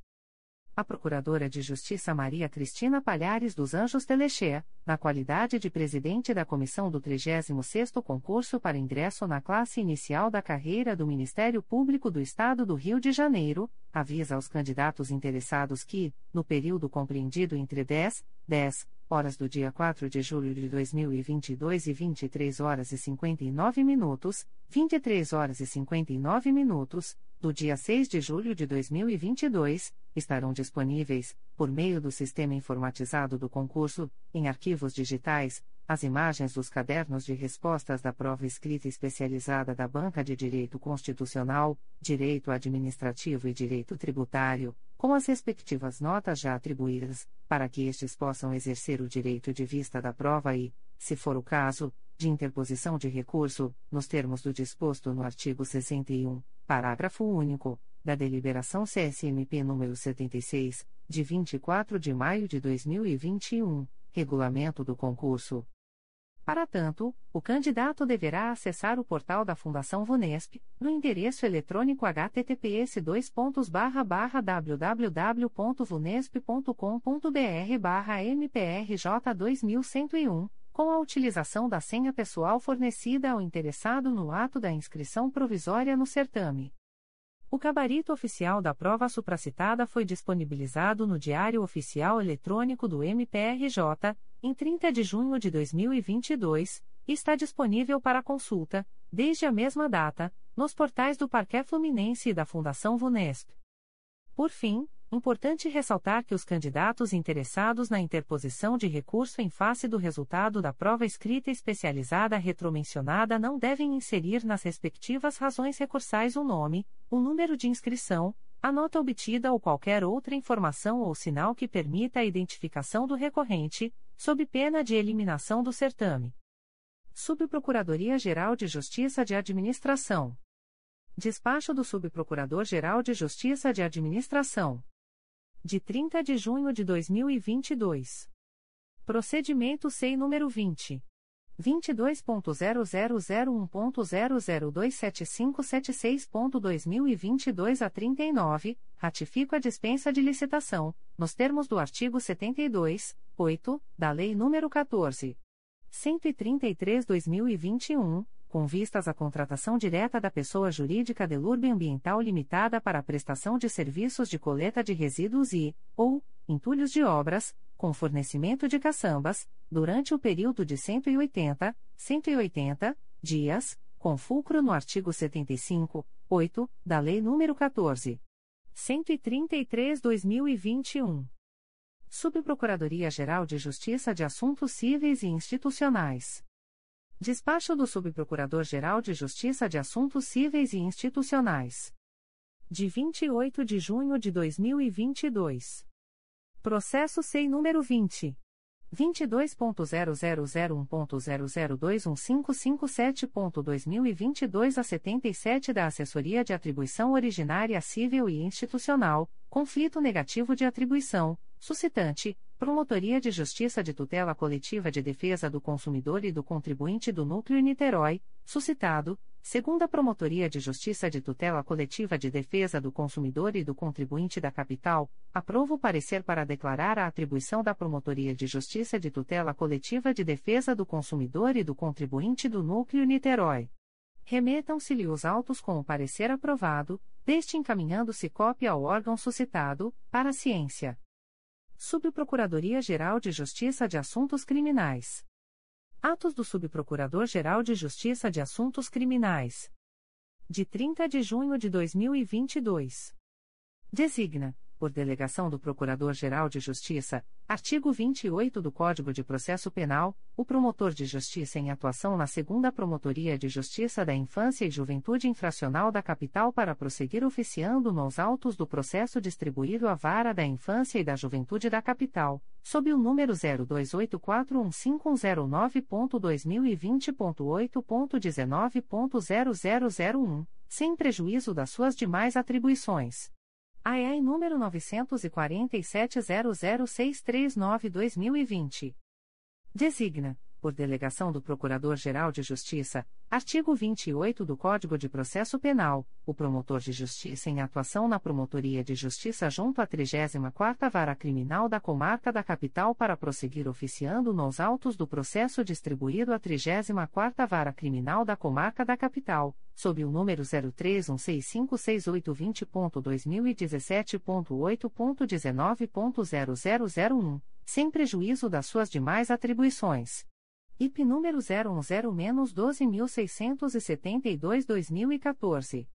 a Procuradora de Justiça Maria Cristina Palhares dos Anjos Telexé, na qualidade de presidente da comissão do 36º concurso para ingresso na classe inicial da carreira do Ministério Público do Estado do Rio de Janeiro, avisa aos candidatos interessados que, no período compreendido entre 10, 10 horas do dia 4 de julho de 2022 e 23 horas e 59 minutos, 23 horas e 59 minutos, do dia 6 de julho de 2022, estarão disponíveis, por meio do sistema informatizado do concurso, em arquivos digitais, as imagens dos cadernos de respostas da prova escrita especializada da Banca de Direito Constitucional, Direito Administrativo e Direito Tributário, com as respectivas notas já atribuídas, para que estes possam exercer o direito de vista da prova e, se for o caso, de interposição de recurso, nos termos do disposto no artigo 61, parágrafo único, da deliberação CSMP número 76, de 24 de maio de 2021, regulamento do concurso. Para tanto, o candidato deverá acessar o portal da Fundação Vunesp, no endereço eletrônico https www.vunesp.com.br mprj 2101, com a utilização da senha pessoal fornecida ao interessado no ato da inscrição provisória no certame. O gabarito oficial da prova supracitada foi disponibilizado no Diário Oficial Eletrônico do MPRJ, em 30 de junho de 2022, e está disponível para consulta, desde a mesma data, nos portais do Parquet Fluminense e da Fundação Vunesp. Por fim, Importante ressaltar que os candidatos interessados na interposição de recurso em face do resultado da prova escrita especializada retromencionada não devem inserir nas respectivas razões recursais o nome, o número de inscrição, a nota obtida ou qualquer outra informação ou sinal que permita a identificação do recorrente, sob pena de eliminação do certame. Subprocuradoria-Geral de Justiça de Administração. Despacho do Subprocurador-Geral de Justiça de Administração de 30 de junho de 2022. Procedimento SEI número 20. 22.0001.0027576.2022 a 39, ratifico a dispensa de licitação, nos termos do artigo 72, 8, da Lei nº 14. 133/2021 com vistas à contratação direta da pessoa jurídica Delurbe Ambiental Limitada para a prestação de serviços de coleta de resíduos e, ou, entulhos de obras, com fornecimento de caçambas, durante o período de 180, 180 dias, com fulcro no artigo 75, 8, da Lei nº 14. 133/2021. Subprocuradoria-Geral de Justiça de Assuntos Cíveis e Institucionais. Despacho do Subprocurador-Geral de Justiça de Assuntos Cíveis e Institucionais. De 28 de junho de 2022. Processo SEI número 20. 22.0001.0021557.2022 a 77 da Assessoria de Atribuição Originária Civil e Institucional, conflito negativo de atribuição, suscitante, Promotoria de Justiça de Tutela Coletiva de Defesa do Consumidor e do Contribuinte do Núcleo Niterói, suscitado, segunda Promotoria de Justiça de Tutela Coletiva de Defesa do Consumidor e do Contribuinte da Capital, aprovo o parecer para declarar a atribuição da Promotoria de Justiça de Tutela Coletiva de Defesa do Consumidor e do Contribuinte do Núcleo Niterói. Remetam-se-lhe os autos com o parecer aprovado, deste encaminhando-se cópia ao órgão suscitado, para ciência. Subprocuradoria-Geral de Justiça de Assuntos Criminais. Atos do Subprocurador-Geral de Justiça de Assuntos Criminais. De 30 de junho de 2022. Designa, por delegação do Procurador-Geral de Justiça, artigo 28 do Código de Processo Penal, o promotor de justiça em atuação na Segunda Promotoria de Justiça da Infância e Juventude Infracional da Capital para prosseguir oficiando nos autos do processo distribuído à Vara da Infância e da Juventude da Capital, sob o número 02841519.2020.8.19.0001, sem prejuízo das suas demais atribuições AEA número 947.00639-2020. Designa, por delegação do Procurador-Geral de Justiça, artigo 28 do Código de Processo Penal, o promotor de justiça em atuação na Promotoria de Justiça junto à 34ª Vara Criminal da Comarca da Capital para prosseguir oficiando nos autos do processo distribuído à 34ª Vara Criminal da Comarca da Capital, sob o número 0316568220.2017.8.19.0001 sem prejuízo das suas demais atribuições. IP número 010-12672-2014.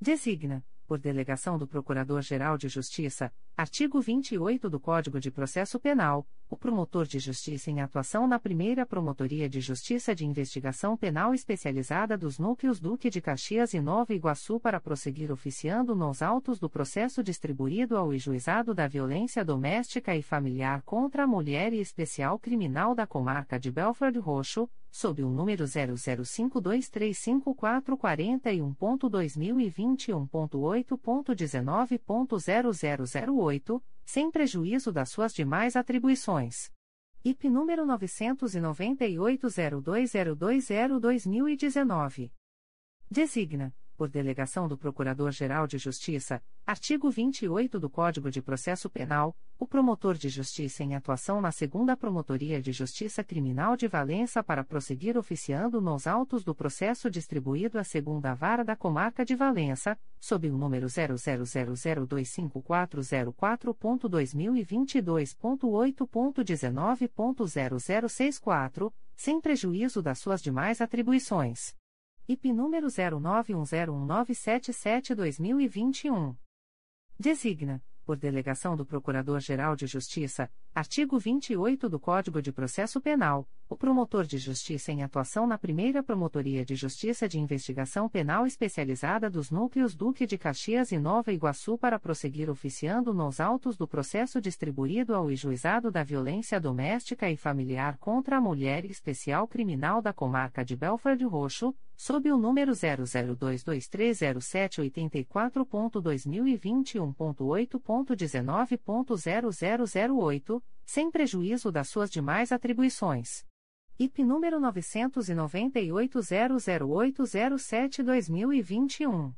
Designa, por delegação do Procurador-Geral de Justiça, artigo 28 do Código de Processo Penal, o promotor de justiça em atuação na primeira Promotoria de Justiça de Investigação Penal Especializada dos Núcleos Duque de Caxias e Nova Iguaçu para prosseguir oficiando nos autos do processo distribuído ao Juizado da Violência Doméstica e Familiar contra a Mulher e Especial Criminal da Comarca de Belford Roxo, sob o número 005235441.2021.8.19.0008, sem prejuízo das suas demais atribuições. IP número 998-020202-2019. Designa, por delegação do Procurador-Geral de Justiça, artigo 28 do Código de Processo Penal, o promotor de justiça em atuação na segunda Promotoria de Justiça Criminal de Valença para prosseguir oficiando nos autos do processo distribuído à segunda vara da comarca de Valença, sob o número 000254044.2022.8.19.0064, sem prejuízo das suas demais atribuições. IP número 09101977-2021. Designa, por delegação do Procurador-Geral de Justiça, artigo 28 do Código de Processo Penal, o promotor de justiça em atuação na primeira Promotoria de Justiça de Investigação Penal Especializada dos Núcleos Duque de Caxias e Nova Iguaçu para prosseguir oficiando nos autos do processo distribuído ao Juizado da Violência Doméstica e Familiar contra a Mulher Especial Criminal da Comarca de Belford Roxo, sob o número 002230784.2021.8.19.0008, sem prejuízo das suas demais atribuições. IP número 998-00807-2021.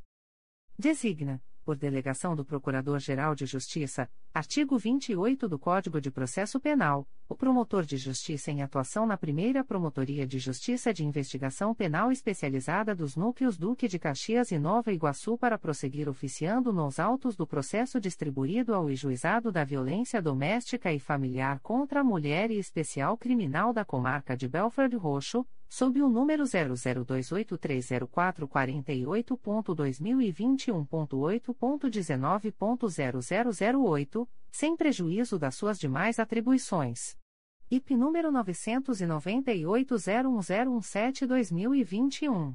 Designa, por delegação do Procurador-Geral de Justiça, artigo 28 do Código de Processo Penal, o promotor de justiça em atuação na primeira Promotoria de Justiça de Investigação Penal Especializada dos Núcleos Duque de Caxias e Nova Iguaçu para prosseguir oficiando nos autos do processo distribuído ao Juizado da Violência Doméstica e Familiar contra a Mulher e Especial Criminal da Comarca de Belford Roxo, sob o número 002830448.2021.8.19.0008, sem prejuízo das suas demais atribuições. IP número 998-01017-2021.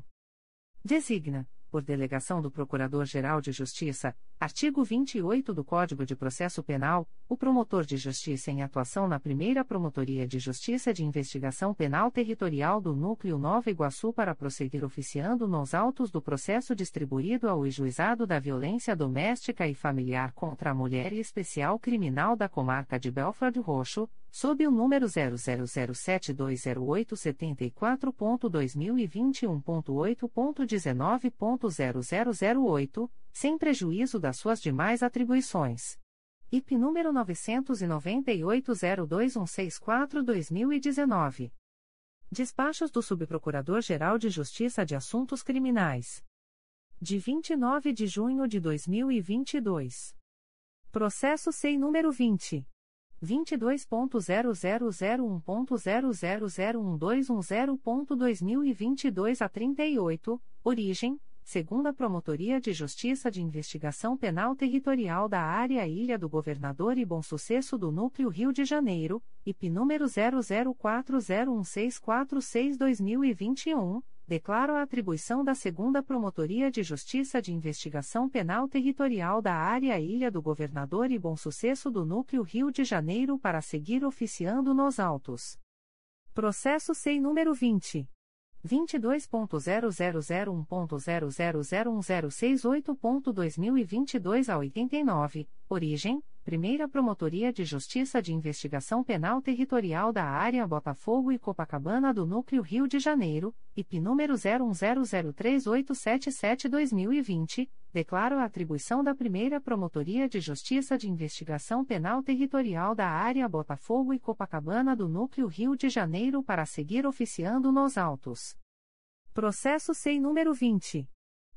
Designa, por delegação do Procurador-Geral de Justiça, artigo 28 do Código de Processo Penal, o promotor de justiça em atuação na primeira Promotoria de Justiça de Investigação Penal Territorial do Núcleo Nova Iguaçu para prosseguir oficiando nos autos do processo distribuído ao Juizado da Violência Doméstica e Familiar contra a Mulher e Especial Criminal da Comarca de Belford Roxo, sob o número 000720874.2021.8.19.0008, sem prejuízo das suas demais atribuições. IP número 998-02164-2019. Despachos do Subprocurador-Geral de Justiça de Assuntos Criminais. De 29 de junho de 2022. Processo SEI número 20. 22.0001.0001210.2022 a 38, origem, segunda Promotoria de Justiça de Investigação Penal Territorial da Área Ilha do Governador e Bom Sucesso do Núcleo Rio de Janeiro, IP número 00401646-2021 declaro a atribuição da Segunda Promotoria de Justiça de Investigação Penal Territorial da Área Ilha do Governador e Bom Sucesso do Núcleo Rio de Janeiro para seguir oficiando nos autos. Processo SEI número 20. 22.0001.0001068.2022 a 89, origem, Primeira Promotoria de Justiça de Investigação Penal Territorial da Área Botafogo e Copacabana do Núcleo Rio de Janeiro, IP número 01003877-2020, declaro a atribuição da Primeira Promotoria de Justiça de Investigação Penal Territorial da Área Botafogo e Copacabana do Núcleo Rio de Janeiro para seguir oficiando nos autos. Processo SEI número 20.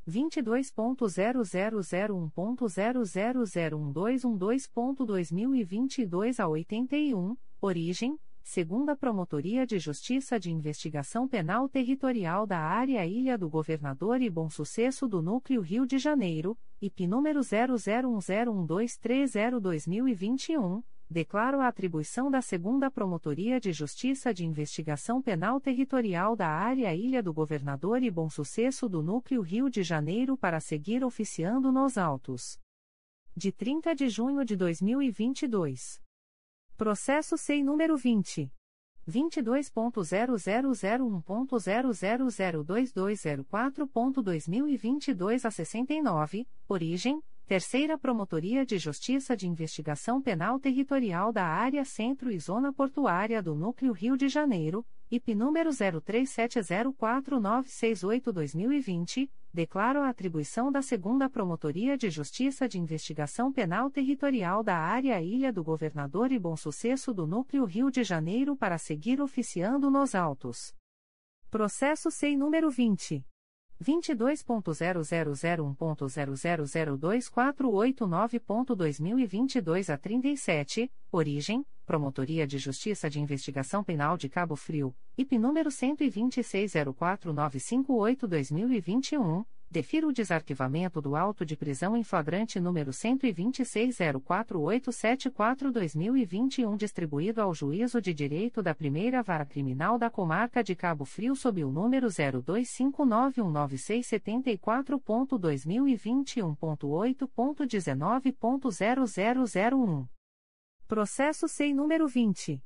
22.0001.0001212.2022 a 81, origem, segunda Promotoria de Justiça de Investigação Penal Territorial da Área Ilha do Governador e Bom Sucesso do Núcleo Rio de Janeiro, IP número 00101230-2021 declaro a atribuição da Segunda Promotoria de Justiça de Investigação Penal Territorial da Área Ilha do Governador e Bom Sucesso do Núcleo Rio de Janeiro para seguir oficiando nos autos. De 30 de junho de 2022. Processo SEI número 20. 22.0001.0002204.2022 a 69, origem, Terceira Promotoria de Justiça de Investigação Penal Territorial da Área Centro e Zona Portuária do Núcleo Rio de Janeiro, IP número 03704968-2020, declaro a atribuição da Segunda Promotoria de Justiça de Investigação Penal Territorial da Área Ilha do Governador e Bom Sucesso do Núcleo Rio de Janeiro para seguir oficiando nos autos. Processo SEI número 20. 22.0001.0002489.2022 a 37, origem, Promotoria de Justiça de Investigação Penal de Cabo Frio, IP número 12604958-2021, Defiro o desarquivamento do auto de prisão em flagrante número 12604874-2021 distribuído ao Juízo de Direito da Primeira Vara Criminal da Comarca de Cabo Frio sob o número 02591974.2021.8.19.0001. Processo SEI número 20.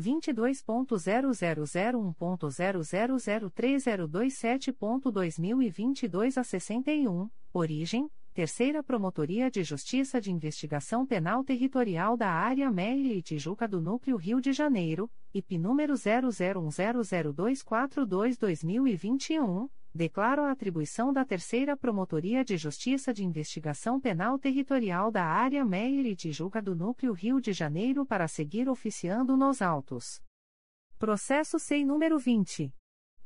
22.0001.0003027.2022 a 61, origem, Terceira Promotoria de Justiça de Investigação Penal Territorial da Área Meire e Tijuca do Núcleo Rio de Janeiro, IP número 00100242-2021, declaro a atribuição da Terceira Promotoria de Justiça de Investigação Penal Territorial da Área Meire e Tijuca do Núcleo Rio de Janeiro para seguir oficiando nos autos. Processo SEI número 20.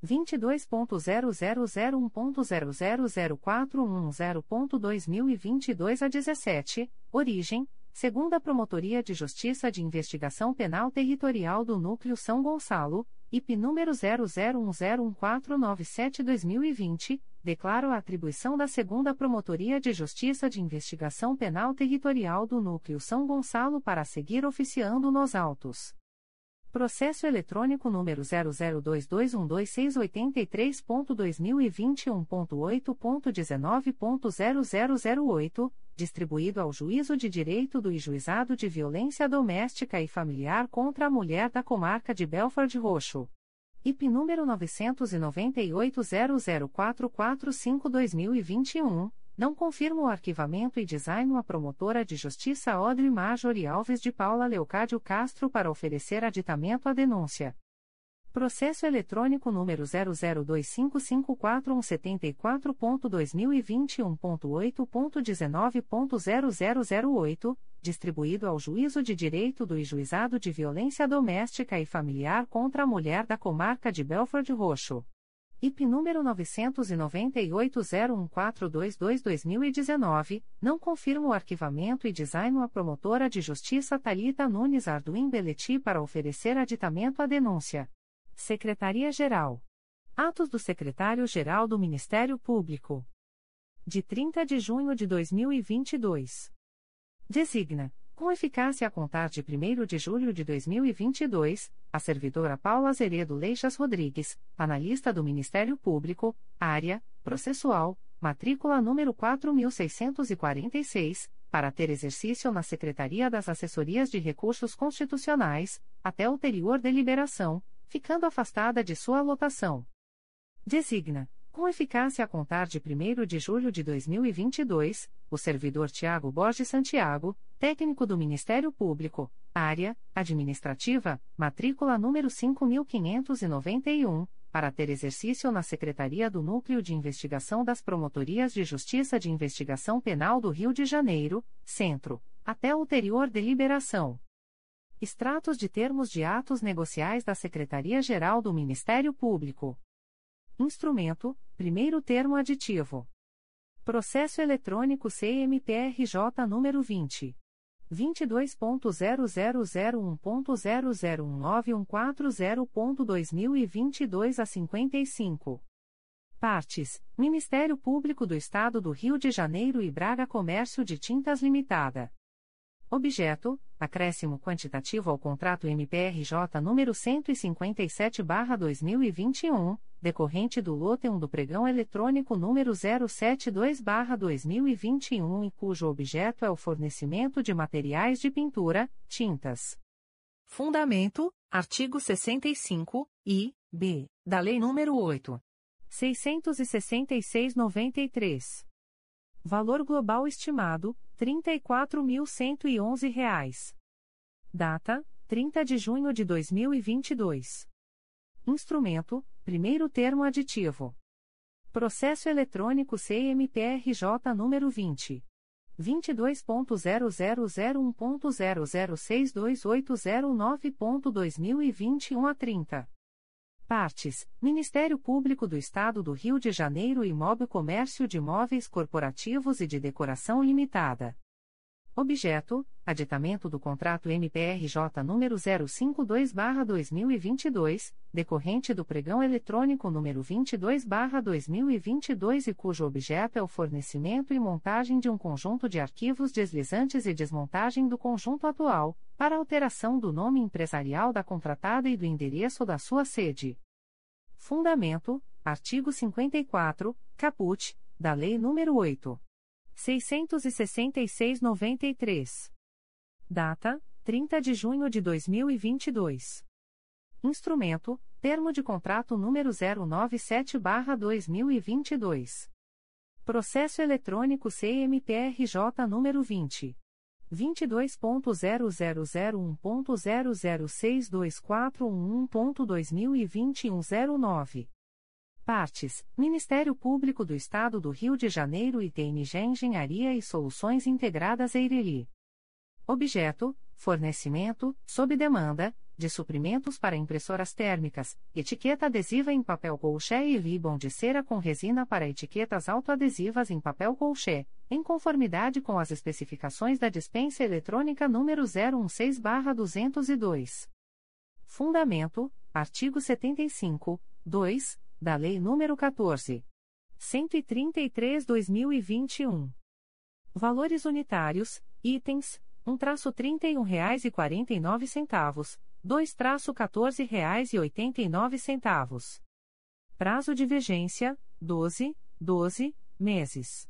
22.0001.0004110.2022 a 17, origem, segunda Promotoria de Justiça de Investigação Penal Territorial do Núcleo São Gonçalo, IP número 00101497-2020, declaro a atribuição da segunda Promotoria de Justiça de Investigação Penal Territorial do Núcleo São Gonçalo para seguir oficiando nos autos. Processo eletrônico número 002212683.2021.8.19.0008, distribuído ao Juízo de Direito do Juizado de Violência Doméstica e Familiar contra a Mulher da Comarca de Belford Roxo. IP número 998-00445-2021 não confirma o arquivamento e design a promotora de justiça Audrey Major Alves de Paula Leocádio Castro para oferecer aditamento à denúncia. Processo eletrônico número 002554174.2021.8.19.0008, distribuído ao Juízo de Direito do Juizado de Violência Doméstica e Familiar contra a Mulher da Comarca de Belford Roxo. IP número 998-01422-2019, não confirma o arquivamento e design a promotora de justiça Talita Nunes Arduim Beleti para oferecer aditamento à denúncia. Secretaria-Geral. Atos do Secretário-Geral do Ministério Público. De 30 de junho de 2022. Designa com eficácia a contar de 1 de julho de 2022, a servidora Paula Azeredo Leixas Rodrigues, analista do Ministério Público, área, processual, matrícula número 4646, para ter exercício na Secretaria das Assessorias de Recursos Constitucionais, até ulterior deliberação, ficando afastada de sua lotação. Designa com eficácia a contar de 1 de julho de 2022, o servidor Tiago Borges Santiago, técnico do Ministério Público, área administrativa, matrícula número 5591, para ter exercício na Secretaria do Núcleo de Investigação das Promotorias de Justiça de Investigação Penal do Rio de Janeiro, Centro, até ulterior deliberação. Extratos de termos de atos negociais da Secretaria-Geral do Ministério Público. Instrumento: Primeiro termo aditivo. Processo eletrônico CMPRJ número 20. 22.0001.0019140.2022 a 55. Partes: Ministério Público do Estado do Rio de Janeiro e Braga Comércio de Tintas Limitada. Objeto: acréscimo quantitativo ao contrato MPRJ número 157/2021, decorrente do lote 1 do pregão eletrônico número 072/2021 e cujo objeto é o fornecimento de materiais de pintura, tintas. Fundamento: artigo 65 e b da Lei nº 8. 666,93. Valor global estimado: R$ 34.111. Data: 30 de junho de 2022. Instrumento: primeiro termo aditivo. Processo eletrônico CMPRJ número 20. 22.0001.0062809.2021 a 30. Partes: Ministério Público do Estado do Rio de Janeiro e Imóvel Comércio de Móveis Corporativos e de Decoração Limitada. Objeto: Aditamento do contrato MPRJ número 052/2022, decorrente do pregão eletrônico número 22/2022 e cujo objeto é o fornecimento e montagem de um conjunto de arquivos deslizantes e desmontagem do conjunto atual, para alteração do nome empresarial da contratada e do endereço da sua sede. Fundamento: artigo 54, caput, da Lei nº 8. 666-93. Data: 30 de junho de 2022. Instrumento: Termo de contrato número 097/2022. Processo eletrônico CMPRJ número 20 22.0001.0062411.2021 09. Partes: Ministério Público do Estado do Rio de Janeiro e TNG Engenharia e Soluções Integradas Eireli. Objeto: Fornecimento, sob demanda, de suprimentos para impressoras térmicas, etiqueta adesiva em papel colché e ribbon de cera com resina para etiquetas autoadesivas em papel colché, em conformidade com as especificações da dispensa eletrônica número 016/202. Fundamento: artigo 75, 2 da Lei nº 14. 133/2021. Valores unitários, itens, 1-31 reais e 49 centavos, 2-14 reais e 89 centavos. Prazo de vigência, 12, 12 meses.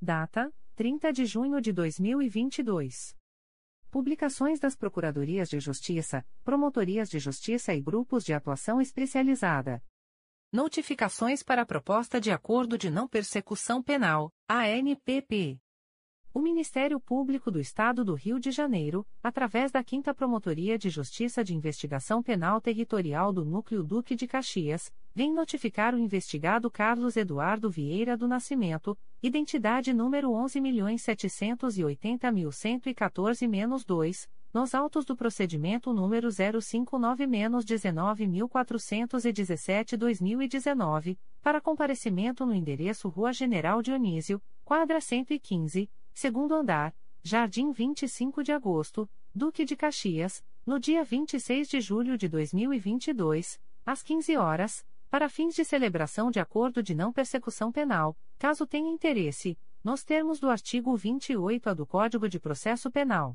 Data, 30 de junho de 2022. Publicações das Procuradorias de Justiça, Promotorias de Justiça e Grupos de Atuação Especializada. Notificações para a Proposta de Acordo de Não Persecução Penal, ANPP. O Ministério Público do Estado do Rio de Janeiro, através da 5 Promotoria de Justiça de Investigação Penal Territorial do Núcleo Duque de Caxias, vem notificar o investigado Carlos Eduardo Vieira do Nascimento, identidade número 11.180.114-2, nos autos do procedimento número 059-19417-2019, para comparecimento no endereço Rua General Dionísio, quadra 115, segundo andar, Jardim 25 de agosto, Duque de Caxias, no dia 26 de julho de 2022, às 15 horas, para fins de celebração de acordo de não persecução penal, caso tenha interesse, nos termos do artigo 28A do Código de Processo Penal.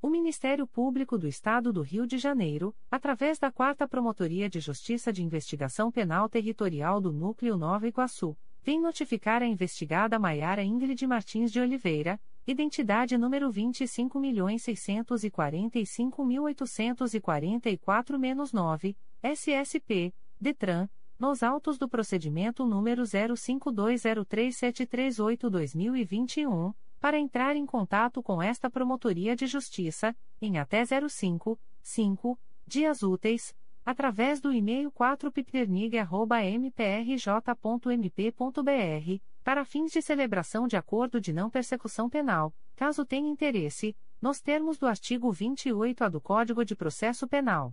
O Ministério Público do Estado do Rio de Janeiro, através da 4 Promotoria de Justiça de Investigação Penal Territorial do Núcleo Nova Iguaçu, vem notificar a investigada Maiara Ingrid Martins de Oliveira, identidade número 25.645.844-9, SSP, DETRAN, nos autos do procedimento número 05203738-2021 para entrar em contato com esta Promotoria de Justiça, em até 05, 5, dias úteis, através do e-mail 4pipternig.mprj.mp.br, para fins de celebração de acordo de não persecução penal, caso tenha interesse, nos termos do artigo 28-A do Código de Processo Penal.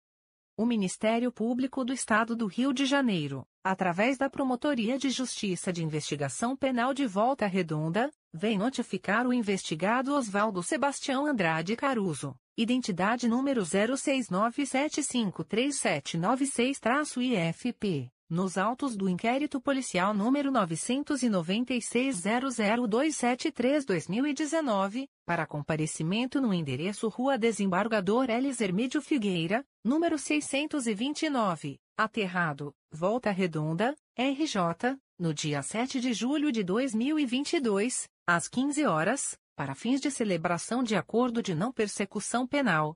O Ministério Público do Estado do Rio de Janeiro, através da Promotoria de Justiça de Investigação Penal de Volta Redonda, vem notificar o investigado Oswaldo Sebastião Andrade Caruso, identidade número 0697537796-IFP, nos autos do inquérito policial número 996-00273-2019, para comparecimento no endereço Rua Desembargador Elis Hermídio Figueira, número 629, Aterrado, Volta Redonda, RJ, no dia 7 de julho de 2022, às 15 horas, para fins de celebração de acordo de não persecução penal,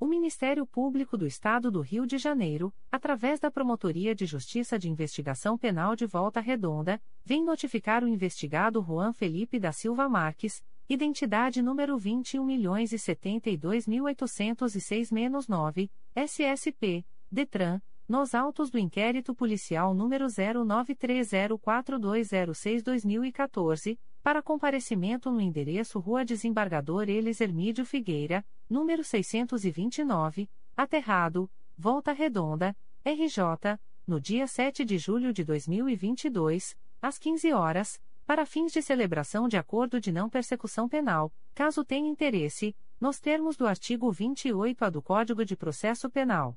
O Ministério Público do Estado do Rio de Janeiro, através da Promotoria de Justiça de Investigação Penal de Volta Redonda, vem notificar o investigado Juan Felipe da Silva Marques, identidade número 21.072.806-9, SSP, DETRAN, nos autos do inquérito policial número 09304206-2014 para comparecimento no endereço Rua Desembargador Elis Hermídio Figueira, número 629, Aterrado, Volta Redonda, RJ, no dia 7 de julho de 2022, às 15 horas, para fins de celebração de acordo de não persecução penal, caso tenha interesse, nos termos do artigo 28-A do Código de Processo Penal.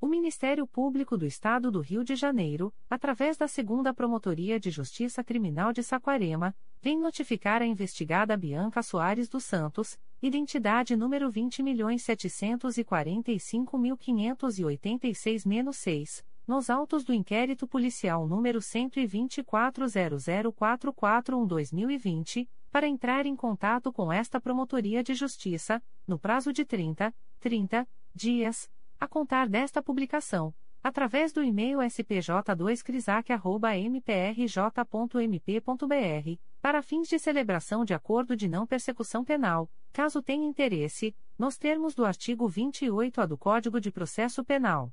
O Ministério Público do Estado do Rio de Janeiro, através da Segunda Promotoria de Justiça Criminal de Saquarema, vem notificar a investigada Bianca Soares dos Santos, identidade número 20.745.586-6, nos autos do inquérito policial número 12400441-2020, para entrar em contato com esta Promotoria de Justiça, no prazo de 30, 30 dias a contar desta publicação, através do e-mail spj2crisac.mprj.mp.br, para fins de celebração de acordo de não persecução penal, caso tenha interesse, nos termos do artigo 28-A do Código de Processo Penal.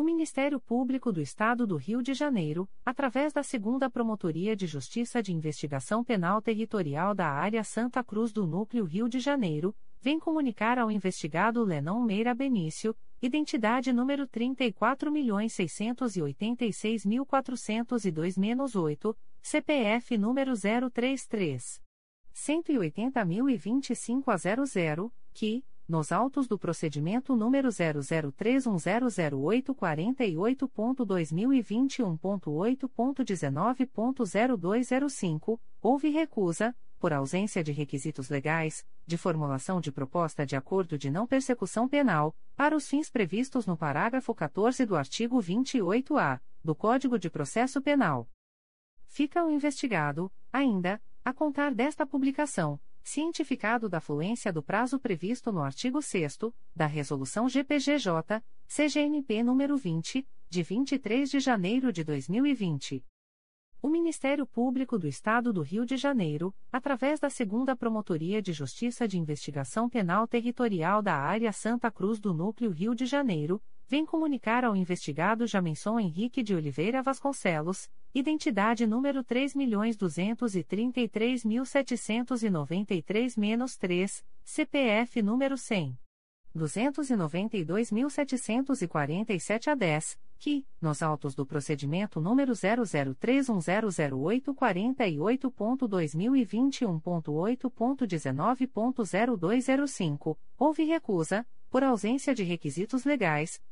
O Ministério Público do Estado do Rio de Janeiro, através da Segunda Promotoria de Justiça de Investigação Penal Territorial da Área Santa Cruz do Núcleo Rio de Janeiro, vem comunicar ao investigado Lenon Meira Benício, identidade número 34.686.402-8, CPF número 033. 180.025 a 00, que, nos autos do procedimento número 003100848.2021.8.19.0205, houve recusa, por ausência de requisitos legais, de formulação de proposta de acordo de não persecução penal, para os fins previstos no parágrafo 14 do artigo 28-A do Código de Processo Penal. Fica o investigado, ainda, a contar desta publicação cientificado da fluência do prazo previsto no artigo 6 da Resolução GPGJ, CGNP nº 20, de 23 de janeiro de 2020. O Ministério Público do Estado do Rio de Janeiro, através da Segunda Promotoria de Justiça de Investigação Penal Territorial da Área Santa Cruz do Núcleo Rio de Janeiro, vem comunicar ao investigado Jamenson Henrique de Oliveira Vasconcelos, identidade número 3.233.793-3, CPF número 100. 292.747 a 10, que, nos autos do procedimento número 003100848.2021.8.19.0205, houve recusa, por ausência de requisitos legais,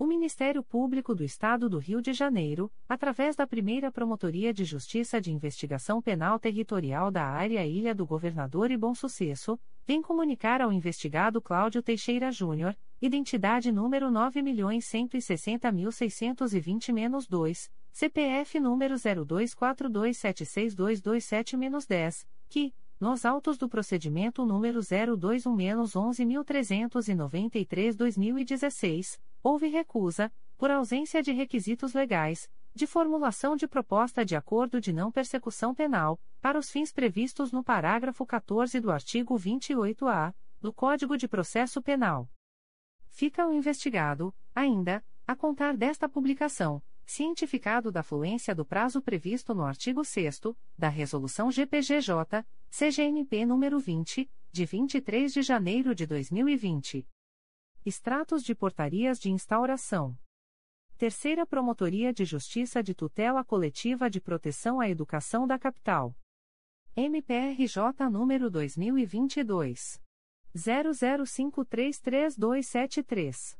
O Ministério Público do Estado do Rio de Janeiro, através da primeira Promotoria de Justiça de Investigação Penal Territorial da Área Ilha do Governador e Bom Sucesso, vem comunicar ao investigado Cláudio Teixeira Júnior, identidade número 9.160.620-2, CPF número 0242762227-10, que, nos autos do procedimento número 021-11393-2016, houve recusa, por ausência de requisitos legais, de formulação de proposta de acordo de não persecução penal, para os fins previstos no parágrafo 14 do artigo 28-A do Código de Processo Penal. Fica o investigado, ainda, a contar desta publicação, cientificado da fluência do prazo previsto no artigo 6 da Resolução GPGJ, CGNP nº 20, de 23 de janeiro de 2020. Extratos de portarias de instauração. Terceira Promotoria de Justiça de Tutela Coletiva de Proteção à Educação da Capital. MPRJ número 2022 00533273.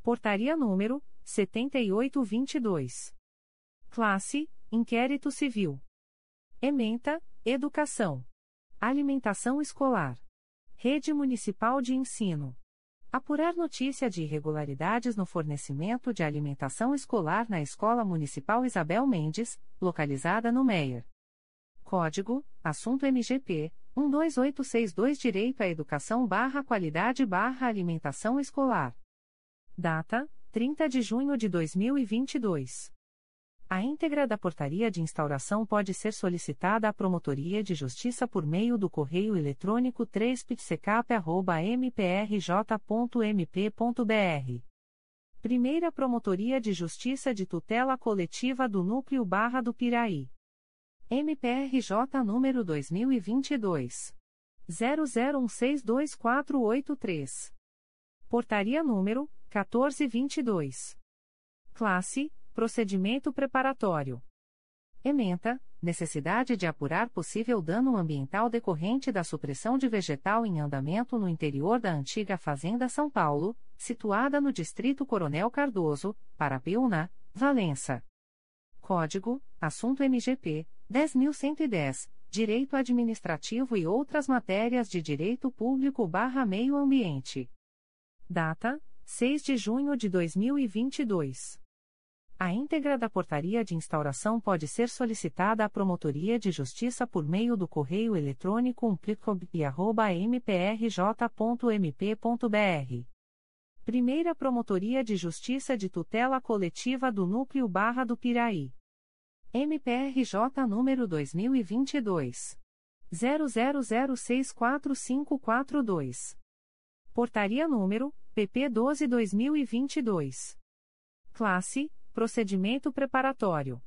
Portaria número 7822. Classe: Inquérito Civil. Ementa: Educação. Alimentação escolar. Rede Municipal de Ensino. Apurar notícia de irregularidades no fornecimento de alimentação escolar na Escola Municipal Isabel Mendes, localizada no Meier. Código: Assunto MGP 12862 Direito à Educação barra Qualidade barra Alimentação Escolar. Data: 30 de junho de 2022. A íntegra da portaria de instauração pode ser solicitada à Promotoria de Justiça por meio do correio eletrônico 3pitsecap.mprj.mp.br. Primeira Promotoria de Justiça de Tutela Coletiva do Núcleo Barra do Piraí. MPRJ número 2022. 00162483. Portaria número 1422. Classe Procedimento preparatório. Ementa: necessidade de apurar possível dano ambiental decorrente da supressão de vegetal em andamento no interior da antiga Fazenda São Paulo, situada no Distrito Coronel Cardoso, Parapiúna, Valença. Código: Assunto MGP 10110, Direito Administrativo e outras matérias de Direito Público/Meio Ambiente. Data: 6 de junho de 2022. A íntegra da portaria de instauração pode ser solicitada à Promotoria de Justiça por meio do correio eletrônico umplicob.mprj.mp.br. Primeira Promotoria de Justiça de Tutela Coletiva do Núcleo Barra do Piraí. MPRJ número 2022. 00064542. Portaria número PP 12-2022. Classe procedimento preparatório.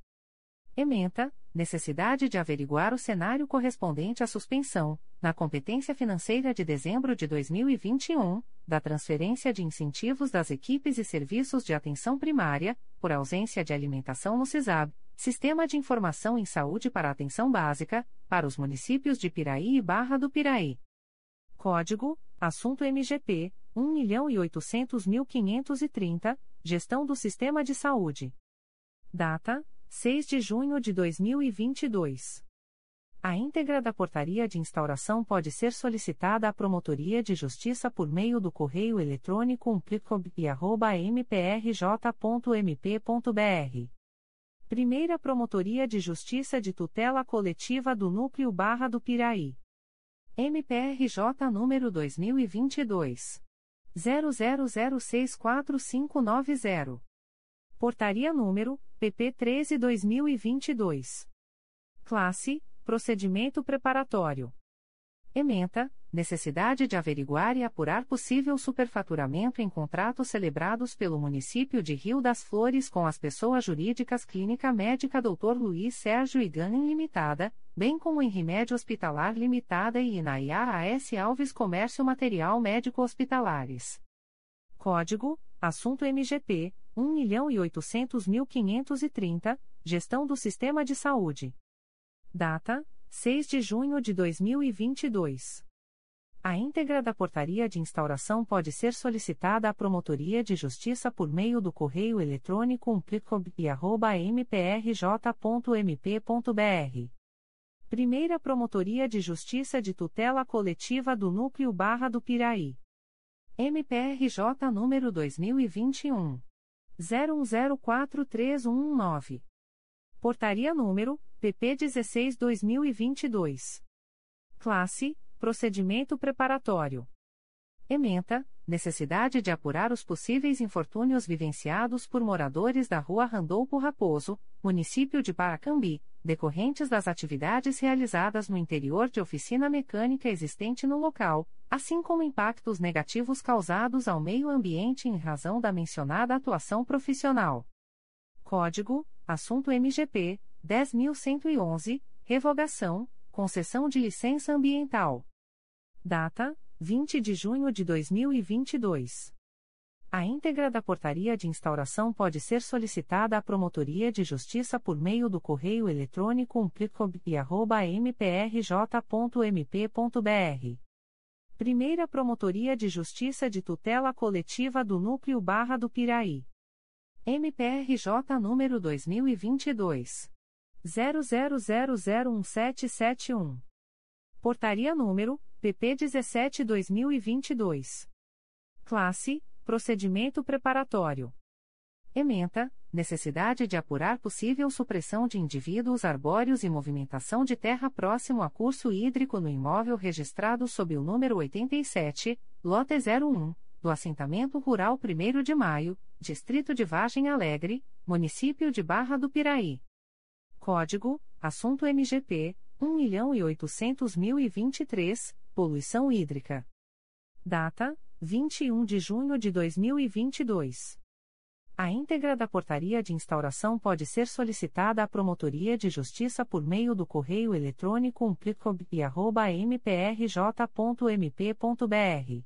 Ementa, necessidade de averiguar o cenário correspondente à suspensão, na competência financeira de dezembro de 2021, da transferência de incentivos das equipes e serviços de atenção primária, por ausência de alimentação no CISAB, Sistema de Informação em Saúde para Atenção Básica, para os municípios de Piraí e Barra do Piraí. Código: Assunto MGP 1.800.530, Gestão do Sistema de Saúde. Data: 6 de junho de 2022. A íntegra da portaria de instauração pode ser solicitada à Promotoria de Justiça por meio do correio eletrônico umplicob.mprj.mp.br. Primeira Promotoria de Justiça de Tutela Coletiva do Núcleo Barra do Piraí. MPRJ número 2022. 00064590. Portaria número PP 13/2022. Classe: Procedimento preparatório. Ementa: necessidade de averiguar e apurar possível superfaturamento em contratos celebrados pelo município de Rio das Flores com as pessoas jurídicas Clínica Médica Dr. Luiz Sérgio Iganem Limitada, bem como em Remédio Hospitalar Limitada e Inaiá A.S. Alves Comércio Material Médico Hospitalares. Código: Assunto MGP 1.800.530, Gestão do Sistema de Saúde. Data: 6 de junho de 2022. A íntegra da portaria de instauração pode ser solicitada à Promotoria de Justiça por meio do correio eletrônico umplicob.mprj.mp.br. Primeira Promotoria de Justiça de Tutela Coletiva do Núcleo Barra do Piraí. MPRJ número 2021 01043119. Portaria número PP 16/2022. Classe: Procedimento preparatório. Ementa: necessidade de apurar os possíveis infortúnios vivenciados por moradores da Rua Randolfo Raposo, município de Paracambi, decorrentes das atividades realizadas no interior de oficina mecânica existente no local, assim como impactos negativos causados ao meio ambiente em razão da mencionada atuação profissional. Código: Assunto MGP 10111, revogação, concessão de licença ambiental. Data: 20 de junho de 2022. A íntegra da portaria de instauração pode ser solicitada à Promotoria de Justiça por meio do correio eletrônico umplicob.mprj.mp.br. Primeira Promotoria de Justiça de Tutela Coletiva do Núcleo Barra do Piraí. MPRJ número 2022. 00001771. Portaria número PP 17/2022. Classe: Procedimento preparatório. Ementa: necessidade de apurar possível supressão de indivíduos arbóreos e movimentação de terra próximo a curso hídrico no imóvel registrado sob o número 87, lote 01, do assentamento rural 1 de Maio, Distrito de Vargem Alegre, Município de Barra do Piraí. Código: Assunto MGP 1.800.023, Poluição Hídrica. Data: 21 de junho de 2022. A íntegra da portaria de instauração pode ser solicitada à Promotoria de Justiça por meio do correio eletrônico umplicob.mprj.mp.br.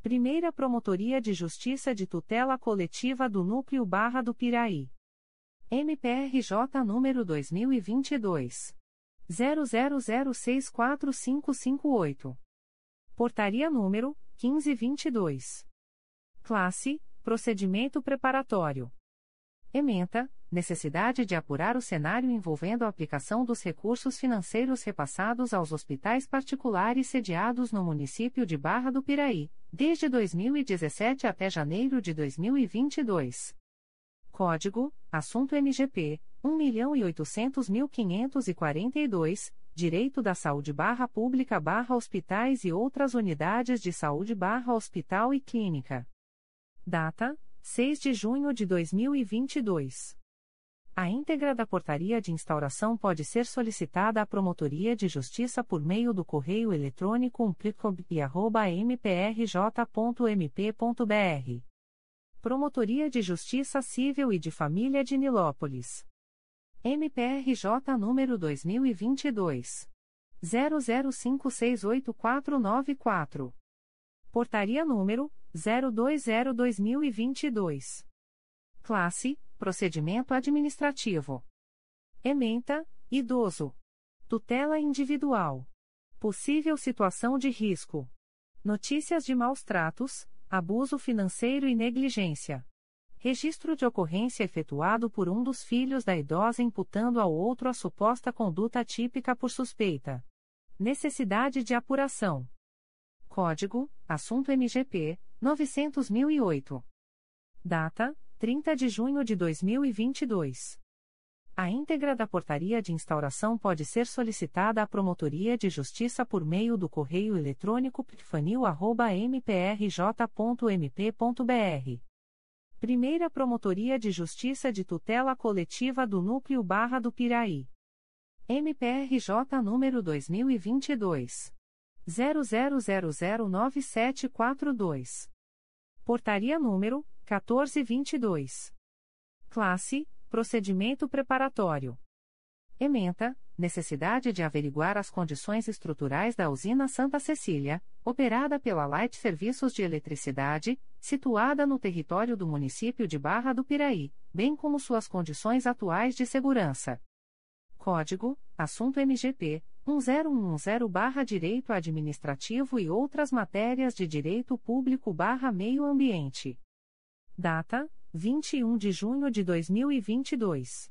Primeira Promotoria de Justiça de Tutela Coletiva do Núcleo Barra do Piraí. MPRJ número 2022 00064558. Portaria número 1522. Classe: Procedimento preparatório. Ementa: necessidade de apurar o cenário envolvendo a aplicação dos recursos financeiros repassados aos hospitais particulares sediados no município de Barra do Piraí, desde 2017 até janeiro de 2022. Código: Assunto MGP 1.800.542, Direito da Saúde barra Pública barra Hospitais e outras unidades de saúde barra Hospital e Clínica. Data: 6 de junho de 2022. A íntegra da portaria de instauração pode ser solicitada à Promotoria de Justiça por meio do correio eletrônico umplicob.mprj.mp.br Promotoria de Justiça Civil e de Família de Nilópolis. MPRJ número 2022 00568494. Portaria número 020/2022. Classe: Procedimento administrativo. Ementa: Idoso. Tutela individual. Possível situação de risco. Notícias de maus tratos, abuso financeiro e negligência. Registro de ocorrência efetuado por um dos filhos da idosa imputando ao outro a suposta conduta típica por suspeita. Necessidade de apuração. Código: Assunto MGP 900.008. Data: 30 de junho de 2022. A íntegra da portaria de instauração pode ser solicitada à Promotoria de Justiça por meio do correio eletrônico pfanil.mprj.mp.br. Primeira Promotoria de Justiça de Tutela Coletiva do Núcleo Barra do Piraí. MPRJ número 2022. 00009742. Portaria número 1422. Classe: Procedimento preparatório. Ementa: Necessidade de averiguar as condições estruturais da usina Santa Cecília, operada pela Light Serviços de Eletricidade, situada no território do município de Barra do Piraí, bem como suas condições atuais de segurança. Código: Assunto MGP 1010-Direito Administrativo e outras matérias de Direito Público/Meio Ambiente. Data: 21 de junho de 2022.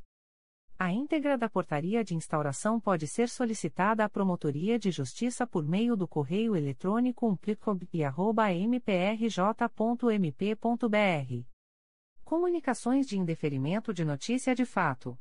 A íntegra da portaria de instauração pode ser solicitada à Promotoria de Justiça por meio do correio eletrônico umplicob.mprj.mp.br. Comunicações de indeferimento de notícia de fato.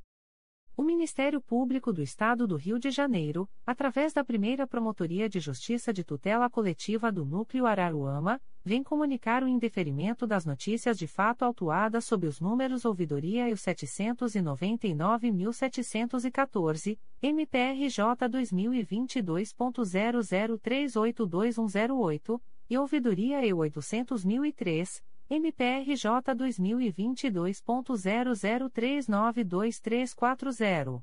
O Ministério Público do Estado do Rio de Janeiro, através da primeira Promotoria de Justiça de Tutela Coletiva do Núcleo Araruama, vem comunicar o indeferimento das notícias de fato autuadas sob os números Ouvidoria e o 799.714, MPRJ 2022.00382108, e Ouvidoria E 800.003. MPRJ 2022.00392340.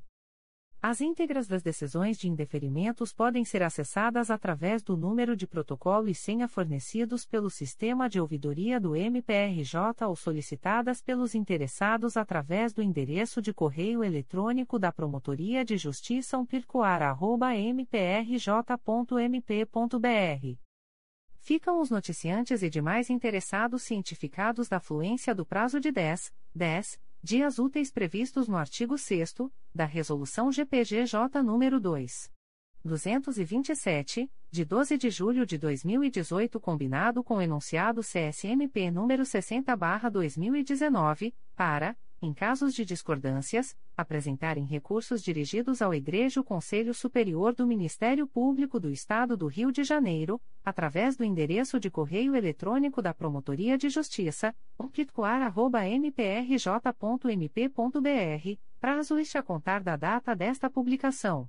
As íntegras das decisões de indeferimentos podem ser acessadas através do número de protocolo e senha fornecidos pelo sistema de ouvidoria do MPRJ ou solicitadas pelos interessados através do endereço de correio eletrônico da Promotoria de Justiça umpircoar.mprj.mp.br ficam os noticiantes e demais interessados cientificados da fluência do prazo de 10, 10 dias úteis previstos no artigo 6 da Resolução GPGJ nº 2. 227, de 12 de julho de 2018, combinado com o enunciado CSMP número 60/2019, para em casos de discordâncias, apresentarem recursos dirigidos ao Igreja Conselho Superior do Ministério Público do Estado do Rio de Janeiro, através do endereço de correio eletrônico da Promotoria de Justiça, umpitcoar.mprj.mp.br, prazo este a contar da data desta publicação.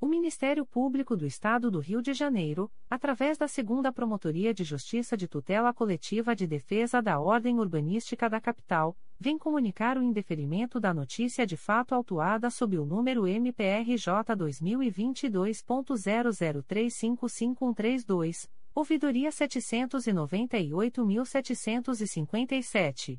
O Ministério Público do Estado do Rio de Janeiro, através da Segunda Promotoria de Justiça de Tutela Coletiva de Defesa da Ordem Urbanística da Capital, vem comunicar o indeferimento da notícia de fato autuada sob o número MPRJ 2022.00355132, ouvidoria 798.757.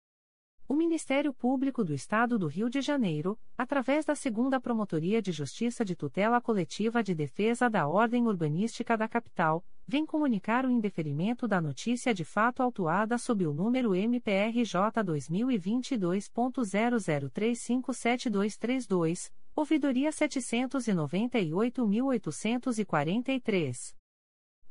O Ministério Público do Estado do Rio de Janeiro, através da Segunda Promotoria de Justiça de Tutela Coletiva de Defesa da Ordem Urbanística da Capital, vem comunicar o indeferimento da notícia de fato autuada sob o número MPRJ 2022.00357232, ouvidoria 798.843.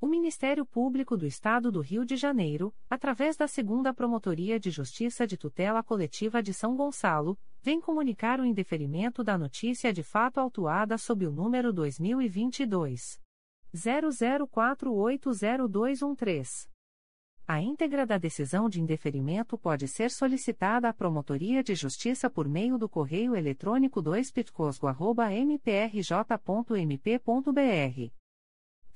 O Ministério Público do Estado do Rio de Janeiro, através da Segunda Promotoria de Justiça de Tutela Coletiva de São Gonçalo, vem comunicar o indeferimento da notícia de fato autuada sob o número 2022 00480213. A íntegra da decisão de indeferimento pode ser solicitada à Promotoria de Justiça por meio do correio eletrônico 2pitcosgo.mprj.mp.br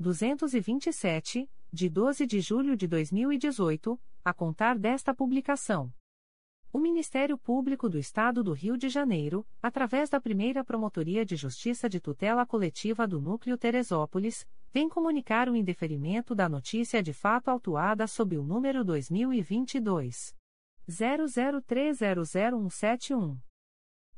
227, de 12 de julho de 2018, a contar desta publicação. O Ministério Público do Estado do Rio de Janeiro, através da primeira Promotoria de Justiça de Tutela Coletiva do Núcleo Teresópolis, vem comunicar o indeferimento da notícia de fato autuada sob o número 2022 00300171.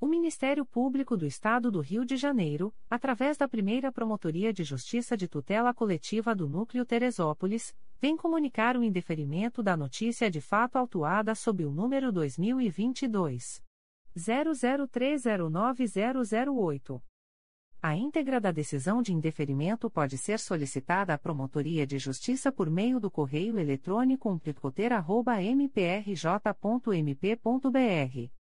O Ministério Público do Estado do Rio de Janeiro, através da primeira Promotoria de Justiça de Tutela Coletiva do Núcleo Teresópolis, vem comunicar o indeferimento da notícia de fato autuada sob o número 2022 00309008. A íntegra da decisão de indeferimento pode ser solicitada à Promotoria de Justiça por meio do correio eletrônico umplicoter.mprj.mp.br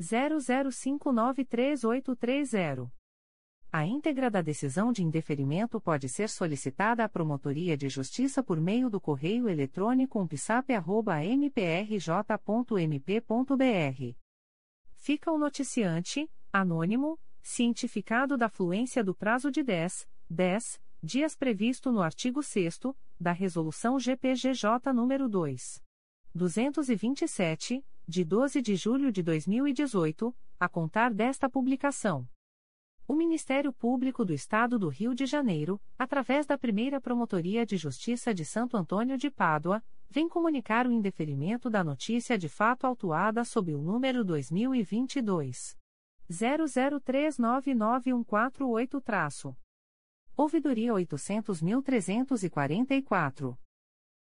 00593830. A íntegra da decisão de indeferimento pode ser solicitada à Promotoria de Justiça por meio do correio eletrônico umpsap.mprj.mp.br. Fica o noticiante, anônimo, cientificado da fluência do prazo de 10, 10 dias previsto no artigo 6 da Resolução GPGJ nº 2. 227, de 12 de julho de 2018, a contar desta publicação. O Ministério Público do Estado do Rio de Janeiro, através da primeira Promotoria de Justiça de Santo Antônio de Pádua, vem comunicar o indeferimento da notícia de fato autuada sob o número 2022. 00399148-. Ouvidoria 800.344.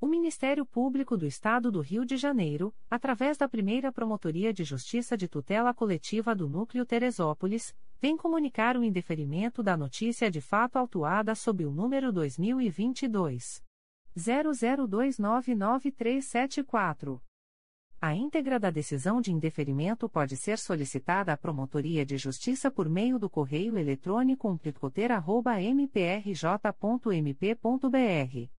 O Ministério Público do Estado do Rio de Janeiro, através da primeira Promotoria de Justiça de Tutela Coletiva do Núcleo Teresópolis, vem comunicar o indeferimento da notícia de fato autuada sob o número 2022. 00299374. A íntegra da decisão de indeferimento pode ser solicitada à Promotoria de Justiça por meio do correio eletrônico umplicoteira.mprj.mp.br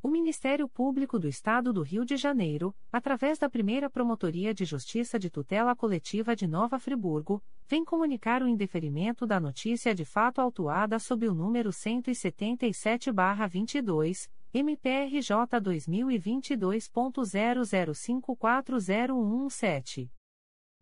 O Ministério Público do Estado do Rio de Janeiro, através da primeira Promotoria de Justiça de Tutela Coletiva de Nova Friburgo, vem comunicar o indeferimento da notícia de fato autuada sob o número 177-22, MPRJ 2022.00540117.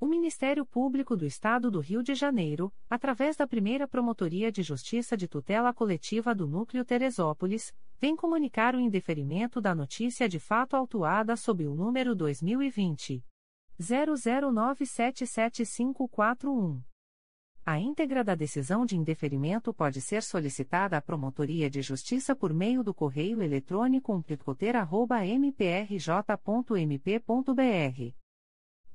O Ministério Público do Estado do Rio de Janeiro, através da primeira Promotoria de Justiça de Tutela Coletiva do Núcleo Teresópolis, vem comunicar o indeferimento da notícia de fato autuada sob o número 2020. 00977541. A íntegra da decisão de indeferimento pode ser solicitada à Promotoria de Justiça por meio do correio eletrônico umplicoteira.mprj.mp.br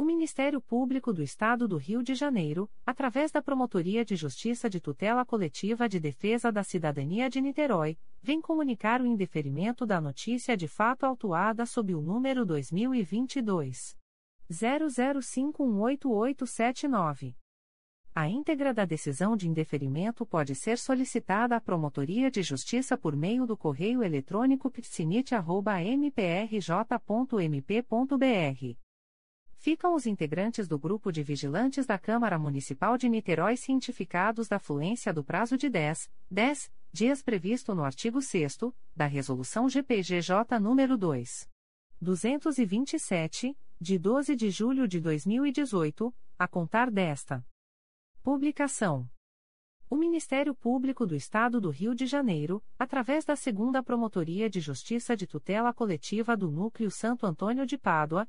O Ministério Público do Estado do Rio de Janeiro, através da Promotoria de Justiça de Tutela Coletiva de Defesa da Cidadania de Niterói, vem comunicar o indeferimento da notícia de fato autuada sob o número 2022 00518879. A íntegra da decisão de indeferimento pode ser solicitada à Promotoria de Justiça por meio do correio eletrônico psinit.mprj.mp.br ficam os integrantes do Grupo de Vigilantes da Câmara Municipal de Niterói cientificados da fluência do prazo de 10, 10 dias previsto no artigo 6 da Resolução GPGJ nº 2. 227, de 12 de julho de 2018, a contar desta publicação. O Ministério Público do Estado do Rio de Janeiro, através da Segunda Promotoria de Justiça de Tutela Coletiva do Núcleo Santo Antônio de Pádua,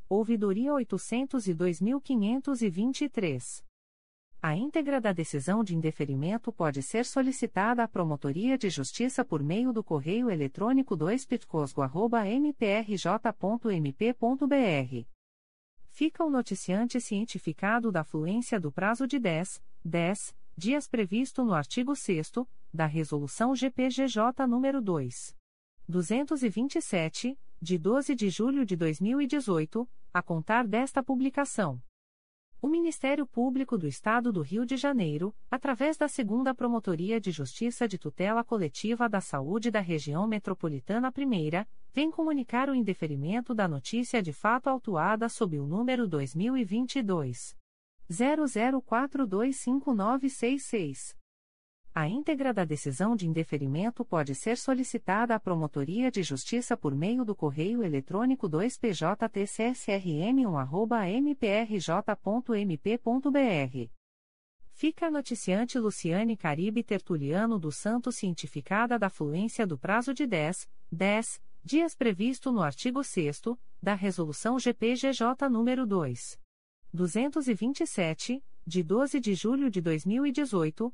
ouvidoria 802.523. A íntegra da decisão de indeferimento pode ser solicitada à Promotoria de Justiça por meio do correio eletrônico 2pitcosgo.mprj.mp.br. Fica o noticiante cientificado da fluência do prazo de 10, 10 dias previsto no artigo 6 da Resolução GPGJ nº 2. 227, de 12 de julho de 2018, a contar desta publicação. O Ministério Público do Estado do Rio de Janeiro, através da Segunda Promotoria de Justiça de Tutela Coletiva da Saúde da Região Metropolitana I, vem comunicar o indeferimento da notícia de fato autuada sob o número 2022 00425966. A íntegra da decisão de indeferimento pode ser solicitada à Promotoria de Justiça por meio do correio eletrônico 2PJTCSRM1@mprj.mp.br. Fica a noticiante Luciane Caribe Tertuliano do Santo cientificada da fluência do prazo de 10, 10 dias previsto no artigo 6 da Resolução GPGJ nº 2. 227, de 12 de julho de 2018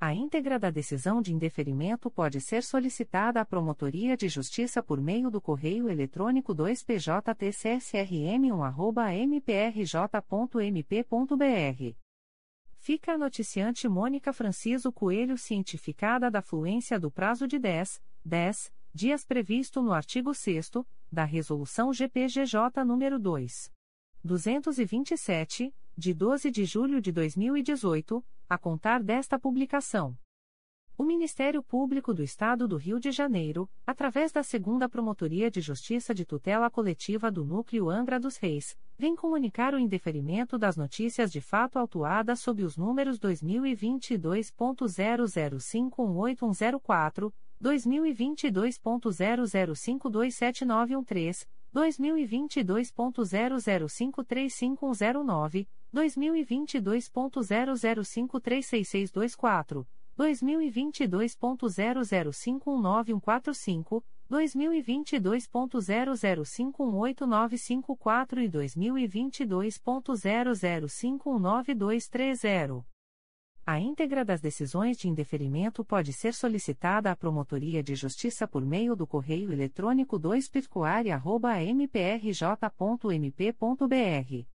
A íntegra da decisão de indeferimento pode ser solicitada à Promotoria de Justiça por meio do correio eletrônico 2PJTCSRM1@mprj.mp.br. Fica a noticiante Mônica Franciso Coelho cientificada da fluência do prazo de 10, 10 dias previsto no artigo 6 da Resolução GPGJ nº 2. 227, de 12 de julho de 2018 a contar desta publicação. O Ministério Público do Estado do Rio de Janeiro, através da Segunda Promotoria de Justiça de Tutela Coletiva do Núcleo Angra dos Reis, vem comunicar o indeferimento das notícias de fato autuadas sob os números 2022.00518104, 2022.00527913, 2022.00535109, 2022.00536624, 2022.00519145, 2022.00518954 e 2022.00519230. A íntegra das decisões de indeferimento pode ser solicitada à Promotoria de Justiça por meio do correio eletrônico 2 mprj.mp.br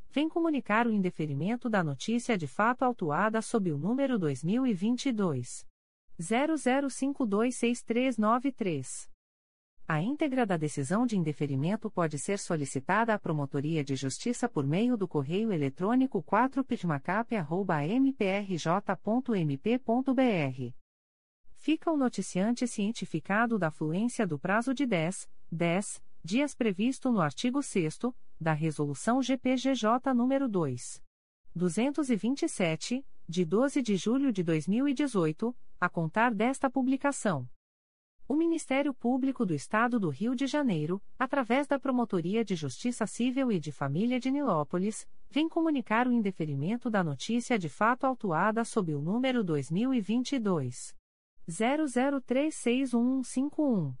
vem comunicar o indeferimento da notícia de fato autuada sob o número 2022 00526393. A íntegra da decisão de indeferimento pode ser solicitada à Promotoria de Justiça por meio do correio eletrônico 4pitmacap.mprj.mp.br. Fica o noticiante cientificado da fluência do prazo de 10, 10 dias previsto no artigo 6 da Resolução GPGJ nº 2. 227, de 12 de julho de 2018, a contar desta publicação. O Ministério Público do Estado do Rio de Janeiro, através da Promotoria de Justiça Civil e de Família de Nilópolis, vem comunicar o indeferimento da notícia de fato autuada sob o número 2022 00361151.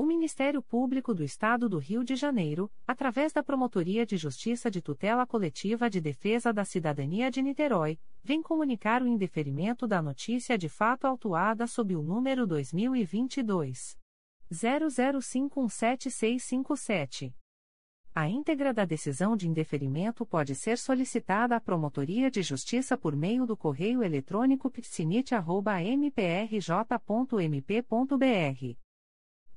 O Ministério Público do Estado do Rio de Janeiro, através da Promotoria de Justiça de Tutela Coletiva de Defesa da Cidadania de Niterói, vem comunicar o indeferimento da notícia de fato autuada sob o número 2022 00517657. A íntegra da decisão de indeferimento pode ser solicitada à Promotoria de Justiça por meio do correio eletrônico psinit.mprj.mp.br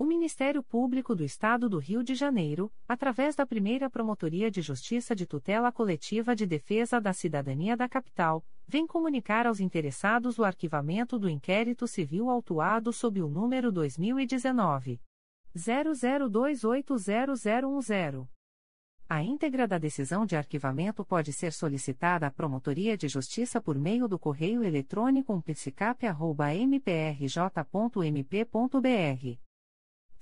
O Ministério Público do Estado do Rio de Janeiro, através da primeira Promotoria de Justiça de Tutela Coletiva de Defesa da Cidadania da Capital, vem comunicar aos interessados o arquivamento do inquérito civil autuado sob o número 2019. 00280010. A íntegra da decisão de arquivamento pode ser solicitada à Promotoria de Justiça por meio do correio eletrônico psicap.mprj.mp.br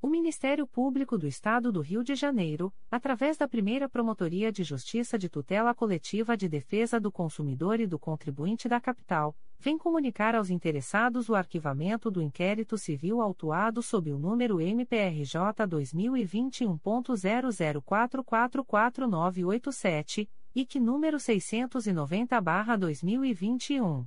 O Ministério Público do Estado do Rio de Janeiro, através da primeira Promotoria de Justiça de Tutela Coletiva de Defesa do Consumidor e do Contribuinte da Capital, vem comunicar aos interessados o arquivamento do inquérito civil autuado sob o número MPRJ 2021.00444987, e que número 690-2021.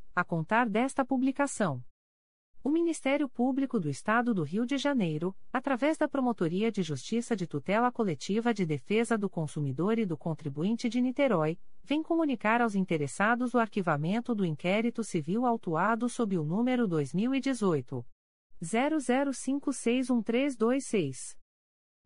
a contar desta publicação. O Ministério Público do Estado do Rio de Janeiro, através da Promotoria de Justiça de Tutela Coletiva de Defesa do Consumidor e do Contribuinte de Niterói, vem comunicar aos interessados o arquivamento do inquérito civil autuado sob o número 2018 00561326.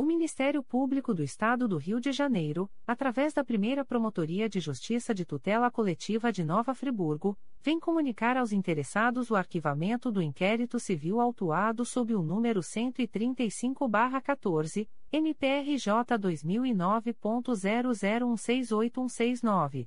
O Ministério Público do Estado do Rio de Janeiro, através da primeira Promotoria de Justiça de Tutela Coletiva de Nova Friburgo, vem comunicar aos interessados o arquivamento do inquérito civil autuado sob o número 135-14, MPRJ 2009.00168169.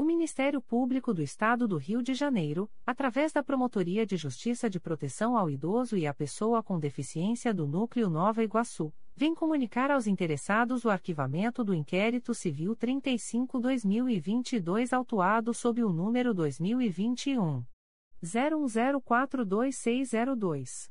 O Ministério Público do Estado do Rio de Janeiro, através da Promotoria de Justiça de Proteção ao Idoso e à Pessoa com Deficiência do Núcleo Nova Iguaçu, vem comunicar aos interessados o arquivamento do inquérito civil 35-2022 autuado sob o número 2021 01042602.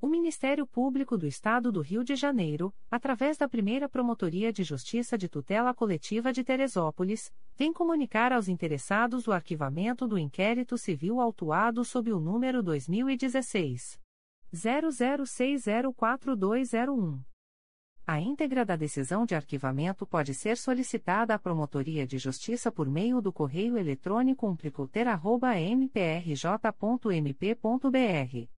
O Ministério Público do Estado do Rio de Janeiro, através da primeira Promotoria de Justiça de Tutela Coletiva de Teresópolis, vem comunicar aos interessados o arquivamento do inquérito civil autuado sob o número 2016. 00604201. A íntegra da decisão de arquivamento pode ser solicitada à Promotoria de Justiça por meio do correio eletrônico umplicoter.mprj.mp.br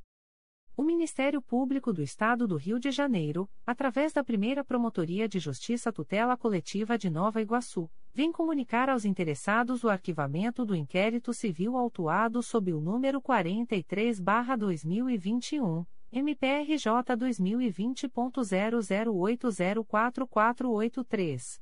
O Ministério Público do Estado do Rio de Janeiro, através da primeira Promotoria de Justiça Tutela Coletiva de Nova Iguaçu, vem comunicar aos interessados o arquivamento do inquérito civil autuado sob o número 43-2021, MPRJ 2020.00804483.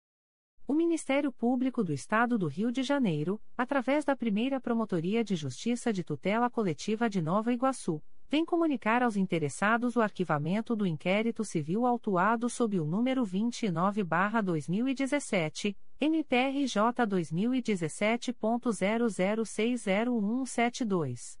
O Ministério Público do Estado do Rio de Janeiro, através da primeira Promotoria de Justiça de Tutela Coletiva de Nova Iguaçu, vem comunicar aos interessados o arquivamento do inquérito civil autuado sob o número 29-2017, MPRJ 2017.00601172.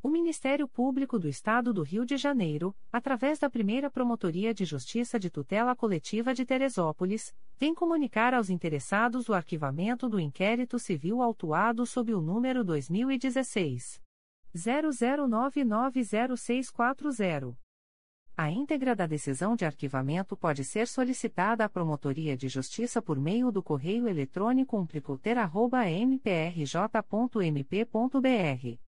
O Ministério Público do Estado do Rio de Janeiro, através da primeira Promotoria de Justiça de Tutela Coletiva de Teresópolis, vem comunicar aos interessados o arquivamento do inquérito civil autuado sob o número 2016. 00990640. A íntegra da decisão de arquivamento pode ser solicitada à Promotoria de Justiça por meio do correio eletrônico umplicoter.mprj.mp.br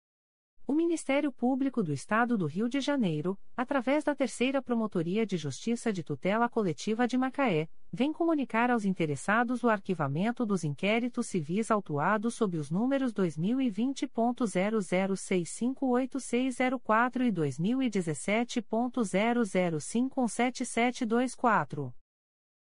O Ministério Público do Estado do Rio de Janeiro, através da Terceira Promotoria de Justiça de Tutela Coletiva de Macaé, vem comunicar aos interessados o arquivamento dos inquéritos civis autuados sob os números 2020.00658604 e 2017.00517724.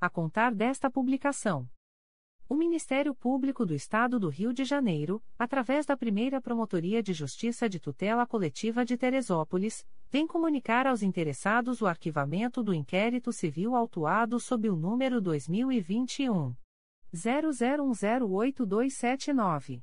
a contar desta publicação. O Ministério Público do Estado do Rio de Janeiro, através da primeira Promotoria de Justiça de Tutela Coletiva de Teresópolis, vem comunicar aos interessados o arquivamento do inquérito civil autuado sob o número 2021. 00108279.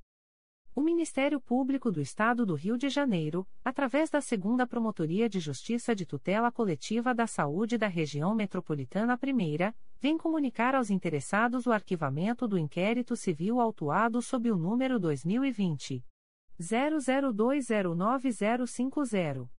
O Ministério Público do Estado do Rio de Janeiro, através da Segunda Promotoria de Justiça de Tutela Coletiva da Saúde da Região Metropolitana I, vem comunicar aos interessados o arquivamento do inquérito civil autuado sob o número 2020 00209050.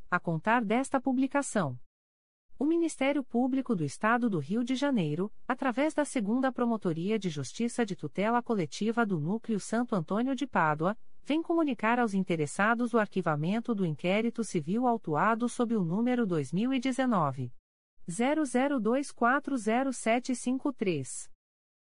a contar desta publicação. O Ministério Público do Estado do Rio de Janeiro, através da Segunda Promotoria de Justiça de Tutela Coletiva do Núcleo Santo Antônio de Pádua, vem comunicar aos interessados o arquivamento do inquérito civil autuado sob o número 2019 00240753.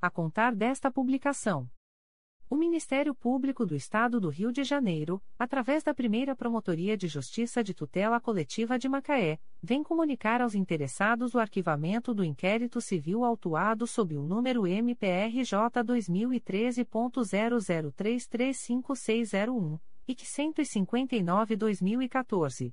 a contar desta publicação. O Ministério Público do Estado do Rio de Janeiro, através da primeira Promotoria de Justiça de Tutela Coletiva de Macaé, vem comunicar aos interessados o arquivamento do inquérito civil autuado sob o número MPRJ 2013.00335601 e que 159-2014.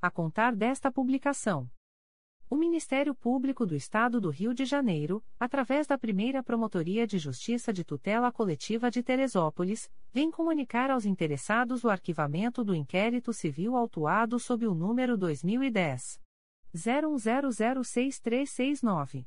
a contar desta publicação. O Ministério Público do Estado do Rio de Janeiro, através da primeira Promotoria de Justiça de Tutela Coletiva de Teresópolis, vem comunicar aos interessados o arquivamento do inquérito civil autuado sob o número 2010. 01006369.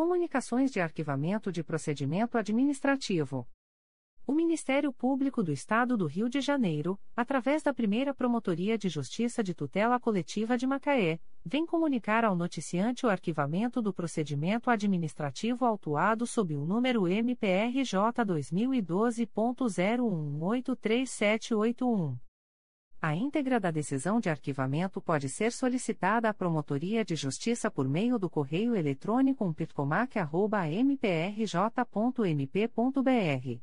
Comunicações de Arquivamento de Procedimento Administrativo. O Ministério Público do Estado do Rio de Janeiro, através da primeira Promotoria de Justiça de Tutela Coletiva de Macaé, vem comunicar ao noticiante o arquivamento do procedimento administrativo autuado sob o número MPRJ 2012.0183781. A íntegra da decisão de arquivamento pode ser solicitada à Promotoria de Justiça por meio do correio eletrônico umpircomac.mprj.mp.br.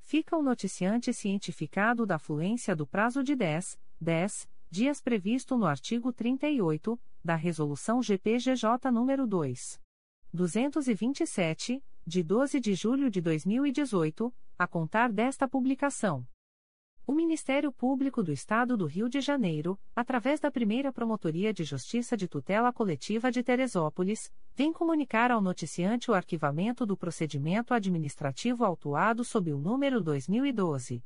Fica o noticiante cientificado da fluência do prazo de 10, 10 dias previsto no artigo 38 da Resolução GPGJ nº 2. 227, de 12 de julho de 2018, a contar desta publicação. O Ministério Público do Estado do Rio de Janeiro, através da primeira Promotoria de Justiça de Tutela Coletiva de Teresópolis, vem comunicar ao noticiante o arquivamento do procedimento administrativo autuado sob o número 2012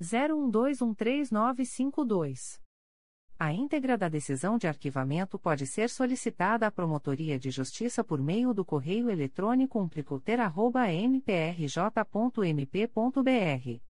01213952. A íntegra da decisão de arquivamento pode ser solicitada à Promotoria de Justiça por meio do correio eletrônico umplicoter.mprj.mp.br.